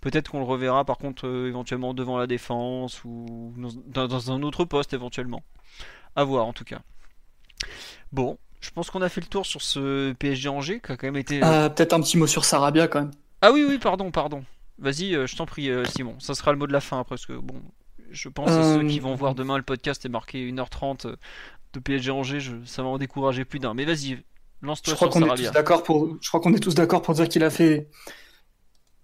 Peut-être qu'on le reverra par contre euh, éventuellement devant la défense ou dans, dans, un autre poste éventuellement. À voir en tout cas. Bon, je pense qu'on a fait le tour sur ce PSG Angers qui a quand même été. Euh, Peut-être un petit mot sur Sarabia quand même. Ah oui oui pardon pardon. Vas-y, euh, je t'en prie Simon. Ça sera le mot de la fin après parce que bon, je pense à ceux qui vont voir demain le podcast est marqué 1h30 de PSG Angers, je, ça va en décourager plus d'un. Mais vas-y, je crois qu'on est tous d'accord pour. Je crois qu'on est tous d'accord pour dire qu'il a fait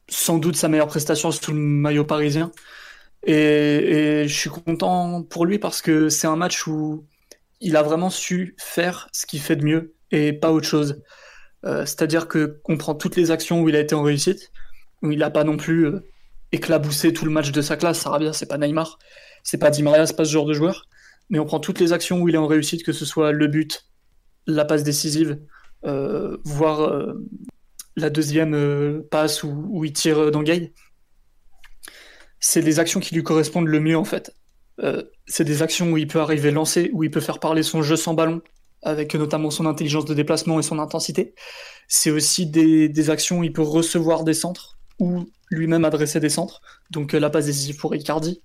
sans doute sa meilleure prestation sous le maillot parisien. Et, et, je suis content pour lui parce que c'est un match où il a vraiment su faire ce qu'il fait de mieux et pas autre chose. Euh, C'est-à-dire que on prend toutes les actions où il a été en réussite, où il n'a pas non plus euh, éclaboussé tout le match de sa classe. Sarabia, c'est pas Neymar, c'est pas Di Maria, c'est pas ce genre de joueur. Mais on prend toutes les actions où il est en réussite, que ce soit le but, la passe décisive, euh, voire euh, la deuxième euh, passe où, il tire d'Angueil. C'est des actions qui lui correspondent le mieux en fait. c'est des actions où il peut arriver lancé, où il peut faire parler son jeu sans ballon, avec notamment son intelligence de déplacement et son intensité. C'est aussi des, des actions où il peut recevoir des centres ou lui-même adresser des centres. Donc la passe décisive pour Icardi.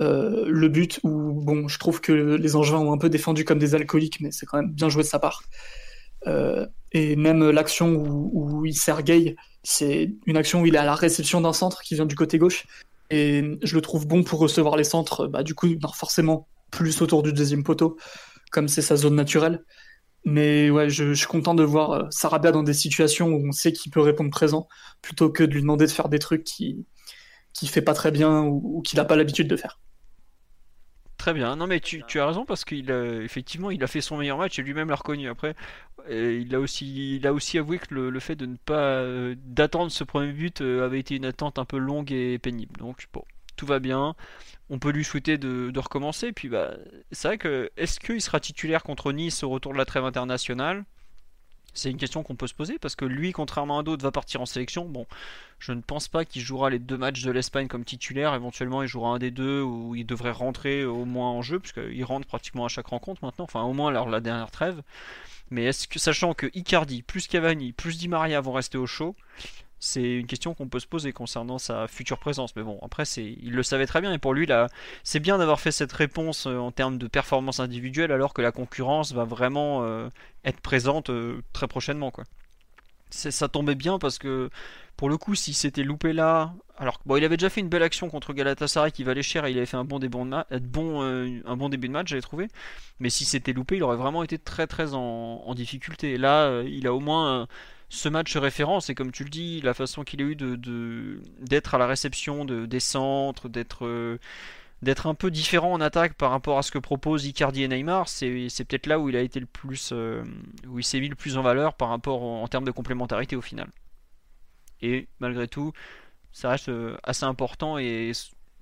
Euh, le but où bon, je trouve que les Angevins ont un peu défendu comme des alcooliques, mais c'est quand même bien joué de sa part. Euh, et même l'action où, il sert Gay, c'est une action où il est à la réception d'un centre qui vient du côté gauche. Et je le trouve bon pour recevoir les centres, bah, du coup, forcément plus autour du deuxième poteau, comme c'est sa zone naturelle. Mais ouais, je, je, suis content de voir euh, Sarabia dans des situations où on sait qu'il peut répondre présent, plutôt que de lui demander de faire des trucs qui qui fait pas très bien ou, ou qu'il n'a pas l'habitude de faire. Très bien. Non mais tu, as raison parce qu'il effectivement il a fait son meilleur match et lui-même l'a reconnu. Après, et il a aussi il a aussi avoué que le, fait de ne pas euh, d'attendre ce premier but euh, avait été une attente un peu longue et pénible. Donc bon, tout va bien. On peut lui souhaiter de, de recommencer. Puis bah c'est vrai que est-ce qu'il sera titulaire contre Nice au retour de la trêve internationale? C'est une question qu'on peut se poser parce que lui, contrairement à d'autres, va partir en sélection. Bon, je ne pense pas qu'il jouera les deux matchs de l'Espagne comme titulaire. Éventuellement, il jouera un des deux où il devrait rentrer au moins en jeu, puisqu'il rentre pratiquement à chaque rencontre maintenant. Enfin, au moins lors la dernière trêve. Mais est-ce que, sachant que Icardi, plus Cavani, plus Di Maria vont rester au chaud, c'est une question qu'on peut se poser concernant sa future présence. Mais bon, après, il le savait très bien. Et pour lui, c'est bien d'avoir fait cette réponse euh, en termes de performance individuelle, alors que la concurrence va vraiment euh, être présente euh, très prochainement. Ça tombait bien parce que, pour le coup, si c'était loupé là, alors bon, il avait déjà fait une belle action contre Galatasaray qui valait cher, et il avait fait un bon début de, un bon début de match, j'avais trouvé. Mais si c'était loupé, il aurait vraiment été très très en, difficulté. Là, il a au moins ce match référence et comme tu le dis, la façon qu'il a eu de, d'être à la réception de, des centres, d'être, euh, d'être un peu différent en attaque par rapport à ce que proposent Icardi et Neymar, c'est, peut-être là où il a été le plus, euh, où il s'est mis le plus en valeur par rapport en, en, termes de complémentarité au final. Et malgré tout, ça reste euh, assez important et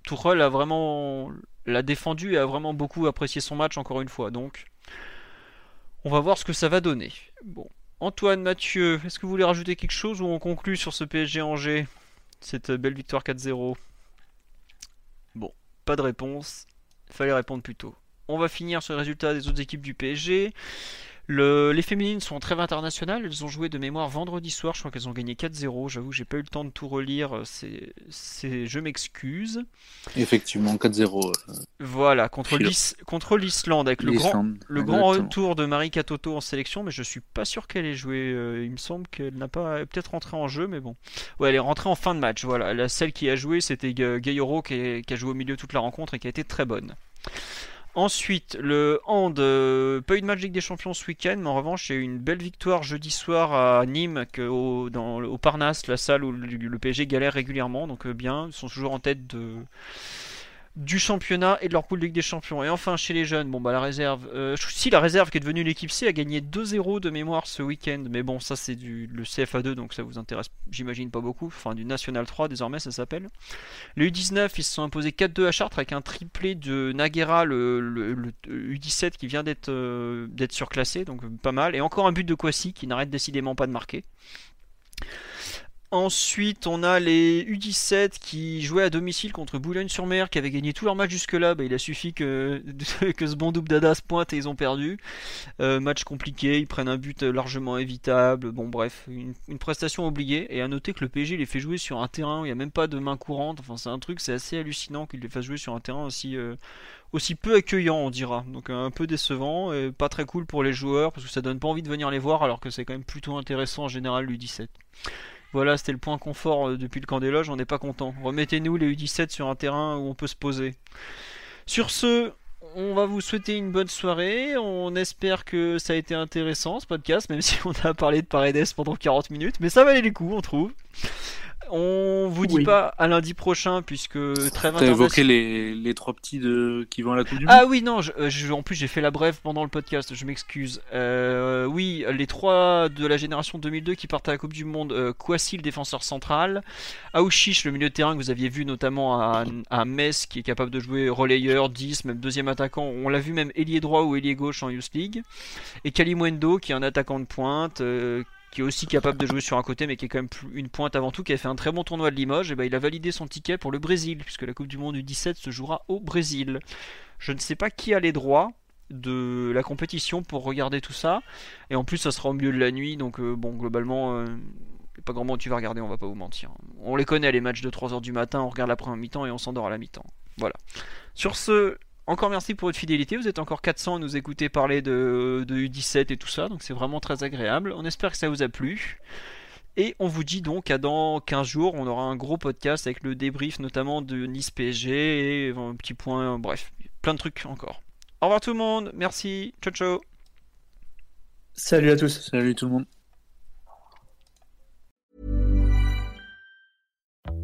Tourelle a vraiment l'a défendu et a vraiment beaucoup apprécié son match encore une fois. Donc, on va voir ce que ça va donner. Bon, Antoine, Mathieu, est-ce que vous voulez rajouter quelque chose ou on conclut sur ce PSG Angers Cette belle victoire 4-0 Bon, pas de réponse. Fallait répondre plus tôt. On va finir sur le résultat des autres équipes du PSG. Le, les féminines sont en trêve internationale, elles ont joué de mémoire vendredi soir, je crois qu'elles ont gagné 4-0, j'avoue j'ai pas eu le temps de tout relire, c'est, je m'excuse. Effectivement, 4-0. Euh, voilà, contre, l'Is, contre l'Islande, avec le grand, le grand retour de Marie Katoto en sélection, mais je suis pas sûr qu'elle ait joué, euh, il me semble qu'elle n'a pas, peut-être rentrée en jeu, mais bon. Ouais, elle est rentrée en fin de match, voilà, la celle qui a joué c'était Gayoro qui, qui a joué au milieu toute la rencontre et qui a été très bonne. Ensuite, le hand, euh, pas eu de match des Champions ce week-end, mais en revanche, il y a eu une belle victoire jeudi soir à Nîmes, au, dans, Parnasse, la salle où le, le PSG galère régulièrement. Donc, euh, bien, ils sont toujours en tête de, du championnat et de leur poule de Ligue des Champions. Et enfin, chez les jeunes, bon bah la réserve, euh, si la réserve qui est devenue l'équipe C a gagné 2-0 de mémoire ce week-end, mais bon, ça c'est du le CFA2, donc ça vous intéresse, j'imagine pas beaucoup. Enfin, du National 3 désormais, ça s'appelle. Les U19, ils se sont imposés 4-2 à Chartres avec un triplé de Naguera, le, le, le U17 qui vient d'être euh, d'être surclassé, donc pas mal. Et encore un but de Kwasi qui n'arrête décidément pas de marquer. Ensuite, on a les U17 qui jouaient à domicile contre Boulogne-sur-Mer, qui avaient gagné tout leur match jusque-là. Bah, il a suffi que, que ce bon double dada se pointe et ils ont perdu. Euh, match compliqué, ils prennent un but largement évitable. Bon, bref, une, prestation oubliée. Et à noter que le PSG les fait jouer sur un terrain où il n'y a même pas de main courante. Enfin, c'est un truc, c'est assez hallucinant qu'ils les fassent jouer sur un terrain aussi, euh, aussi peu accueillant, on dira. Donc, un peu décevant et pas très cool pour les joueurs parce que ça donne pas envie de venir les voir alors que c'est quand même plutôt intéressant en général l'U17. Voilà, c'était le point confort euh, depuis le camp des loges, on n'est pas content. Remettez-nous les U17 sur un terrain où on peut se poser. Sur ce, on va vous souhaiter une bonne soirée. On espère que ça a été intéressant ce podcast, même si on a parlé de Paredes pendant 40 minutes. Mais ça valait les coups, on trouve. On vous dit oui. pas à lundi prochain puisque très T'as évoqué les, les trois petits de... qui vont à la Coupe du Monde. Ah oui non, je, je, en plus j'ai fait la brève pendant le podcast, je m'excuse. Euh, oui, les trois de la génération 2002 qui partent à la Coupe du Monde, euh, Kwasi le défenseur central, Aouchiche le milieu de terrain que vous aviez vu notamment à, à Metz qui est capable de jouer relayeur, 10, même deuxième attaquant. On l'a vu même ailier droit ou ailier gauche en Youth League. Et Kalimwendo qui est un attaquant de pointe. Euh, qui est aussi capable de jouer sur un côté, mais qui est quand même une pointe avant tout, qui a fait un très bon tournoi de Limoges, et ben il a validé son ticket pour le Brésil, puisque la Coupe du Monde du 17 se jouera au Brésil. Je ne sais pas qui a les droits. de la compétition pour regarder tout ça. Et en plus, ça sera au milieu de la nuit, donc euh, bon, globalement, euh, pas grand monde tu vas regarder, on va pas vous mentir. On les connaît, les matchs de 3h du matin, on regarde la première mi-temps et on s'endort à la mi-temps. Voilà. Sur ce, encore merci pour votre fidélité. Vous êtes encore 400 à nous écouter parler de, de U17 et tout ça, donc c'est vraiment très agréable. On espère que ça vous a plu. Et on vous dit donc à dans 15 jours, on aura un gros podcast avec le débrief notamment de Nice PSG et un petit point, bref, plein de trucs encore. Au revoir tout le monde, merci, ciao ciao. Salut à tous. Salut tout le monde.